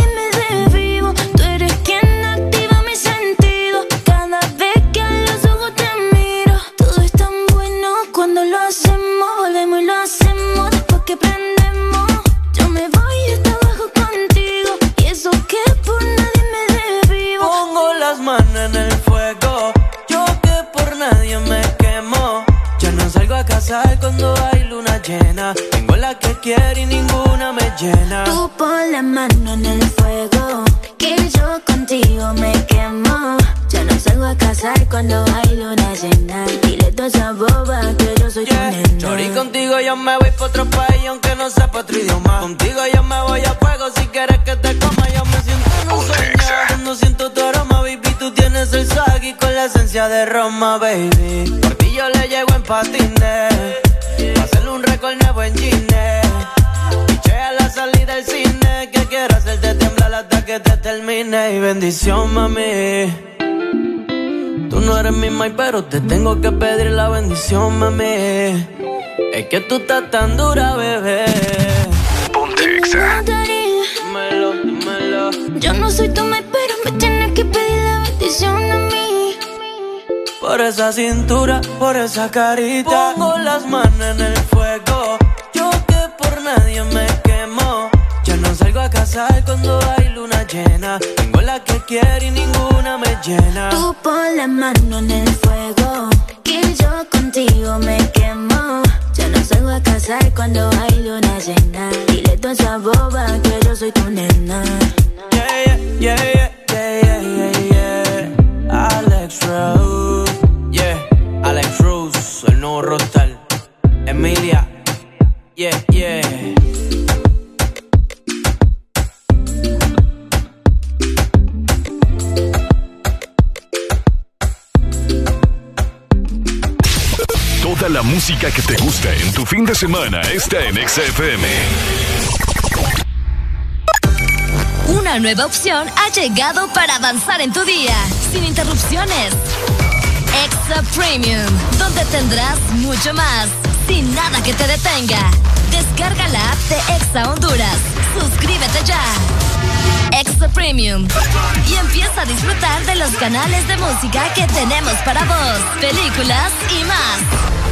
cuando hay luna llena. Tengo la que quiero y ninguna me llena. Tú pon la mano en el fuego. Que yo contigo me quemo. Ya no salgo a casar cuando hay luna llena. Dile toda esa boba que yo soy tu nena. Chori, contigo yo me voy pa' otro país aunque no sepa otro idioma. Contigo yo me voy a fuego si quieres que te coma. Yo me siento en un sueño cuando siento tu aroma, baby. Tú tienes el swag y con la esencia de Roma, baby. Por ti yo le llego en patines. Pa' hacerle un récord nuevo en Gine. Piché a la salida del cine. Que quiero hacerte temblar hasta que te termine. Y bendición, mami. Tú no eres mi mai, pero te tengo que pedir la bendición, mami. Es que tú estás tan dura, bebé. Ponte Exa. Yo no soy tu mai, pero me tienes que pedir la bendición a mí. Por esa cintura, por esa carita. Pongo las manos en el fuego. Yo que por nadie me quemo. Ya no salgo a casar cuando hay luna llena. Tengo la que quiero y ninguna me llena. Tú pon la mano en el fuego. Que yo contigo me quemo. Ya no salgo a casar cuando hay luna llena. Dile toda esa boba que yo soy tu nena. Yeah, yeah, yeah, yeah, yeah, yeah, yeah. Alex Rose, yeah, Alex Rose, el nuevo roster. Emilia, yeah, yeah. La música que te gusta en tu fin de semana está en XFM. Una nueva opción ha llegado para avanzar en tu día, sin interrupciones. Extra Premium, donde tendrás mucho más, sin nada que te detenga. Descarga la app de Exa Honduras. Suscríbete ya. Extra Premium. Y empieza a disfrutar de los canales de música que tenemos para vos, películas y más.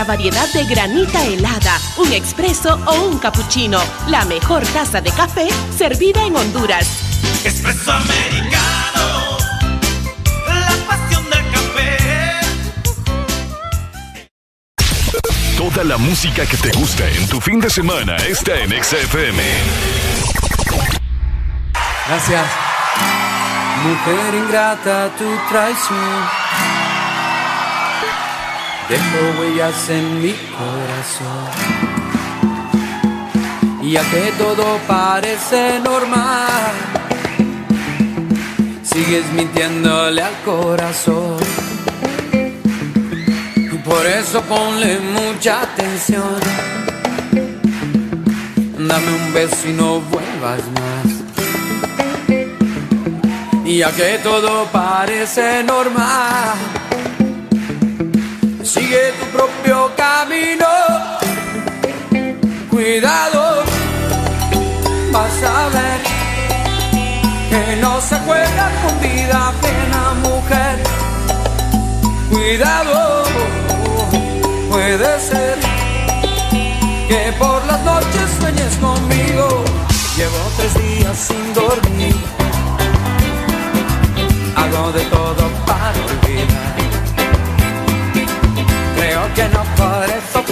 Nuestra variedad de granita helada, un expreso o un cappuccino. La mejor taza de café servida en Honduras. Espresso americano, la pasión del café. Toda la música que te gusta en tu fin de semana está en XFM. Gracias. Mujer ingrata, tu traición dejó huellas en mi corazón. Ya que todo parece normal, sigues mintiéndole al corazón. Y por eso ponle mucha atención. Dame un beso y no vuelvas más. Ya que todo parece normal, sigue tu propio camino. Cuidado, vas a ver que no se juega con vida ajena, mujer. Cuidado, puede ser que por las noches sueñes conmigo. Llevo tres días sin dormir, hago de todo para que no podré soportar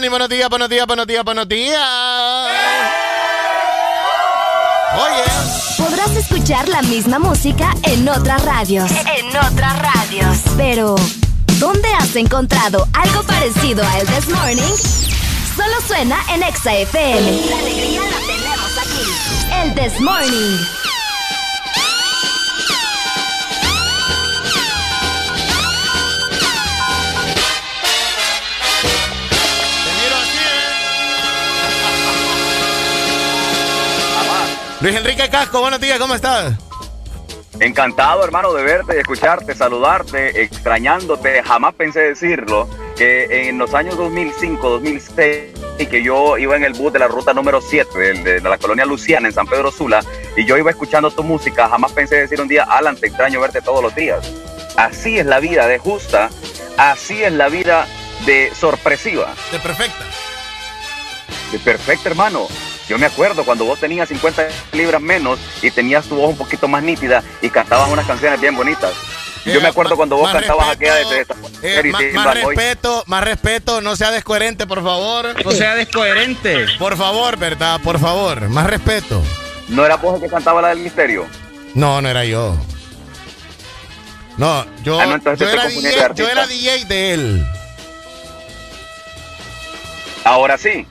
Morning. Buenos días, buenos días, buenos días, buenos días. Oye. Podrás escuchar la misma música en otras radios. En otras radios. Pero, ¿dónde has encontrado algo parecido a el This Morning? Solo suena en Exa FM. La alegría la tenemos aquí. El This Morning. Luis Enrique Casco, buenos días, ¿cómo estás? Encantado, hermano, de verte, de escucharte, saludarte, extrañándote. Jamás pensé decirlo, que en los años 2005, 2006, que yo iba en el bus de la ruta número 7 de, de la colonia Luciana en San Pedro Sula, y yo iba escuchando tu música, jamás pensé decir un día, Alan, te extraño verte todos los días. Así es la vida de justa, así es la vida de sorpresiva. De perfecta. De perfecta, hermano. Yo me acuerdo cuando vos tenías 50 libras menos y tenías tu voz un poquito más nítida y cantabas unas canciones bien bonitas. Yo me acuerdo cuando vos cantabas respeto, aquella de esta Eh, más, respeto, más respeto, no sea descoherente, por favor. No sea descoherente. Por favor, ¿verdad? Por favor, más respeto. ¿No era vos el que cantaba la del misterio? No, no era yo. No, yo, Ah, no, yo, DJ, era DJ de él. Ahora sí,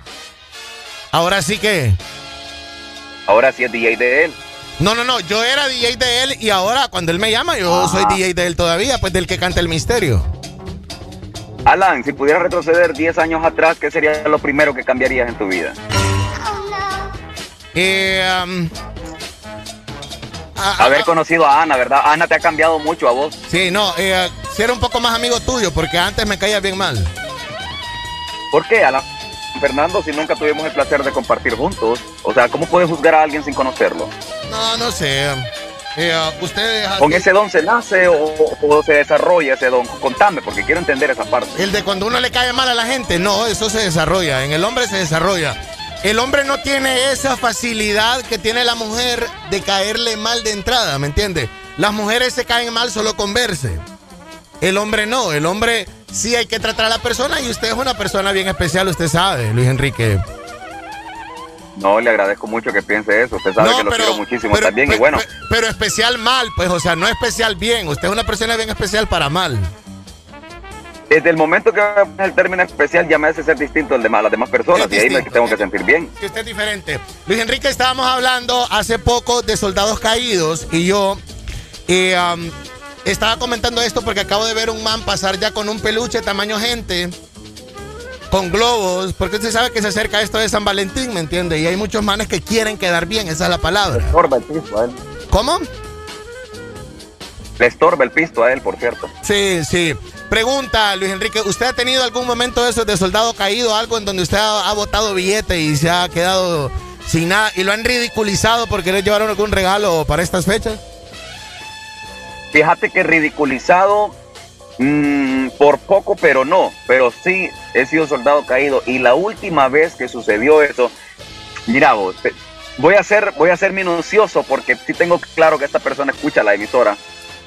Ahora sí que. ahora sí es DJ de él. No, no, no, yo era DJ de él y ahora cuando él me llama yo soy DJ de él todavía, pues del que canta el misterio. Alan, si pudieras retroceder 10 años atrás, ¿qué sería lo primero que cambiarías en tu vida? Eh, um, Haber conocido a Ana, ¿verdad? Ana te ha cambiado mucho a vos. sí, no, eh, ser un poco más amigo tuyo porque antes me caía bien mal. ¿Por qué, Alan? Fernando, si nunca tuvimos el placer de compartir juntos, o sea, ¿cómo puedes juzgar a alguien sin conocerlo? No, no sé. Eh, uh, ustedes. ¿Con ese don se nace o, o se desarrolla ese don? Contame, porque quiero entender esa parte. El de cuando uno le cae mal a la gente, no, eso se desarrolla. En el hombre se desarrolla. El hombre no tiene esa facilidad que tiene la mujer de caerle mal de entrada, ¿me entiende? Las mujeres se caen mal solo con verse. El hombre no, el hombre sí hay que tratar a la persona y usted es una persona bien especial, usted sabe, Luis Enrique. No, le agradezco mucho que piense eso. Usted sabe No, que lo pero- quiero muchísimo pero- también. y bueno, Pero especial mal, pues, o sea, no especial bien. Usted es una persona bien especial para mal. desde el momento que el término especial ya me hace ser distinto al de las demás personas. Es y ahí me tengo que sentir bien. que usted es diferente. Luis Enrique, estábamos hablando hace poco de soldados caídos y yo eh, um, estaba comentando esto porque acabo de ver un man pasar ya con un peluche tamaño gente, con globos, porque usted sabe que se acerca esto de San Valentín, ¿me entiende? Y hay muchos manes que quieren quedar bien, esa es la palabra. Estorba el pisto a él. ¿Cómo? Le estorba el pisto a él, por cierto. Sí, sí. Pregunta, Luis Enrique, ¿usted ha tenido algún momento de esos de soldado caído, algo en donde usted ha, ha botado billete y se ha quedado sin nada y lo han ridiculizado por querer llevar algún regalo para estas fechas? Fíjate que ridiculizado mm, por poco, pero no. Pero sí he sido soldado caído. Y la última vez que sucedió eso, mira vos, te- voy a ser, voy a ser minucioso porque sí tengo claro que esta persona escucha la emisora.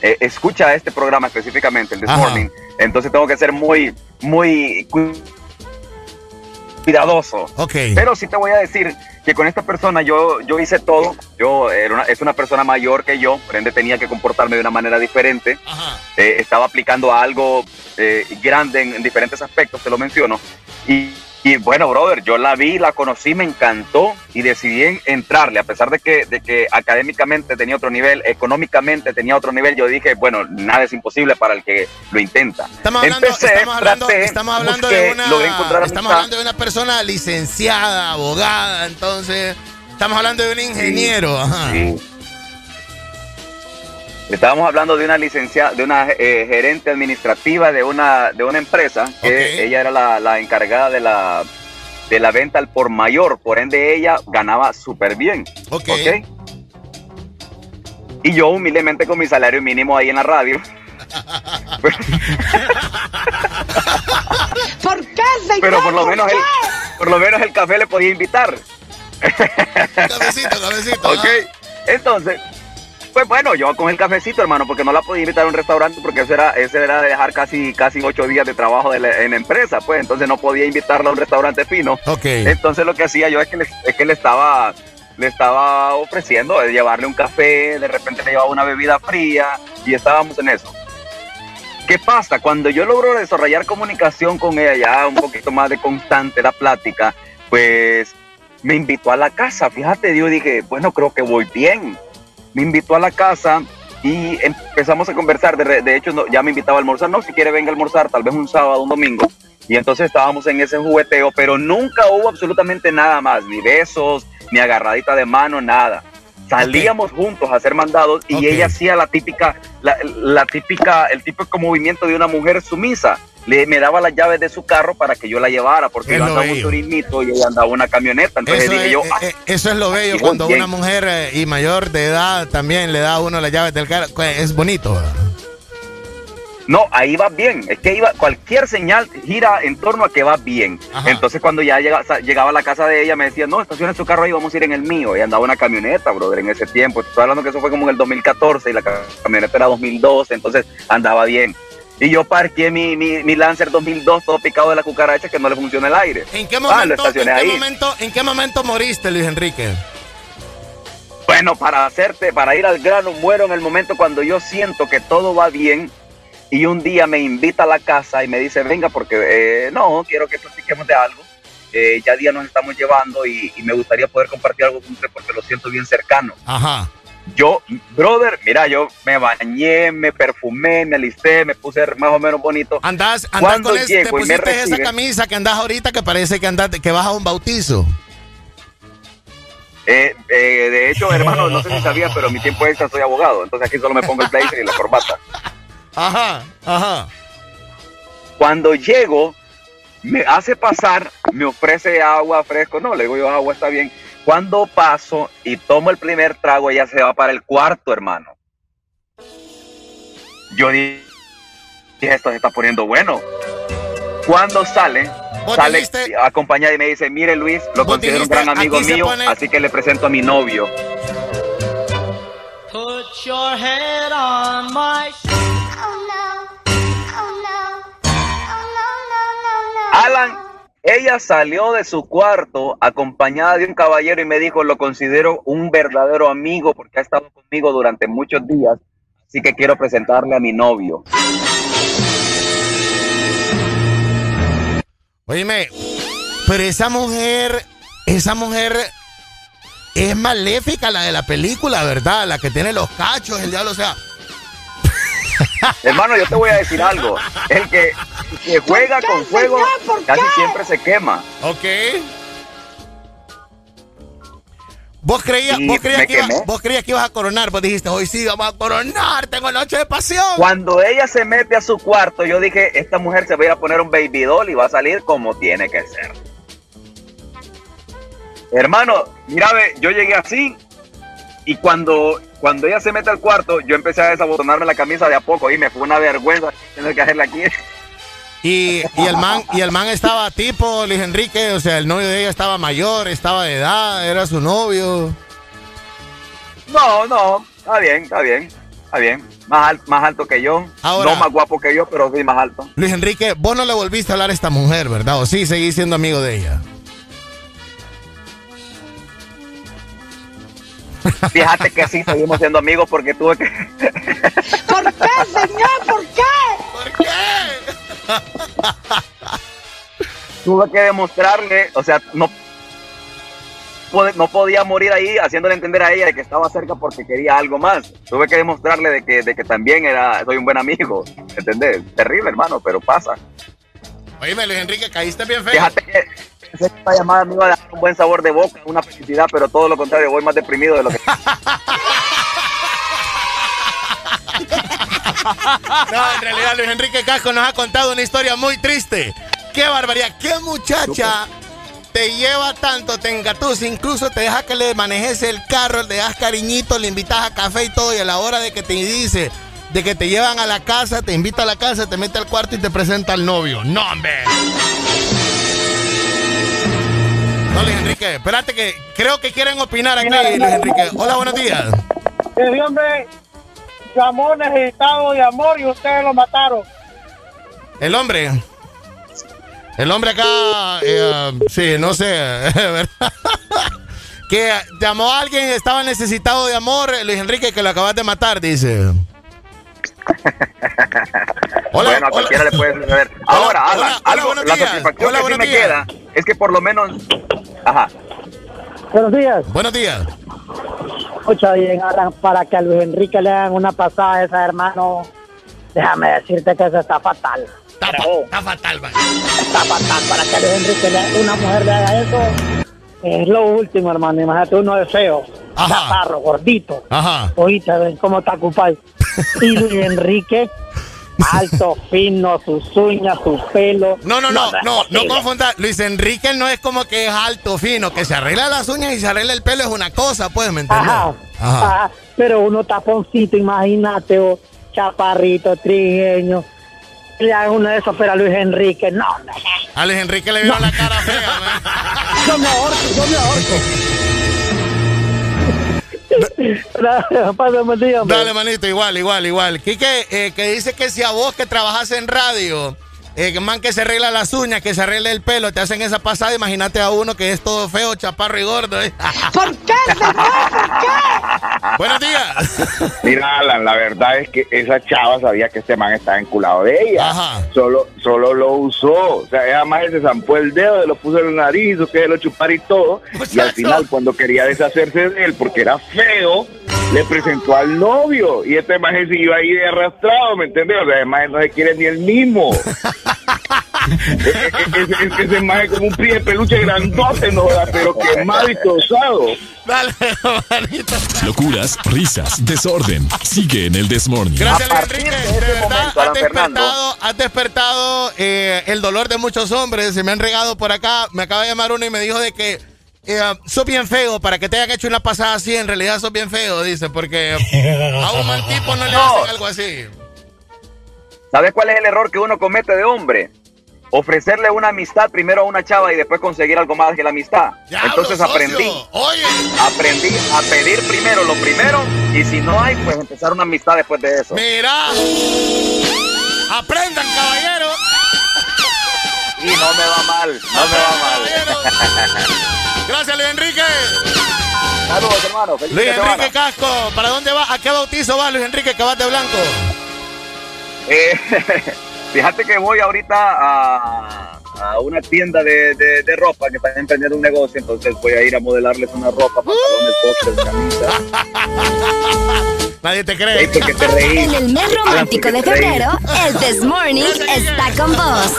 eh, escucha este programa específicamente, el This Ajá. Morning. Entonces tengo que ser muy, muy cuidadoso. Ok. Pero sí te voy a decir que con esta persona yo, yo hice todo. Yo era una- es una persona mayor que yo, por ende tenía que comportarme de una manera diferente. Eh, estaba aplicando a algo eh, grande en, en diferentes aspectos, te lo menciono. Y, y bueno, brother, yo la vi, la conocí, me encantó y decidí en- entrarle, a pesar de que, de que académicamente tenía otro nivel, económicamente tenía otro nivel, yo dije, bueno, nada es imposible para el que lo intenta. Estamos hablando, Empecé, estamos hablando, traté, estamos hablando busqué, de una estamos hablando de una persona licenciada, abogada, entonces estamos hablando de un ingeniero, ajá. Sí. Estábamos hablando de una licenciada, de una eh, gerente administrativa de una, de una empresa, que ella era la, la encargada de la, de la venta al por mayor, por ende ella ganaba súper bien. Ok. ¿ok? Y yo humildemente con mi salario mínimo ahí en la radio. *laughs* ¿Por qué, señor? Pero por lo ¿Por menos qué? el, por lo menos el café le podía invitar. Cabecito, cabecito. *laughs* Ok. Entonces, Pues bueno, yo con el cafecito, hermano, porque no la podía invitar a un restaurante porque eso era, ese era dejar casi, casi ocho días de trabajo en la empresa, pues entonces no podía invitarla a un restaurante fino. Ok. Entonces lo que hacía yo es que le, es que le estaba le estaba ofreciendo de llevarle un café, de repente le llevaba una bebida fría y estábamos en eso. ¿Qué pasa? Cuando yo logro desarrollar comunicación con ella, ya un poquito más de constante la plática, pues me invitó a la casa. Fíjate, yo dije, bueno, creo que voy bien me invitó a la casa y empezamos a conversar. De, hecho, ya me invitaba a almorzar. No, si quiere, venga a almorzar, tal vez un sábado, un domingo. Y entonces estábamos en ese jugueteo, pero nunca hubo absolutamente nada más, ni besos, ni agarradita de mano, nada. Salíamos juntos a hacer mandados y ella hacía la típica, la, la, típica, el típico movimiento de una mujer sumisa le, me daba las llaves de su carro para que yo la llevara, porque yo andaba un turismito y ella andaba una camioneta. Entonces eso dije es, yo, eh, ah, eh, eso es lo bello, cuando una mujer eh, y mayor de edad también le da a uno las llaves del carro. Pues, es bonito. No, ahí va bien. Es que iba, cualquier señal gira en torno a que va bien. Entonces, cuando ya llega, llegaba a la casa de ella, me decía, no, estaciona su carro ahí, vamos a ir en el mío. Y andaba una camioneta, brother, en ese tiempo. Estoy hablando que eso fue como en el 2014 y la camioneta era 2012, entonces andaba bien. Y yo parqué mi, mi, mi, Lancer 2002 todo picado de la cucaracha que no le funciona el aire. ¿En qué momento, ¿en qué momento, ¿en qué momento moriste, Luis Enrique? Bueno, para hacerte, para ir al grano, muero en el momento cuando yo siento que todo va bien y un día me invita a la casa y me dice, venga, porque eh, no, quiero que platiquemos de algo. Eh, ya día nos estamos llevando y, y, me gustaría poder compartir algo con usted porque lo siento bien cercano. Ajá. Yo, brother, mira, yo me bañé, me perfumé, me alisté, me puse más o menos bonito. Andás, andás con ese, te pusiste esa camisa que andás ahorita que parece que andás, que vas a un bautizo. Eh, eh, de hecho, hermano, no sé si sabías, pero en mi tiempo extra soy abogado, entonces aquí solo me pongo el blazer y la corbata. Ajá, ajá. Cuando llego, me hace pasar, me ofrece agua fresco, no, le digo yo, agua está bien cuando paso y tomo el primer trago, ella se va para el cuarto, hermano. Yo dije, esto se está poniendo bueno. Cuando sale, sale acompañada y me dice, mire Luis, lo considero un gran amigo mío, así que le presento a mi novio. Put your head on my Alan ella salió de su cuarto acompañada de un caballero y me dijo, lo considero un verdadero amigo porque ha estado conmigo durante muchos días, así que quiero presentarle a mi novio. Oíme, pero esa mujer, esa mujer es maléfica la de la película, ¿verdad? La que tiene los cachos, el diablo, o sea... Hermano, yo te voy a decir algo. El que, que juega con fuego casi siempre se quema. Ok. ¿Vos creías, vos, creías que vos creías que ibas a coronar, vos dijiste, hoy sí vamos a coronar, tengo noche de pasión. Cuando ella se mete a su cuarto, yo dije, esta mujer se va a ir a poner un baby doll y va a salir como tiene que ser. Hermano, mira, yo llegué así y cuando cuando ella se mete al cuarto, yo empecé a desabotonarme la camisa de a poco y me fue una vergüenza *laughs* tener que hacerla aquí. Y, y, el man y el man estaba tipo Luis Enrique, o sea, el novio de ella estaba mayor, estaba de edad, era su novio. No, no, está bien, está bien, está bien. Más, más alto que yo, no más guapo que yo, pero sí más alto. Luis Enrique, vos no le volviste a hablar a esta mujer, ¿verdad? ¿O sí seguís siendo amigo de ella? Fíjate que sí, seguimos siendo amigos porque tuve que. ¿Por qué, señor? ¿Por qué? ¿Por qué? tuve que demostrarle, o sea, no, no podía morir ahí haciéndole entender a ella de que estaba cerca porque quería algo más. Tuve que demostrarle de que, de que también era, soy un buen amigo. ¿Entendés? Terrible, hermano, pero pasa. Oíme, Luis Enrique, caíste bien feo. Fíjate que esta llamada me iba a dar un buen sabor de boca, una felicidad, pero todo lo contrario, voy más deprimido de lo que. *laughs* No, en realidad Luis Enrique Casco nos ha contado una historia muy triste. ¡Qué barbaridad! ¡Qué muchacha te lleva tanto, te engatusa, incluso te deja que le manejes el carro, le das cariñito, le invitas a café y todo, y a la hora de que te dice de que te llevan a la casa, te invita a la casa, te mete al cuarto y te presenta al novio. ¡No, hombre! No, Luis Enrique, espérate que creo que quieren opinar aquí, Luis Enrique. Hola, buenos días. El hombre llamó necesitado de amor y ustedes lo mataron. El hombre. El hombre acá, eh, sí, no sé, *laughs* ¿verdad? que llamó a alguien que estaba necesitado de amor, Luis Enrique, que lo acabas de matar, dice. *laughs* Hola, bueno, a cualquiera le puede suceder. Ahora, hola, algo, la satisfacción que sí me queda es que por lo menos... Ajá. Buenos días. Buenos días. Escucha bien, Alan, para que a Luis Enrique le hagan una pasada a esa hermano, déjame decirte que eso está fatal. Está, está fatal, man. Está fatal para que a Luis Enrique le, una mujer le haga eso. Es lo último, hermano. Imagínate uno de feo, chaparro, gordito. Ajá. Oíste, ven cómo está ocupado. *laughs* Y Luis Enrique, alto, fino, sus uñas, su pelo. No, no, no, no, no confunda. Luis Enrique no es como que es alto, fino, que se arregla las uñas y se arregla el pelo es una cosa, pues, ¿me entiendes? Ajá, ajá. Pero uno taponcito, imagínate, o chaparrito, trigueño. Le hagan uno de esos, pero a Luis Enrique, no, no. A Luis Enrique le vieron la cara fea. *laughs* Yo me ahorco, yo me ahorco. *laughs* Dale, manito, igual, igual, igual. Quique, eh, que dice que si a vos que trabajas en radio, eh, que man que se arregla las uñas, que se arregla el pelo, te hacen esa pasada, imagínate a uno que es todo feo, chaparro y gordo. ¿eh? *laughs* ¿Por qué, señor? ¿Por qué? Buenos días. *laughs* Mira, Alan, la verdad es que esa chava sabía que este man estaba enculado de ella. Ajá. Solo, solo lo usó. O sea, ella más se zampó el dedo, se lo puso en la nariz, hizo que lo chupara y todo. Y al final, cuando quería deshacerse de él porque era feo, le presentó al novio. Y este man se siguió ahí de arrastrado, ¿me entiendes? O sea, además no se quiere ni el mismo. *laughs* *laughs* ese, ese, es como un pie de peluche grandote, ¿no? Pero quemado y tosado. Dale, manito. Locuras, risas, desorden. Sigue en el Desmorning. Gracias, Luis Enrique. De verdad, has despertado, has despertado eh, el dolor de muchos hombres. Se me han regado por acá. Me acaba de llamar uno y me dijo de que eh, sos bien feo. Para que te hayan hecho una pasada así, en realidad sos bien feo, dice. Porque a un mal tipo no le *laughs* hacen algo así. ¿Sabes cuál es el error que uno comete de hombre? Ofrecerle una amistad primero a una chava y después conseguir algo más que la amistad. Entonces aprendí. Oye. Aprendí a pedir primero lo primero y si no hay, pues empezar una amistad después de eso. Mira. Aprendan, caballero. Y no me va mal, no me va mal. Gracias, Luis Enrique. Saludos, hermano. Feliz Luis. Enrique Casco, ¿para dónde vas? ¿A qué bautizo vas, Luis Enrique, de blanco? Eh, *laughs* fíjate que voy ahorita a, a una tienda de, de- de ropa que están emprendiendo un negocio, entonces voy a ir a modelarles una ropa, pantalones, boxers, camisas. *laughs* Nadie te cree. Ey, ¿por qué te reí? En el mes romántico ¿por de febrero, el This Morning está con vos.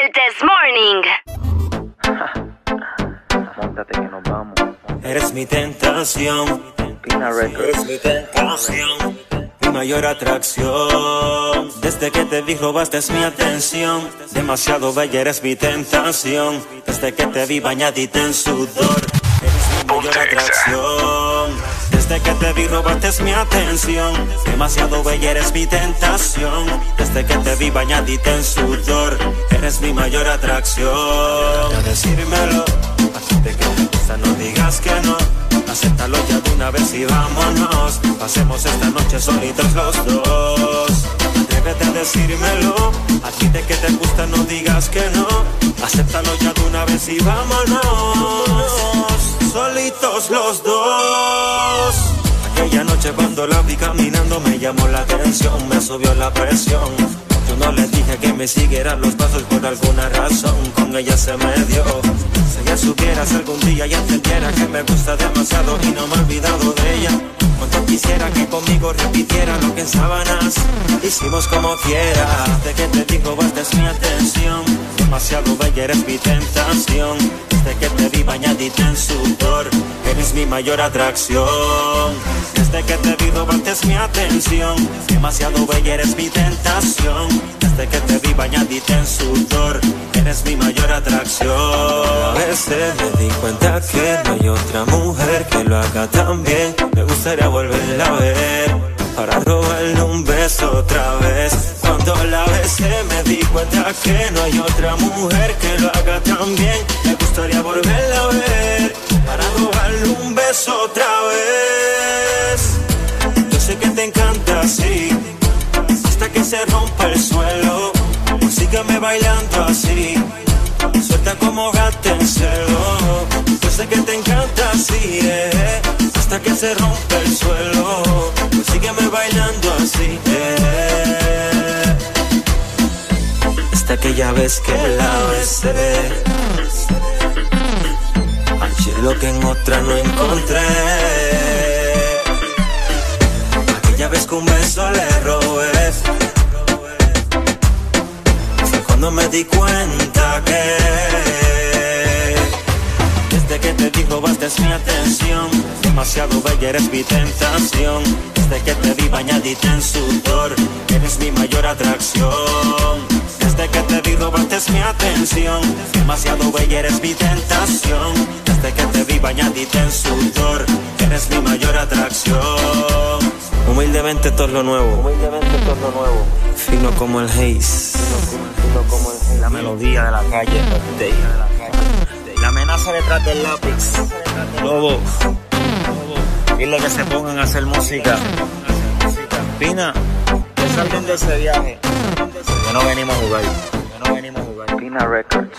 El This Morning. Eres mi tentación. Eres mi tentación. Mi mayor atracción. Desde que te vi robaste mi atención. Demasiado bella eres mi tentación. Desde que te vi bañadita en sudor. Eres mi mayor atracción. Desde que te vi robaste mi atención. Demasiado bella eres mi tentación. Desde que te vi bañadita en sudor. Eres mi mayor atracción. Decírmelo. A ti te te gusta, no digas que no. Acéptalo ya de una vez y vámonos. Pasemos esta noche solitos los dos. Atrévete a decírmelo. A ti de que te gusta, no digas que no. Acéptalo ya de una vez y vámonos. Solitos los dos. Aquella noche cuando la vi caminando me llamó la atención, me subió la presión. Yo no le dije que me siguiera los pasos por alguna razón, con ella se me dio. Si ella supiera si algún día ya entendiera que me gusta demasiado y no me he olvidado de ella. Cuanto quisiera que conmigo repitiera lo que en sábanas hicimos como quiera. Desde que te digo es mi atención, demasiado bella eres mi tentación. Desde que te vi bañadita en sudor, eres mi mayor atracción. Desde que te vi robaste mi atención, demasiado bella eres mi tentación. Desde que te vi bañadita en sudor, eres mi mayor atracción. A veces me di cuenta que no hay otra mujer que lo haga tan bien. Me gustaría volverla a ver, para robarle un beso otra vez. Cuando la besé me di cuenta que no hay otra mujer que lo haga tan bien. Me gustaría volverla a ver, para robarle un beso otra vez. Yo sé que te encanta así, hasta que se rompa el suelo. Pues sígueme bailando así Suelta como gato en celo. Yo sé que te encanta así, eh. Hasta que se rompa el suelo. Pues sígueme bailando así, eh. Hasta que ya ves que la besé. Lo que en otra no encontré. Aquella vez que un beso le robé. Cuando me di cuenta que desde que te digo bastes mi atención, demasiado bella eres mi tentación. Desde que te vi bañadita en sudor, eres mi mayor atracción. Desde que te vi robaste mi atención, demasiado bella eres mi tentación. Desde que te vi bañadita en sudor, eres mi mayor atracción. Humildemente todo lo nuevo, humildemente lo nuevo. Fino como el haze, fino como el haze. La melodía de la calle, la amenaza detrás del lápiz. Lobo, dile que se pongan a hacer música. Pina, que salgan de ese viaje. Que no venimos a jugar. Que no venimos a jugar. Pina Records.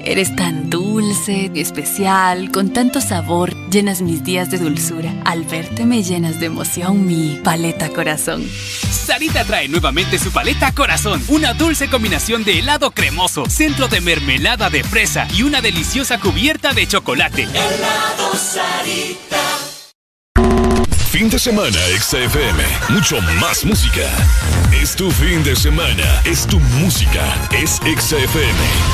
Eres tan dulce, especial, con tanto sabor, llenas mis días de dulzura. Al verte me llenas de emoción mi paleta corazón. Sarita trae nuevamente su paleta corazón, una dulce combinación de helado cremoso, centro de mermelada de fresa y una deliciosa cubierta de chocolate. Helado Sarita. Fin de semana, XFM. Mucho más música. Es tu fin de semana. Es tu música. Es XFM.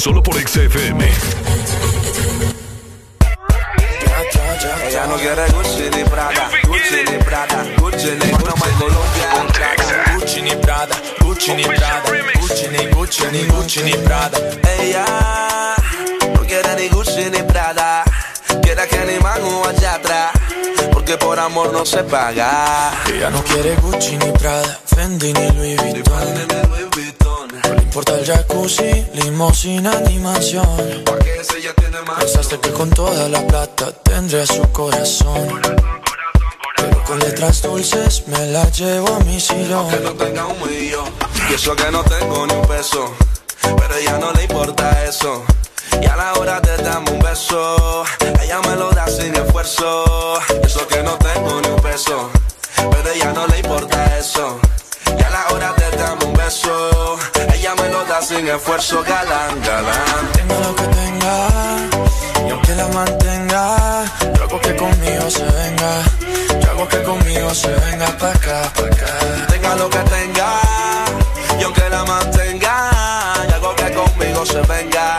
Solo por XFM. Ella no quiere Gucci ni Prada, Gucci ni Prada, Gucci ni Colombia, Gucci ni Prada, Gucci ni Prada, Gucci ni Gucci ni Gucci ni Prada. Ella no quiere ni Gucci ni Prada, quiere que ni mano allá atrás, porque por amor no se paga. Ella no quiere Gucci ni Prada, Fendi ni Louis Vuitton. Importa el jacuzzi, limosina ni mansión. Pensaste que con toda la plata tendría su corazón. Pero con letras dulces me la llevo a mi sillón. Que no tenga un millón, y eso que no tengo ni un peso, pero ella no le importa eso. Y a la hora de darme un beso, ella me lo da sin esfuerzo. Eso que no tengo ni un peso, pero ella no le importa eso. Y a la hora de darme un beso, ella me lo da sin esfuerzo, galán, galán. Tenga lo que tenga, y aunque la mantenga, yo hago que conmigo se venga. Yo hago que conmigo se venga pa' acá, pa' acá. Tenga lo que tenga, y aunque la mantenga, y hago que conmigo se venga.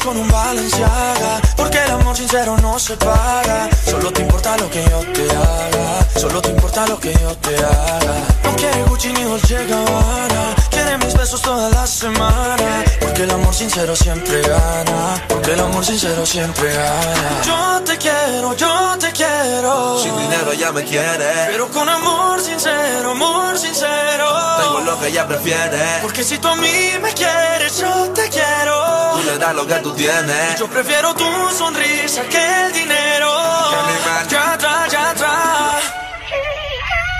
con un Balenciaga Porque el amor sincero no se paga. Solo te importa lo que yo te haga Solo te importa lo que yo te haga. No quiere Gucci ni Dolce Gabbana Quiere mis besos toda la semana. Porque el amor sincero siempre gana. Porque el amor sincero siempre gana. Yo te quiero, yo te quiero. Sin dinero ella me quiere. Pero con amor sincero, amor sincero. Tengo lo que ella prefiere. Porque si tú a mí me quieres, yo te quiero. Tú le das lo que tú tienes. Yo prefiero tu sonrisa que el dinero. Ya atrás, ya atrás.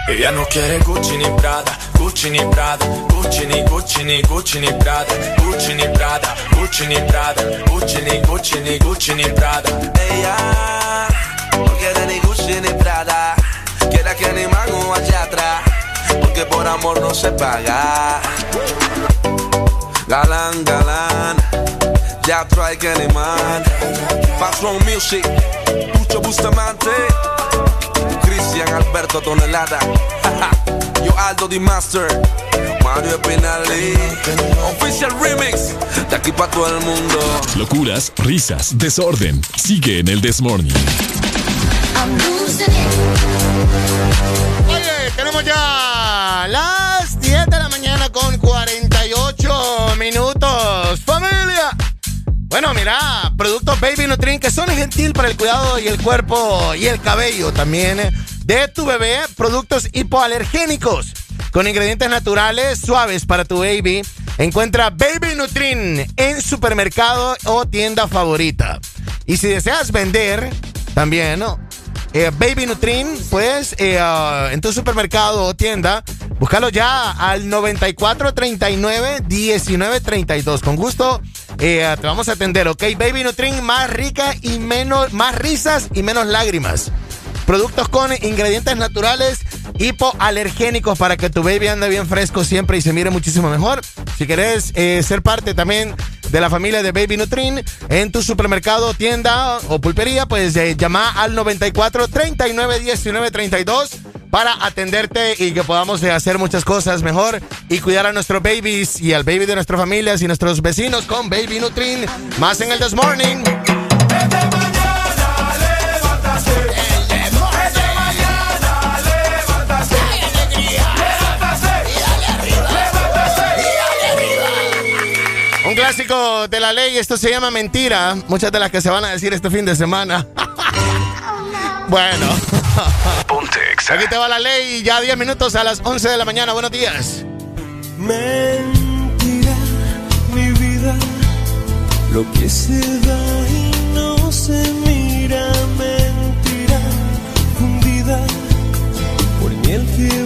Ella no quiere Gucci ni Prada, Gucci ni Prada, Gucci ni Gucci ni Gucci ni Prada, Gucci ni Prada, Gucci ni Prada, Gucci ni Gucci ni Gucci ni Prada. Ella no quiere ni Gucci ni Prada Quiere que ni mango allá atrás Porque por amor no se paga Galán, galán Teatro hay que animar. Fastron Music, Pucho Bustamante, Cristian Alberto Tonelada, *laughs* Yo Aldo Di Master, Mario Pinali, Official Remix, de aquí para todo el mundo. Locuras, risas, desorden. Sigue en el Desmorning. Oye, tenemos ya las Bueno, mira, productos Baby Nutrin que son gentil para el cuidado y el cuerpo y el cabello también de tu bebé. Productos hipoalergénicos con ingredientes naturales suaves para tu baby. Encuentra Baby Nutrin en supermercado o tienda favorita. Y si deseas vender también, ¿no? Eh, Baby Nutrin, pues eh, uh, en tu supermercado o tienda, búscalo ya al 9439 1932. Con gusto eh, te vamos a atender, ¿ok? Baby Nutrin más rica y menos, más risas y menos lágrimas. Productos con ingredientes naturales hipoalergénicos para que tu baby ande bien fresco siempre y se mire muchísimo mejor. Si querés ser parte también de la familia de Baby Nutrin en tu supermercado, tienda o pulpería, pues eh, llama al 94 39 19 32 para atenderte y que podamos eh, hacer muchas cosas mejor y cuidar a nuestros babies y al baby de nuestras familias y nuestros vecinos con Baby Nutrin. Más en el This Morning. Clásico de la ley, esto se llama mentira. Muchas de las que se van a decir este fin de semana. *laughs* bueno. Aquí te va la ley, ya 10 minutos a las 11 de la mañana. Buenos días. Mentira, mi vida, lo que se da y no se mira, mentira, fundida por miel que